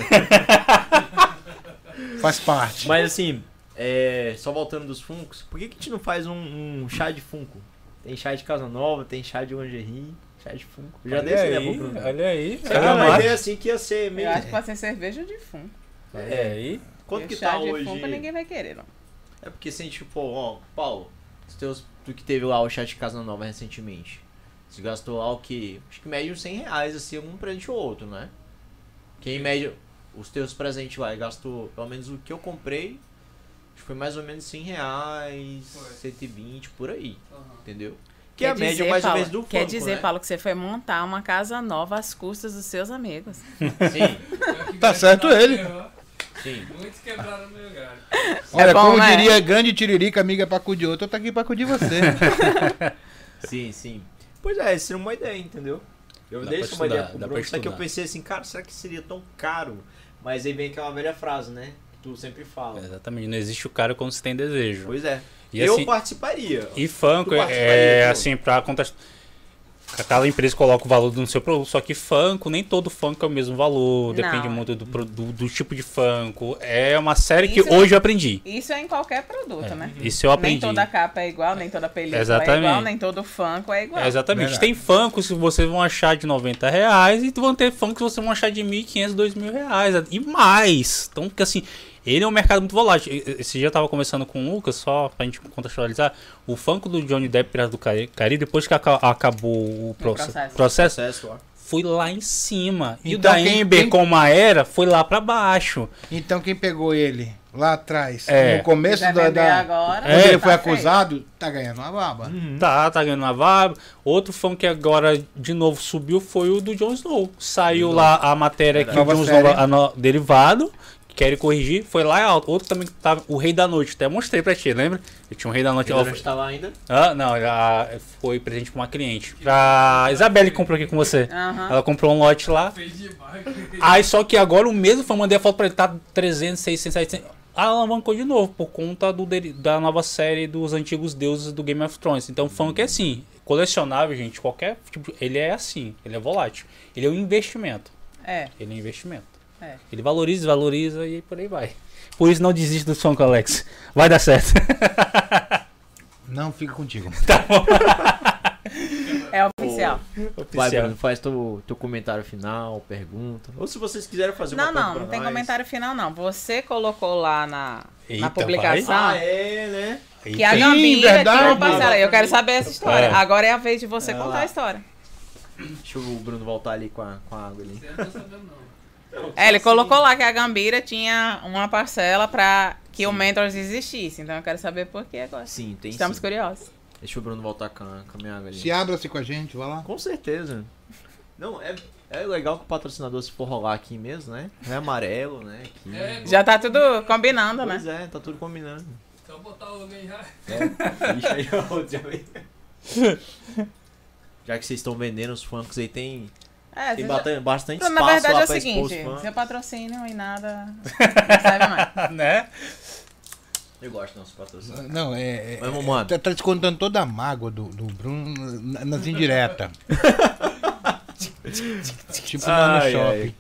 Faz parte. Mas assim, é, só voltando dos Funkos, por que, que a gente não faz um, um chá de Funko? Tem chá de Casa Nova, tem chá de lingerie, chá de Funko. Já dei olha essa ideia pro Bruno. olha aí. Era uma Caramba. ideia assim que ia ser meio. Eu acho que pode ser cerveja de fumo. É aí. Quanto Porque que chá tá de hoje? Funko ninguém vai querer, não. É porque se a gente for, ó, Paulo, os teus, tu que teve lá o chá de Casa Nova recentemente, você gastou lá o que? Acho que média uns 100 reais, assim, um presente ou outro, né? Que em média, os teus presentes lá, gastou, pelo menos o que eu comprei, foi mais ou menos 100 reais, Foi. 120, por aí, Aham. entendeu? Que é a média mais ou Paulo, menos do Quer Funko, dizer, né? Paulo, que você foi montar uma casa nova às custas dos seus amigos. Sim, Tá certo ele. sim. Muitos quebraram meu galho. Olha, É bom, como né? diria grande tiririca, amiga pra cu de outro, eu tô aqui pra cu de você. <laughs> Sim, sim. Pois é, essa seria uma ideia, entendeu? Eu Dá dei essa uma ideia pro Bruno, só que eu pensei assim, cara, será que seria tão caro? Mas aí vem aquela velha frase, né? Que tu sempre fala. Exatamente, não existe o cara quando se tem desejo. Pois é. E eu assim- participaria. E participaria, é assim, pra contextualizar. Cada empresa coloca o valor do seu produto, só que Funko, nem todo Funko é o mesmo valor, Não. depende muito do, do, do tipo de Funko. É uma série que Isso- hoje eu aprendi. Isso é em qualquer produto, né? Isso eu aprendi. Nem toda capa é igual, nem toda película é Exatamente. igual, nem todo Funko é igual. É, exatamente. Verdade. Tem Funko que vocês vão achar de 90 reais e vão ter Funko que vocês vão achar de 1.500, 2.000 reais e mais. Então, assim, ele é um mercado muito volátil. Esse dia eu tava conversando com o Lucas, só pra gente contextualizar. O Funko do Johnny Depp Piratas do Cari- Caribe, depois que aca- acabou o proce- processo. processo, Processo, ó. foi lá em cima. E o Então, da quem- Ember, quem- como a era, foi lá pra baixo. Então quem pegou ele lá atrás, É. no começo da, da agora, quando É. ele foi tá feio. acusado, tá ganhando uma baba. Tá, tá ganhando uma vaga. Outro fã que agora de novo subiu foi o do Jon Snow. Saiu lá a matéria que o Jon. Snow, a no- derivado, querem corrigir, foi lá alto. Outro também que tava, o Rei da Noite, até mostrei pra ti, lembra? Eu tinha um Rei da Noite. Ainda ó, não está lá ainda? Ah, não, já foi presente pra uma cliente. Pra Isabelle comprou aqui com você. Aham. Ela comprou um lote lá. Aí só que agora o mesmo fã mandei a foto pra ele, tá 300, 600, 700. Ah, alavancou de novo, por conta do, da nova série dos antigos deuses do Game of Thrones. Então, fã que é assim, colecionável, gente, qualquer tipo, ele é assim, ele é volátil. Ele é um investimento. É, Ele é um investimento. É. Ele valoriza, valoriza e por aí vai. Por isso não desiste do Funko, Alex. Vai dar certo. <laughs> Não fica contigo. <laughs> é oficial. Vai, Oficial. Bruno, faz teu, teu comentário final, pergunta. Ou se vocês quiserem fazer uma Não, pergunta não, pra não tem nós. comentário final, não. Você colocou lá na, Eita, na publicação Ah, é, né? que a Eita. Gambira uma parcela. Eu quero saber essa história. É. Agora é a vez de você É contar lá. a história. Deixa o Bruno voltar ali com a, com a água ali. Você não tá sabendo, não. É, ele colocou lá que a Gambira tinha uma parcela pra que o Mentors existisse. Então eu quero saber por que agora. Sim, tem Estamos sim. curiosos. Deixa o Bruno voltar com a, com a minha água ali. Se abra-se com a gente, vai lá. Com certeza. Não, é, é legal que o patrocinador, se for rolar aqui mesmo, né? É amarelo, né? Aqui. É, Já tá tudo combinando, né? Pois é, tá tudo combinando. Só botar o aí já. É, deixa aí ó, já. <laughs> Já que vocês estão vendendo os funkos aí, tem, É, tem bastante, bastante Então, espaço na verdade lá é o expor seguinte, seu patrocínio e nada <laughs> não serve mais. né? Eu gosto do nosso patrocínio. Não, é. é Mas, mano. tá, tá descontando toda a mágoa do, do Bruno na- nas indiretas. <laughs> tipo lá no shopping.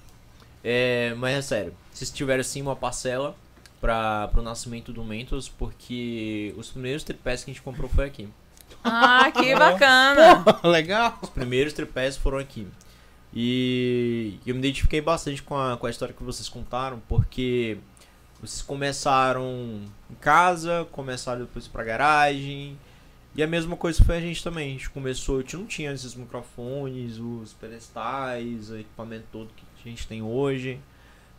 É, mas é sério, vocês tiveram sim uma parcela para pro nascimento do Mentos, porque os primeiros tripés que a gente comprou foi aqui. Ah, que bacana. Legal. Os primeiros tripés foram aqui. E eu me identifiquei bastante com a, com a história que vocês contaram, porque vocês começaram em casa, começaram depois pra garagem. E a mesma coisa foi a gente também. A gente começou, a gente não tinha esses microfones, os pedestais, o equipamento todo que a gente tem hoje.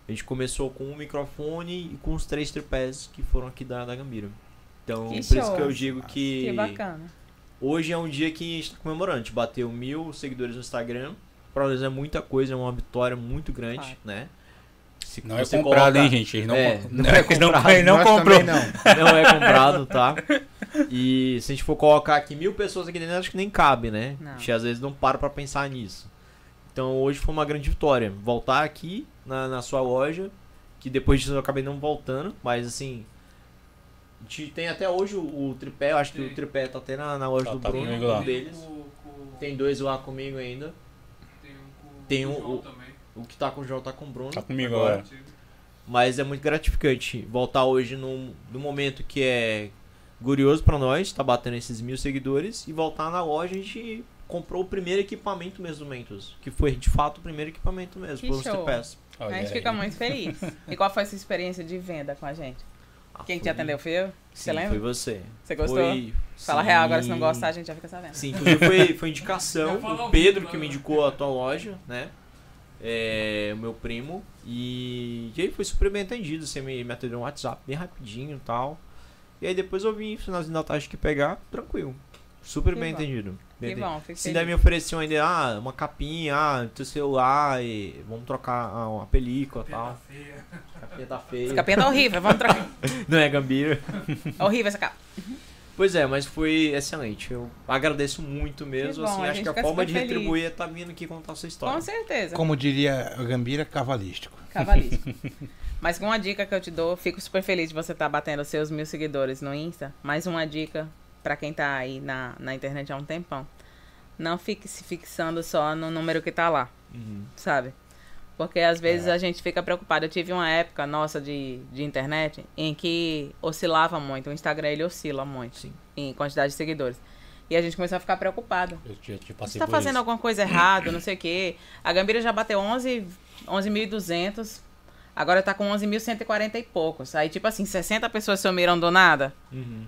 A gente começou com um microfone e com os três tripés que foram aqui da, da Gambira. Então, Que por isso show. que eu digo que, Que bacana. Hoje é um dia que a gente tá comemorando. A gente bateu mil seguidores no Instagram. Pra nós é muita coisa, é uma vitória muito grande, Claro. né? Se Não é comprado, colocar- hein, gente? Ele não, É, com- não é não, comprado. ele não Nós comprou. não. Não é comprado, tá? E se a gente for colocar aqui mil pessoas aqui dentro, acho que nem cabe, né? Não. A gente às vezes não para pra pensar nisso. Então hoje foi uma grande vitória. Voltar aqui na, na sua loja, que depois disso eu acabei não voltando, mas assim. A gente tem até hoje o, o tripé, eu acho que Tem. o tripé tá até na, na loja Tá- do tá Bruno, um deles. Com- com- Tem dois lá comigo ainda. Tem o o-. O que tá com o João tá com o Bruno. Tá comigo agora. agora. Mas é muito gratificante voltar hoje num, num momento que é glorioso pra nós, tá batendo esses mil seguidores, e voltar na loja a gente comprou o primeiro equipamento mesmo do Mentos, que foi de fato o primeiro equipamento mesmo, Que os show. A gente fica muito feliz. E qual foi a sua experiência de venda com a gente? Ah, Quem te foi- atendeu foi eu? Você Sim, lembra? foi você. Você gostou? Foi, Fala sim. real, agora se não gostar a gente já fica sabendo. Sim, inclusive foi, foi indicação, o Pedro que me né? indicou a tua loja, né? É, o meu primo. E, e aí foi super bem atendido. Você me, me atendeu um WhatsApp bem rapidinho e tal. E aí depois eu vim finalzinho da tarde que pegar, tranquilo. Super Que bem bom. atendido. Bem Que atendido. bom, Se ainda me ofereciam ainda, ah, uma capinha, ah, teu celular, e vamos trocar ah, uma película e tal. feia. A capinha tá Essa feia. capinha tá horrível, vamos trocar. <laughs> Não é gambira. horrível essa capa. <laughs> Pois é, mas foi excelente. Eu agradeço muito mesmo. bom, assim, a acho que a forma de feliz. retribuir é estar vindo aqui contar a sua história. Com certeza. Como diria a Gambira, cavalístico. Cavalístico. <laughs> Mas com uma dica que eu te dou, fico super feliz de você estar batendo seus mil seguidores no Insta. Mais uma dica pra quem tá aí na, na internet há um tempão. Não fique se fixando só no número que tá lá, Uhum. sabe? Porque às vezes a gente fica preocupado. Eu tive uma época nossa de, de internet em que oscilava muito. O Instagram ele oscila muito Sim. em quantidade de seguidores. E a gente começou a ficar preocupado. Eu passei Você tá por fazendo isso. alguma coisa errada, não sei o quê. A Gambira já bateu 11 11.200. Agora tá com 11.140 e poucos. Aí, tipo assim, 60 pessoas sumiram do nada. Uhum.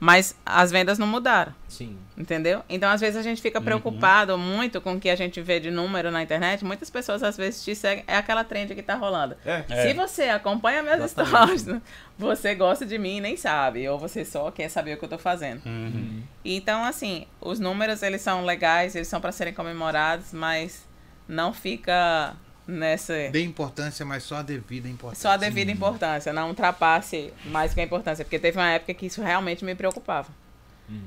Mas as vendas não mudaram, Sim. entendeu? Então, às vezes, a gente fica preocupado muito com o que a gente vê de número na internet. Muitas pessoas, às vezes, te seguem. É aquela trend que tá rolando. É. É. Se você acompanha meus Exatamente. stories, <laughs> você gosta de mim e nem sabe. Ou você só quer saber o que eu tô fazendo. Uhum. Então, assim, os números, eles são legais, eles são para serem comemorados, mas não fica nessa... Dê importância, mas só a devida importância. Só a devida importância, não ultrapasse mais que a importância. Porque teve uma época que isso realmente me preocupava.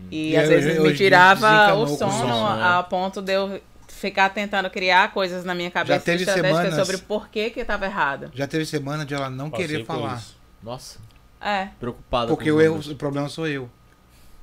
E, E às vezes me tirava o com o sono, sono, né? a ponto de eu ficar tentando criar coisas na minha cabeça teve estratégicas semanas- sobre por que que estava errado. Já teve semana de ela não Passei querer falar. isso. Nossa, É, preocupado Porque com o, erro, o problema sou eu.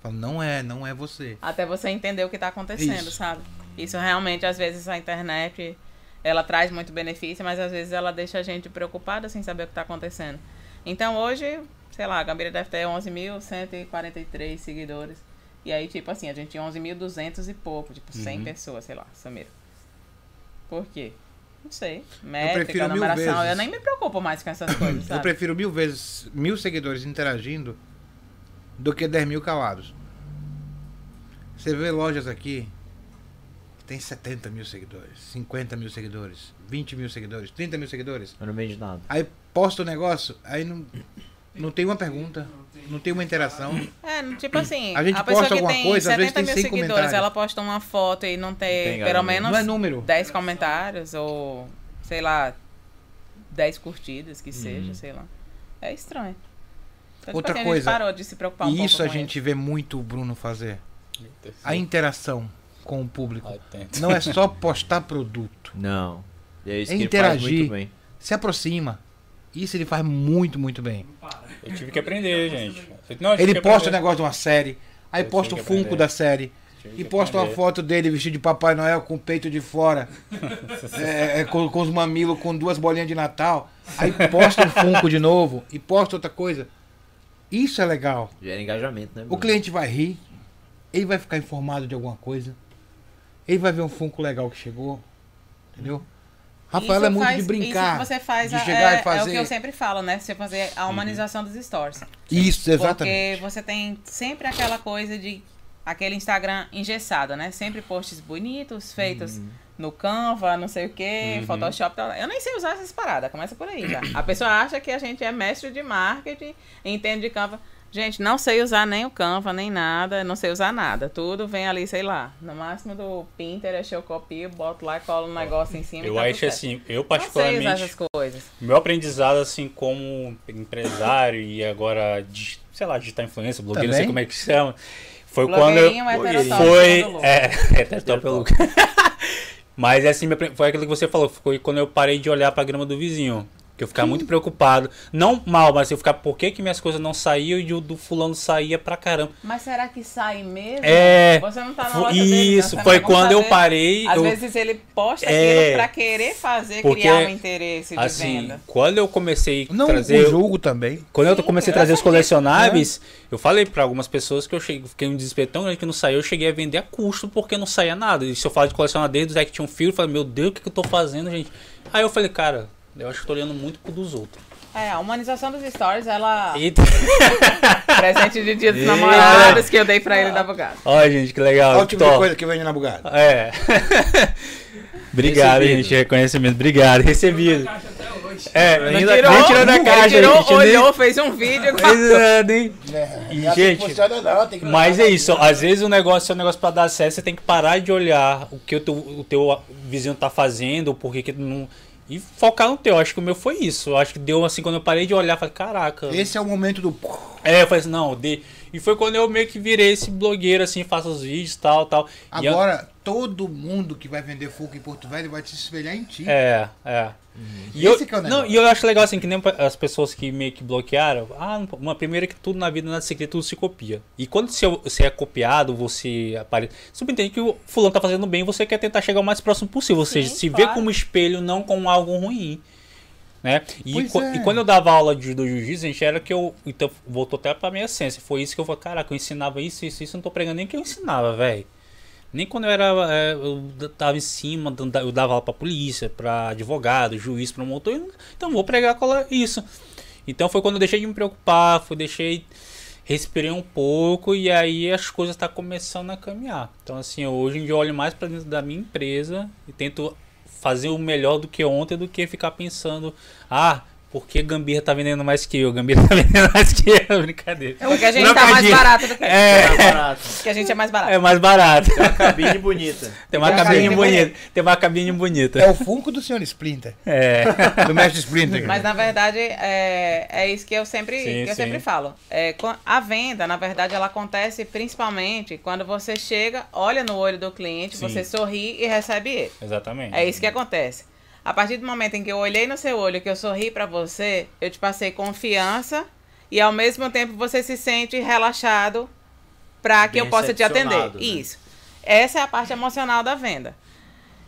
Falo, não é, não é você. até você entender o que está acontecendo, Isso. sabe? Isso realmente, às vezes, a internet, ela traz muito benefício, mas às vezes ela deixa a gente preocupada sem saber o que está acontecendo. Então, hoje, sei lá, a Gambira deve ter 11.143 seguidores. E aí, tipo assim, a gente tinha 11.200 e pouco, tipo, 100 Uhum. pessoas, sei lá, sumiram. Por quê? Não sei. Métrica, numeração, eu nem me preocupo mais com essas coisas, Eu sabe? prefiro mil vezes mil seguidores interagindo do que 10 mil calados. Você vê lojas aqui tem 70 mil seguidores, 50 mil seguidores, 20 mil seguidores, 30 mil seguidores. Eu não vejo nada. Aí posta o negócio, aí não, não tem uma pergunta, não tem uma interação. É, tipo assim, A gente pessoa posta alguma tem coisa, às 70 vezes tem mil 100 seguidores, comentários. ela posta uma foto e não tem, tem pelo menos Não é número. 10 comentários ou, sei lá, 10 curtidas, que Uhum. seja, sei lá. É estranho. Então, tipo Outra assim, coisa, A gente parou de se preocupar um E isso a pouco com gente vê muito o Bruno fazer. A interação com o público. Não é só postar produto. Não. E é isso É que ele faz interagir. muito bem. Se aproxima. Isso ele faz muito, muito bem. Eu tive que aprender, gente. Não, tive Ele posta o aprender. negócio de uma série, aí Eu posta o Funko aprender. da série, e posta uma foto dele vestido de Papai Noel com o peito de fora, <laughs> é, é, com, com os mamilos com duas bolinhas de Natal, aí posta um Funko de novo, e posta outra coisa. Isso é legal. Gera engajamento, né? O cliente vai rir, ele vai ficar informado de alguma coisa, ele vai ver um Funko legal que chegou, entendeu? Rafael Isso é muito faz- de brincar, Isso que você faz de chegar é, e é o fazer. que eu sempre falo, né? Você fazer a humanização dos stories. Isso, exatamente. Porque você tem sempre aquela coisa de aquele Instagram engessado, né? Sempre posts bonitos, feitos Uhum. no Canva, não sei o que, Uhum. Photoshop. Tal. Eu nem sei usar essas paradas, começa por aí já. A pessoa acha que a gente é mestre de marketing, entende de Canva. Gente, não sei usar nem o Canva, nem nada, não sei usar nada. Tudo vem ali, sei lá. No máximo do Pinterest, eu copio, boto lá e colo um negócio em cima. e Eu tá acho certo. assim, eu Não sei usar particularmente, essas coisas. meu aprendizado assim como empresário e agora, de, sei lá, digital influencer, blogueiro, não sei Também? como é que chama, foi quando eu, heterotop, foi, é, heterotop <laughs> é. <laughs> Mas assim, foi aquilo que você falou, foi quando eu parei de olhar pra grama do vizinho. Que eu ficava muito preocupado. Não mal, mas eu ficava, por que, que minhas coisas não saíam e o do fulano saía pra caramba? Mas será que sai mesmo? É, Você não tá na loja dele, né? isso, não foi quando eu parei. Às eu, vezes ele posta É, aquilo pra querer fazer, porque, criar um interesse de assim, venda. quando eu comecei a Não trazer. o jogo também. Quando eu Sim, comecei a eu trazer os colecionáveis, eu falei pra algumas pessoas que eu cheguei, fiquei um desespero tão grande que não saiu, eu cheguei a vender a custo porque não saía nada. E se eu falar de colecionar desde o Action Figure, eu falei, meu Deus, o que, que eu tô fazendo, gente? Aí eu falei, cara, eu acho que tô olhando muito pro dos outros. É, a humanização dos stories, ela. Eita. <laughs> Presente de dia dos Eita. namorados que eu dei pra ele da bugada. Olha, gente, que legal. Olha o tipo de top. coisa que vende na bugada. É. <laughs> Obrigado, Recebido. gente. Reconhecimento. Obrigado. Recebido. Caixa até hoje. É, ainda tirou, nem tirou da caixa, tirou, gente. olhou, fez um vídeo. Nem... Exato, hein? E, assim gente, funciona não, Mas é isso, às vezes o negócio é um negócio pra dar certo, você tem que parar de olhar o que o teu, o teu vizinho tá fazendo, ou por que que não. E focar no teu. Acho que o meu foi isso. Acho que deu assim, quando eu parei de olhar, falei, caraca. Esse é o momento do. É, eu falei assim, não, de, E foi quando eu meio que virei esse blogueiro, assim, faço os vídeos tal, tal. E Agora, todo mundo que vai vender Fuca em Porto Velho vai te espelhar em ti. É, é. E Esse eu, que é o não, e eu acho legal assim, que nem as pessoas que meio que bloquearam, ah, uma primeira que tudo na vida nada se cria, tudo se copia. E quando você, você é copiado, você aparece. Subentende que o fulano tá fazendo bem, você quer tentar chegar o mais próximo possível. Ou seja, Sim, se vê claro. como espelho, não como algo ruim. Né? E, é. e quando eu dava aula de, do jiu-jitsu, gente, era que eu. Então, voltou até pra minha essência. Foi isso que eu falei, caraca, eu ensinava isso, isso, isso, eu não tô pregando nem que eu ensinava, velho. Nem quando eu era. é, eu tava em cima, eu dava aula pra polícia, pra advogado, juiz, promotor. Então vou pregar isso. Então foi quando eu deixei de me preocupar, foi deixei. Respirei um pouco e aí as coisas estão começando a caminhar. Então, assim, hoje em dia eu olho mais pra dentro da minha empresa e tento fazer o melhor do que ontem do que ficar pensando, ah, por que Gambirra tá vendendo mais que eu? Gambirra tá <laughs> vendendo mais que eu, brincadeira. Porque a gente Não, tá mais barato do que É, Tá barato. Porque a gente é mais barato. é mais barato. Tem uma cabine bonita. Tem uma Tem uma cabine cabine bonita. Tem uma cabine bonita. É o Funko do senhor Splinter. É. <laughs> Do mestre Splinter. Mas na verdade é, é isso que eu sempre, Sim, que eu sim. sempre falo. É, a venda, na verdade, ela acontece principalmente quando você chega, olha no olho do cliente, Sim. você sorri e recebe ele. Exatamente. É isso que acontece. A partir do momento em que eu olhei no seu olho, que eu sorri pra você, eu te passei confiança e ao mesmo tempo você se sente relaxado pra que Bem eu possa te atender. né? Isso. Essa é a parte emocional da venda.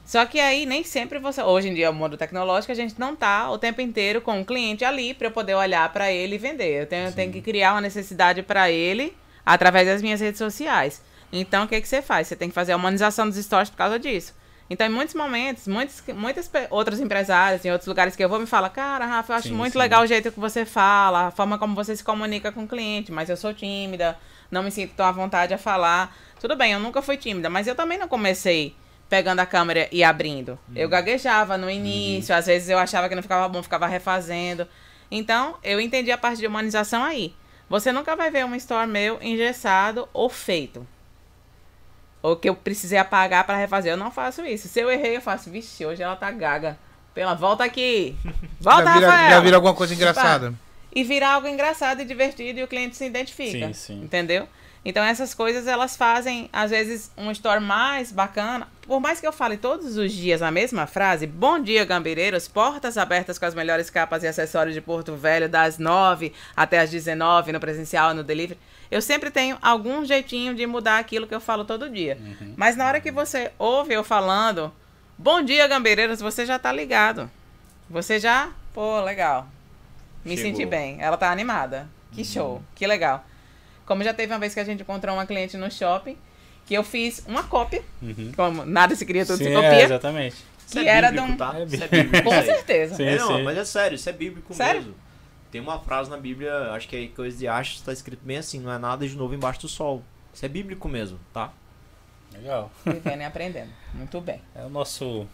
Só que aí nem sempre você, hoje em dia o mundo tecnológico, a gente não tá o tempo inteiro com o cliente ali para eu poder olhar para ele e vender. Eu tenho, eu tenho que criar uma necessidade para ele através das minhas redes sociais. Então o que que você faz? Você tem que fazer a humanização dos stories por causa disso. Então, em muitos momentos, muitos, muitas outros empresários, em outros lugares que eu vou, me falam, cara, Rafa, eu acho Sim, muito sim. legal o jeito que você fala, a forma como você se comunica com o cliente, mas eu sou tímida, não me sinto tão à vontade a falar. Tudo bem, eu nunca fui tímida, mas eu também não comecei pegando a câmera e abrindo. Eu gaguejava no início, às vezes eu achava que não ficava bom, ficava refazendo. Então, eu entendi a parte de humanização aí. Você nunca vai ver um store meu engessado ou feito. Ou que eu precisei apagar pra refazer. Eu não faço isso. Se eu errei, eu faço. Vixe, hoje ela tá gaga. Pela volta aqui. <laughs> Volta, já, vira, Rafael. já vira alguma coisa engraçada. E virar algo engraçado e divertido e o cliente se identifica. Sim, sim. Entendeu? Então essas coisas elas fazem, às vezes, um store mais bacana. Por mais que eu fale todos os dias a mesma frase, bom dia, gambireiros, portas abertas com as melhores capas e acessórios de Porto Velho, das 9 até as 19, no presencial e no delivery. Eu sempre tenho algum jeitinho de mudar aquilo que eu falo todo dia. Mas na hora que você ouve eu falando, bom dia, gambireiros, você já tá ligado. Você já, pô, legal. Me Chegou. senti bem. Ela tá animada. Que show, que legal. Como já teve uma vez que a gente encontrou uma cliente no shopping, que eu fiz uma cópia, Uhum. como nada se cria, tudo Sim, se é, copia, exatamente. Isso que é era de bíblico, um... tá? É Isso é bíblico. Com certeza. Sim, É, não, sim. mas é sério, isso é bíblico Sério? mesmo. Tem uma frase na Bíblia, acho que é coisa de Ashes, tá escrito bem assim, não é nada de novo embaixo do sol. Isso é bíblico mesmo, tá? Legal. Vivendo e aprendendo. Muito bem. É o nosso.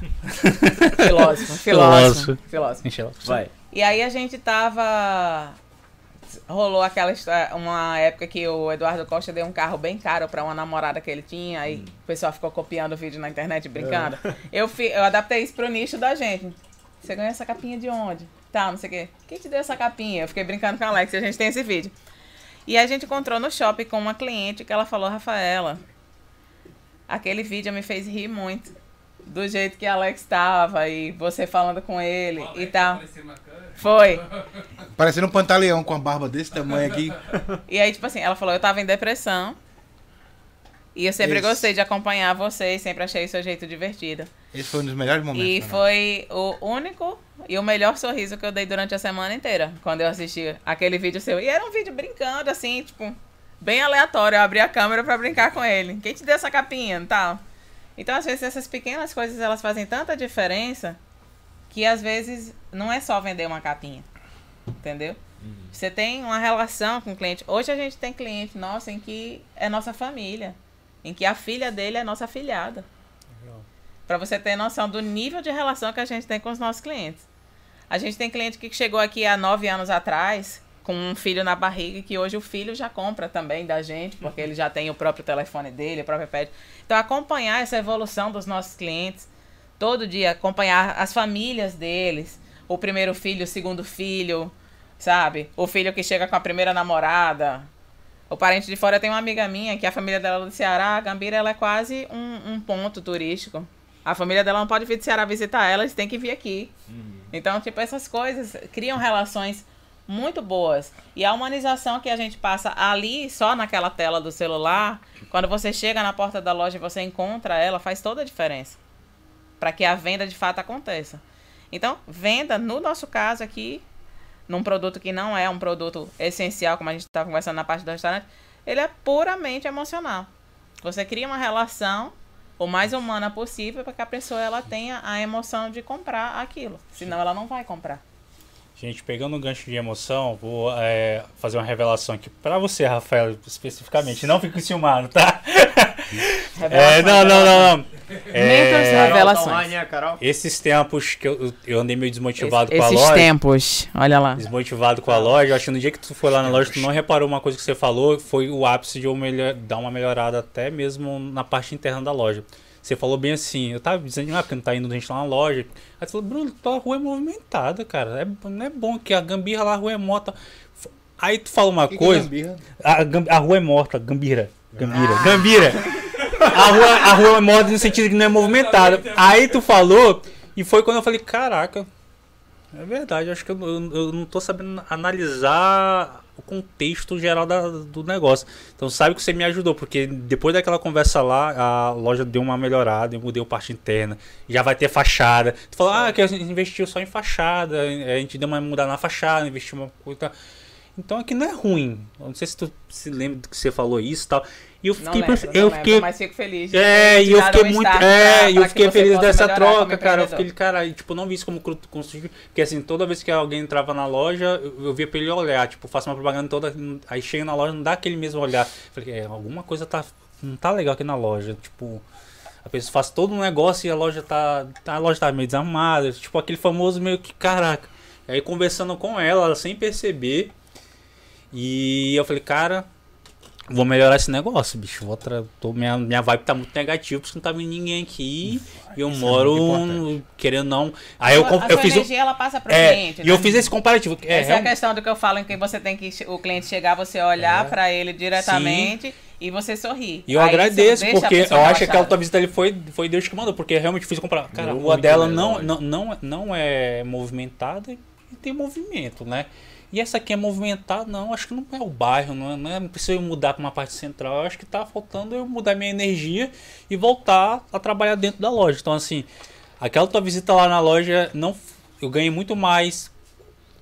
<laughs> Filósofo, filósofo, filósofo. Encheu. Vai. E aí a gente tava. Rolou aquela história, uma época que o Eduardo Costa deu um carro bem caro pra uma namorada que ele tinha, aí o pessoal ficou copiando o vídeo na internet brincando. Eu, fi, eu adaptei isso pro nicho da gente. Você ganhou essa capinha de onde? Tá, não sei o quê. Quem te deu essa capinha? Eu fiquei brincando com a Alex e a gente tem esse vídeo. E a gente encontrou no shopping com uma cliente que ela falou, Rafaela, aquele vídeo me fez rir muito. Do jeito que a Alex tava e você falando com ele e tal. Foi. Parecendo um pantaleão com a barba desse tamanho aqui. E aí, tipo assim, ela falou, eu tava em depressão. E eu sempre Isso. gostei de acompanhar vocês, sempre achei o seu jeito divertido. Esse foi um dos melhores momentos. E né? foi o único e o melhor sorriso que eu dei durante a semana inteira, quando eu assisti aquele vídeo seu. E era um vídeo brincando, assim, tipo, bem aleatório. Eu abri a câmera pra brincar com ele. Quem te deu essa capinha e tal? Então, às vezes, essas pequenas coisas, elas fazem tanta diferença que, às vezes, não é só vender uma capinha. Entendeu? Você tem uma relação com o cliente. Hoje a gente tem cliente nosso em que é nossa família. Em que a filha dele é nossa afilhada. Para você ter noção do nível de relação que a gente tem com os nossos clientes. A gente tem cliente que chegou aqui há nove anos atrás com um filho na barriga e que hoje o filho já compra também da gente, porque ele já tem o próprio telefone dele, o próprio iPad. Então, acompanhar essa evolução dos nossos clientes, todo dia, acompanhar as famílias deles, o primeiro filho, o segundo filho, sabe? O filho que chega com a primeira namorada, O parente de fora tem uma amiga minha que a família dela é do Ceará, a Gambira ela é quase um, um ponto turístico. A família dela não pode vir do Ceará visitar ela, eles têm que vir aqui. Então, tipo, essas coisas criam relações muito boas. E a humanização que a gente passa ali, só naquela tela do celular, quando você chega na porta da loja e você encontra ela, faz toda a diferença. Para que a venda de fato aconteça. Então, venda, no nosso caso aqui, num produto que não é um produto essencial, como a gente estava conversando na parte do restaurante, ele é puramente emocional. Você cria uma relação o mais humana possível para que a pessoa ela tenha a emoção de comprar aquilo. Senão ela não vai comprar. Gente, pegando um gancho de emoção, vou é, fazer uma revelação aqui pra você, Rafael, especificamente. Não fique enciumado, tá? <laughs> É, Revelações, não, não, não, não. É, revelações. Tá online, né, esses tempos que eu, eu andei meio desmotivado Es- com a esses loja. tempos, olha lá. Desmotivado com a loja. Eu acho que no dia que tu foi lá na loja, tu não reparou uma coisa que você falou, foi o ápice de eu melhor, dar uma melhorada até mesmo na parte interna da loja. Você falou bem assim, eu tava dizendo, ah, porque não tá indo gente lá na loja. Aí tu falou, Bruno, tua rua é movimentada, cara. É, não é bom que a gambirra lá, a rua é morta. Aí tu fala uma Que que é coisa. A, a rua é morta, Gambira. Gambira. Gambira. A rua, a rua é morta no sentido que não é movimentada. Aí tu falou, e foi quando eu falei, caraca. É verdade, acho que eu, eu- eu não tô sabendo analisar o contexto geral da- do negócio. Então sabe que você me ajudou, porque depois daquela conversa lá, a loja deu uma melhorada, eu mudei a parte interna, já vai ter fachada. Tu falou, ah, que a gente investiu só em fachada, a gente deu uma mudada na fachada, investiu uma coisa. Então aqui não é ruim. Eu não sei se tu se lembra do que você falou isso e tal. E eu fiquei, lembro, eu lembro, fiquei mas fico feliz. é, e eu fiquei um muito. É, pra- e pra eu que fiquei feliz dessa como troca, cara. Eu fiquei, cara, e, tipo, não vi isso como construtivo. Porque assim, toda vez que alguém entrava na loja, eu, eu via pra ele olhar, tipo, faço uma propaganda toda. Aí chega na loja, não dá aquele mesmo olhar. Falei, é, alguma coisa tá. Não tá legal aqui na loja. Tipo. A pessoa faz todo um negócio e a loja tá. A loja tá meio desarmada. Tipo, aquele famoso meio que, caraca. Aí conversando com ela, ela sem perceber. E eu falei, cara, Vou melhorar esse negócio, bicho. Vou tra... tô- minha, minha vibe tá muito negativa, porque não tá vindo ninguém aqui. E eu Isso é moro muito querendo não. Aí eu, a eu fiz um. energia, ela passa pro É, cliente. e eu né? fiz esse comparativo. É, Essa é a realmente- questão do que eu falo, em que você tem que o cliente chegar, você olhar É. pra ele diretamente e você sorrir. E eu Aí agradeço, a porque eu acho que aquela tua visita ali foi, foi Deus que mandou, porque eu realmente fiz comprar. Cara, a rua dela não, não, não, não é movimentada e tem movimento, né? E essa aqui é movimentada, não, acho que não é o bairro, não, é, não, é, não precisa eu mudar para uma parte central, eu acho que tá faltando eu mudar minha energia e voltar a trabalhar dentro da loja. Então, assim, aquela tua visita lá na loja, não, eu ganhei muito mais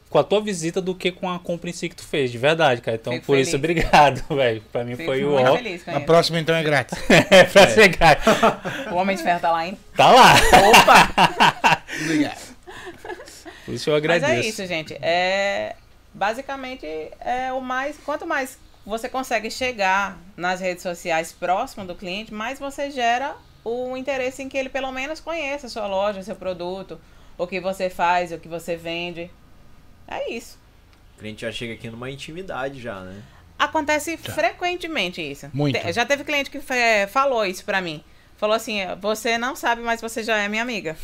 com a tua visita do que com a compra em si que tu fez, de verdade, cara. Então, Fico por isso, feliz. obrigado, <laughs> velho. Pra mim Fico foi o muito ó. feliz com A isso. próxima então é grátis. <laughs> É, pra ser grátis. O Homem de Ferro tá lá ainda. Tá lá. Opa! <laughs> Obrigado. Por isso eu Mas agradeço. é isso, gente. É basicamente é o mais quanto mais você consegue chegar nas redes sociais próximo do cliente, mais você gera o interesse em que ele pelo menos conheça a sua loja, seu produto, o que você faz, o que você vende. É isso. O cliente já chega aqui numa intimidade já, né? Acontece frequentemente isso. Muito. Te- já teve cliente que fe- falou isso pra mim. Falou assim: você não sabe, mas você já é minha amiga.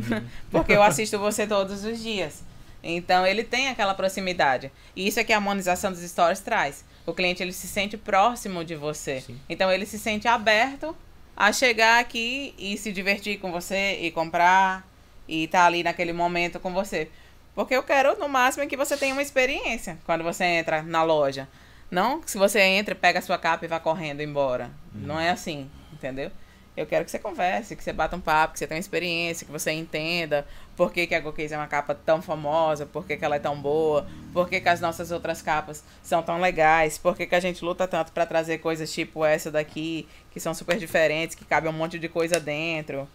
<laughs> Porque eu assisto você todos os dias. Então ele tem aquela proximidade. E isso é que a harmonização dos stories traz. O cliente ele se sente próximo de você. Sim. Então ele se sente aberto a chegar aqui e se divertir com você e comprar e estar ali naquele momento com você. Porque eu quero, no máximo, que você tenha uma experiência quando você entra na loja. Não que se você entra, pega a sua capa e vá correndo embora. Não é assim, entendeu? Eu quero que você converse, que você bata um papo, que você tenha experiência, que você entenda por que, que a Gokês é uma capa tão famosa, por que, que ela é tão boa, por que, que as nossas outras capas são tão legais, por que, que a gente luta tanto para trazer coisas tipo essa daqui, que são super diferentes, que cabe um monte de coisa dentro.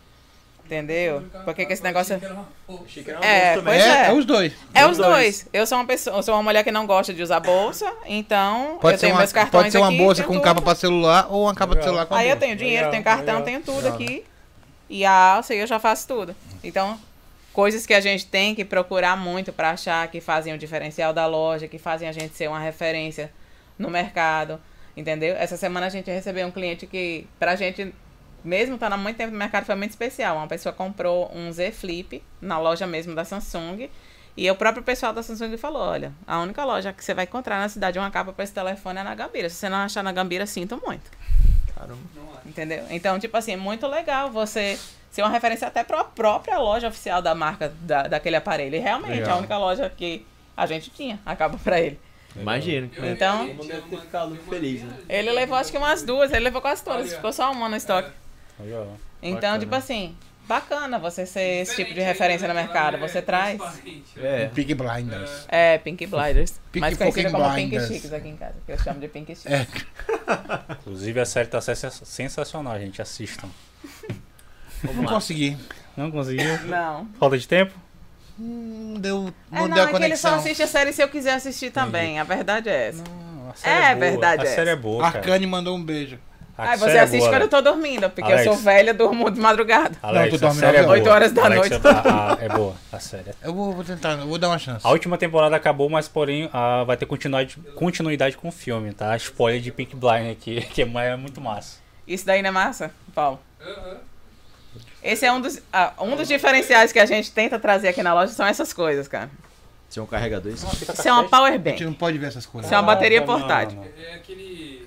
Entendeu? Por que, que esse negócio. É, pois é, é. é os dois. É Os dois. Eu sou uma pessoa, eu sou uma mulher que não gosta de usar bolsa, então Pode eu ser, tenho uma, meus cartões pode ser uma aqui, bolsa com tudo. capa para celular ou uma capa de celular com a Aí eu tenho dinheiro, Legal, tenho cartão, legal, tenho tudo legal. aqui. E a alça eu já faço tudo. Então, coisas que a gente tem que procurar muito para achar que fazem o diferencial da loja, que fazem a gente ser uma referência no mercado, entendeu? Essa semana a gente recebeu um cliente que, pra gente, mesmo estando há muito tempo no mercado, foi muito especial. Uma pessoa comprou um Z Flip na loja mesmo da Samsung E o próprio pessoal da Samsung falou: olha, a única loja que você vai encontrar na cidade uma capa para esse telefone é na Gambira. Se você não achar na Gambira, sinto muito. Caramba. Não. Entendeu? Então, tipo assim, é muito legal você ser uma referência até para a própria loja oficial da marca da, daquele aparelho. E realmente, Legal. a única loja que a gente tinha a capa para ele. Imagino. Eu Então- né? Ele levou acho que umas duas, ele levou quase todas, ficou só uma no estoque. Ó. Então, Bacana. tipo assim, bacana você ser esse tipo de Diferente referência no né? mercado. Você é traz. É. Pig Blinders. É, Pink Blinders. Pink mais conhecida como Pink Blinders. Chicks aqui em casa, que eu chamo de Pink Chicks. É. Inclusive a série tá sens- sensacional, gente. Assistam. Não consegui. Não conseguiu? Não. Falta de tempo? Hum, deu, É, não, não, deu a é que ele só conexão. assiste a série se eu quiser assistir também. A verdade é essa. Não, a É boa. verdade A essa. série é boa. Arcane mandou um beijo. A Aí você é assiste quando eu Alex. tô dormindo, porque eu Alex. sou velha, durmo de madrugada. Alex, Não, tu a dorme série é nove boa. Oito horas da Alex, noite. a- a- é boa, a série. Eu vou, vou tentar, eu vou dar uma chance. A última temporada acabou, mas porém ah, vai ter continuidade, continuidade com o filme, tá? Spoiler de Pink Blind aqui, <laughs> que é é muito massa. Isso daí não é massa, Paulo? Aham. Esse é um dos, ah, um dos diferenciais que a gente tenta trazer aqui na loja, são essas coisas, cara. Ser um carregador isso. Isso é uma power A gente bank. não pode ver essas coisas. Isso é uma bateria Caraca, portátil. mano. É aquele.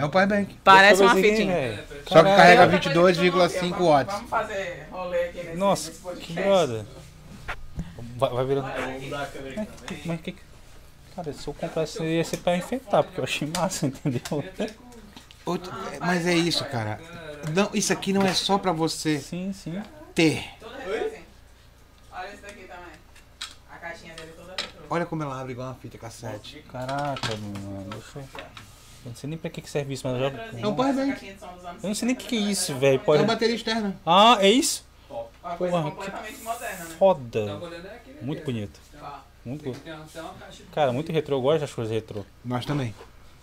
É um power bank. Parece uma fitinha. É, Só que carrega Outra coisa que tu não 22,5 viu, vamos- watts. Vamos fazer rolê aqui nesse, Nossa, nesse que podcast. brother. Vai, vai virando. Também. Mas que. Cara, se eu comprasse ia ser pra enfeitar, porque eu achei massa, <laughs> entendeu? Outro- mas é isso, cara. Não, isso aqui não é só pra você Sim, sim. ter. Toda. Olha esse daqui também. A caixinha dele toda retrô. Olha como ela abre igual uma fita cassete. Caraca, mano. Deixa eu. Eu não sei nem pra que que serve isso, mas eu já. Retrozinho, É um power essa bank. caixinha de som dos anos Eu não sei nem o 50, que que é mas isso, é velho. É uma bateria externa. Ah, é isso? Uma coisa Porra, completamente moderna, né? Foda. Olhando é aquele Muito bonito. Ó. Muito Tem, bonito. Cara, muito retrô. Eu gosto das coisas retrô. Nós também.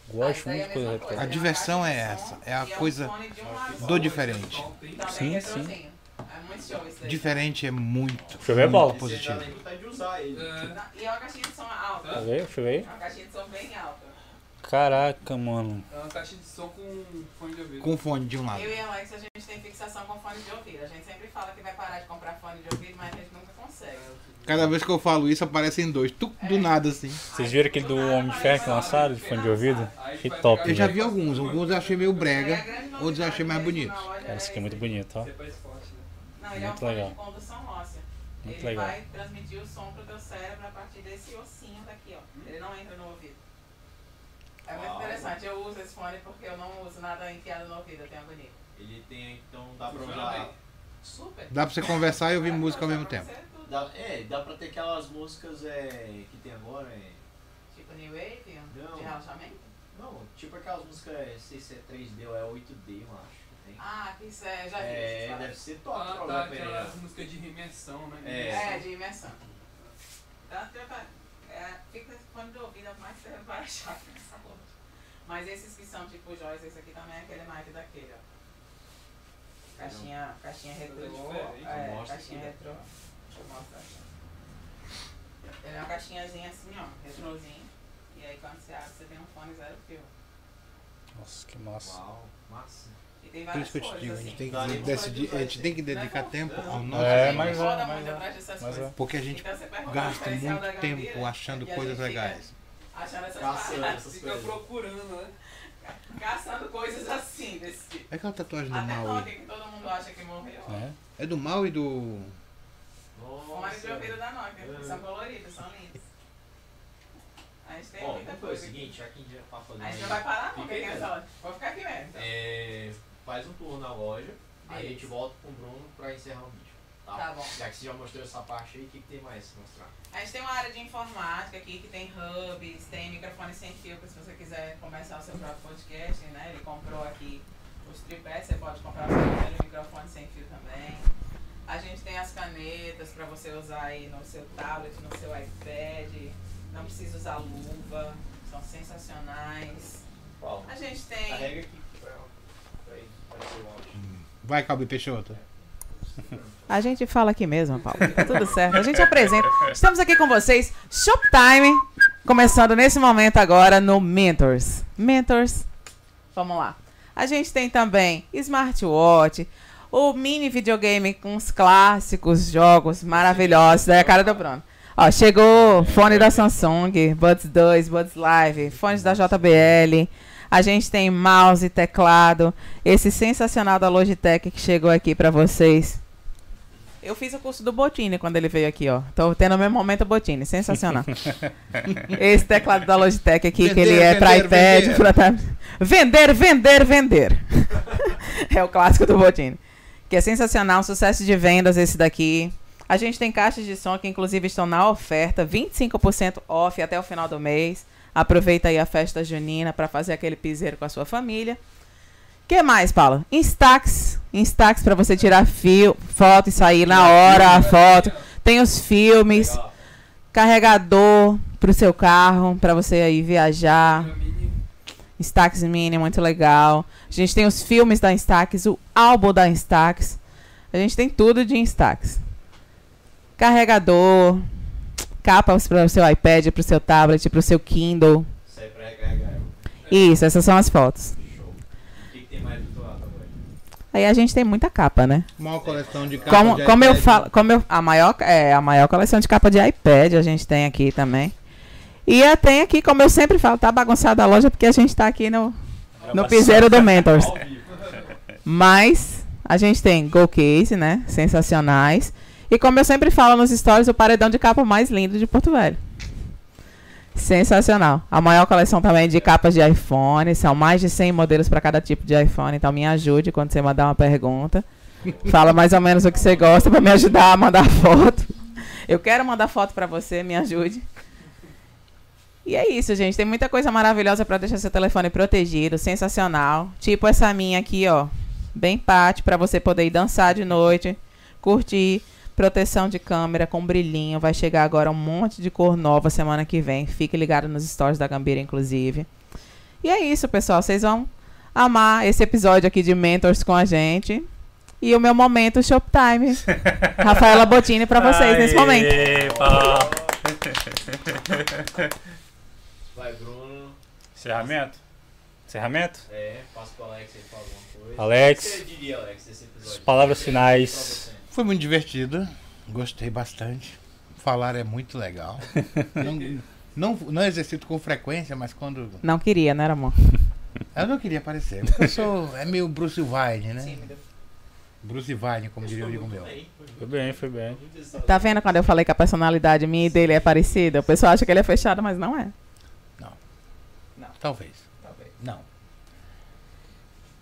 Gosto daí é muito de coisa retrô. A diversão é essa. É a coisa do diferente. Sim, retrozinho. É muito show isso daí. Diferente é muito, Deixa eu ver a bola. muito positivo. É, Não, E é uma caixinha de som alta. Deixa eu ver, deixa eu ver. É uma caixinha de som bem alta. Caraca, mano. é uma caixa de som com fone de ouvido. Com fone de um lado. Eu e a Alex, a gente tem fixação com fone de ouvido. A gente sempre fala que vai parar de comprar fone de ouvido, mas a gente nunca consegue. Cada vez que eu falo isso, aparecem dois. Tu, do nada, assim. Vocês viram aquele do Homem de Ferro que lançaram, de fone de ouvido? Achei top, Eu já velho. vi alguns. Alguns eu achei meio brega. Outros eu achei mais bonito. Esse aqui é muito bonito, ó. Né? Não, ele é um Muito fone legal. de condução óssea. Muito ele legal. vai transmitir o som pro teu cérebro a partir desse ossinho daqui, ó. Ele não entra no ouvido. É muito interessante. Eu uso esse fone porque eu não uso nada enfiado no ouvido, eu tenho agonia. Ele tem, então dá pra usar. Super. Dá pra você conversar e ouvir música ao mesmo Pra tempo. você. Dá, é, dá pra ter aquelas músicas é, que tem agora. É, Tipo New Wave, Não. de relaxamento. não, tipo aquelas músicas, é, não sei se é 3D ou é 8D, eu acho. Tem. Ah, que isso é, já vi. É, deve ser top Ah, pra tá, pra aquelas músicas de imersão, né? É. É, de imersão. Que eu fa- é, fica fone ouvido, é o mais que serve para achar. Mas esses que são tipo joias, esse aqui também é aquele Nike daquele, ó. Caixinha, caixinha retrô. diferente. É, caixinha retrô. Deixa eu mostrar aqui. Ele é uma caixinhazinha assim, ó, retrozinho. E aí quando você abre, você tem um fone zero fio. Nossa, que massa. Uau, massa. E tem Por várias isso que eu te digo, a assim. gente tem que, decidir, a gente tem que dedicar tempo ao nosso É, mas é, roda mas muito é. atrás dessas Mas coisas. é. Porque a gente Então gasta diferencial da muito tempo achando coisas legais. Achando essas Caçando paradas. essas Fica coisas. procurando, né? Caçando coisas assim, desse tipo. É aquela tatuagem do Até mal Nokia, aí. que todo mundo acha que morreu. É. É do mal e do. Fone de ouvido da Nokia. É. São coloridos, são lindos. A gente tem Ó, muita vamos fazer o coisa. seguinte, já que a gente já tá fazendo. A gente aí, não vai parar não, Fica aí aqui nessa. Vou ficar aqui mesmo. então. É, faz um tour na loja, aí a gente volta com o Bruno pra encerrar o vídeo. Tá? Tá bom. Já que você já mostrou essa parte aí, o que, que tem mais pra mostrar? A gente tem uma área de informática aqui que tem hubs, tem microfone sem fio, se você quiser começar o seu próprio podcast, né? Ele comprou aqui os tripés, você pode comprar o seu primeiro microfone sem fio também. A gente tem as canetas para você usar aí no seu tablet, no seu iPad. Não precisa usar luva, são sensacionais. Qual? A gente tem. Carrega aqui pra, pra pra. Vai, Calbi Peixoto. A gente fala aqui mesmo, Paulo. Tá tudo certo. A gente apresenta. Estamos aqui com vocês, Shoptime, começando nesse momento agora no Mentors. Mentors, vamos lá. A gente tem também smartwatch, o mini videogame com os clássicos jogos maravilhosos, da cara do Bruno. Ó, chegou fone da Samsung, Buds 2, Buds Live, fones da JBL. A gente tem mouse, teclado, esse sensacional da Logitech que chegou aqui pra vocês. Eu fiz o curso do Botini quando ele veio aqui, ó. Tô tendo o mesmo momento o Botini, sensacional. <laughs> esse teclado da Logitech aqui, que Vender, ele é pra vender, pra Vender, vender, vender. <laughs> é o clássico do Botini. Que é sensacional, um sucesso de vendas esse daqui. A gente tem caixas de som que inclusive estão na oferta, 25% off até o final do mês. Aproveita aí a festa junina para fazer aquele piseiro com a sua família. Que mais, Paulo? Instax. Instax para você tirar fio, foto e sair na hora a foto. Tem os filmes, carregador pro seu carro, para você aí viajar. Instax Mini, muito legal. A gente tem os filmes da Instax, o álbum da Instax. A gente tem tudo de Instax. Carregador, capas para o seu iPad, para o seu tablet, para o seu Kindle. Isso, essas são as fotos. Aí a gente tem muita capa, né? Maior coleção de capas Como, de como eu iPad. falo, como eu, a maior é a maior coleção de capa de iPad a gente tem aqui também. E tem aqui, como eu sempre falo, tá bagunçada a loja porque a gente tá aqui no no piseiro do <laughs> Mentors. Mas a gente tem Go Case, né? Sensacionais. E como eu sempre falo nos stories, o paredão de capa mais lindo de Porto Velho. Sensacional. A maior coleção também de capas de iPhone. São mais de 100 modelos para cada tipo de iPhone. Então me ajude quando você mandar uma pergunta. <laughs> Fala mais ou menos o que você gosta para me ajudar a mandar foto. Eu quero mandar foto para você, me ajude. E é isso, gente. Tem muita coisa maravilhosa para deixar seu telefone protegido, sensacional. Tipo essa minha aqui, ó. Bem pate para você poder ir dançar de noite, curtir. Proteção de câmera com brilhinho. Vai chegar agora um monte de cor nova semana que vem. Fique ligado nos stories da Gambira, inclusive. E é isso, pessoal. Vocês vão amar esse episódio aqui de Mentors com a gente. E o meu momento Shoptime. <laughs> Rafaela Bottini para vocês nesse momento. Aê, pá. Vai, Bruno. Encerramento? Encerramento? É, passa pro Alex aí falar alguma coisa. Alex. O que você diria, Alex, desse episódio? Palavras Pra finais. Foi muito divertido. Gostei bastante. Falar é muito legal. <laughs> não, não, não exercito com frequência, mas quando. Não queria, né, amor? Eu não queria aparecer. Porque eu sou. É meio Bruce Wayne, né? Bruce Wayne, como diria o amigo meu. Foi bem, foi bem. Tá vendo quando eu falei que a personalidade minha e dele é parecida? O pessoal acha que ele é fechado, mas não é. Talvez. Não.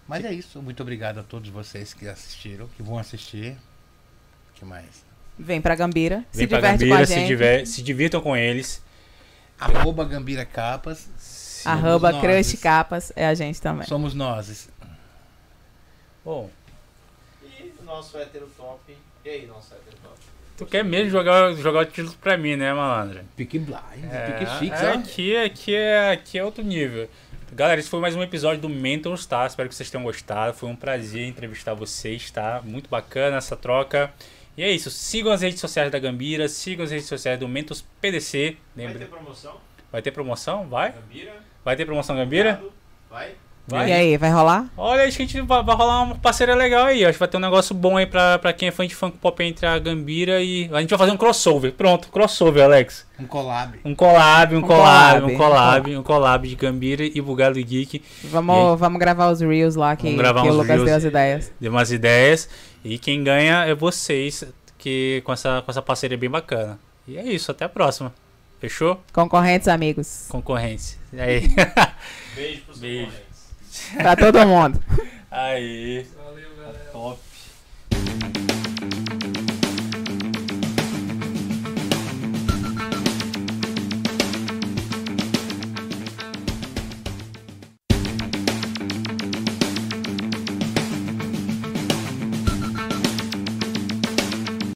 Mas é isso. Muito obrigado a todos vocês que assistiram, que vão assistir. Que mais? Vem pra Gambira, se Vem pra diverte com Gambira, a se, diver- se divirtam com eles. Arroba Gambira Capas. Arroba Crush. Capas é a gente também. Somos nós. Bom, E o nosso hétero top. E aí, nosso hétero top? tu quer mesmo jogar, jogar o título pra mim, né, malandro? Pique blind, É, pique chique, é, aqui, aqui, é, aqui é outro nível. Galera, esse foi mais um episódio do Mentors, tá? Espero que vocês tenham gostado. Foi um prazer entrevistar vocês, tá? Muito bacana essa troca. E é isso. Sigam as redes sociais da Gambira, sigam as redes sociais do Mentors PDC. Vai Lembra? ter promoção? Vai ter promoção? Vai? Gambira? Vai ter promoção Gambira? Vai? Vai? E aí, vai rolar? Olha, acho que a gente vai, vai rolar uma parceria legal aí. Acho que vai ter um negócio bom aí pra, pra quem é fã de funk pop entre a Gambira e. A gente vai fazer um crossover. Pronto, crossover, Alex. Um collab. Um collab, um, Um collab, collab. um collab, um collab de Gambira e Bugado Geek. E aí? Vamos, vamos gravar os Reels lá que, Vamos gravar que o Lucas Reels. deu as ideias. Deu umas ideias. E quem ganha é vocês, que com essa, com essa parceria bem bacana. E é isso, até a próxima. Fechou? Concorrentes, amigos. Concorrência. E aí? Beijo <laughs> pros Beijo. Pra todo mundo. Aí. Valeu, galera. Top.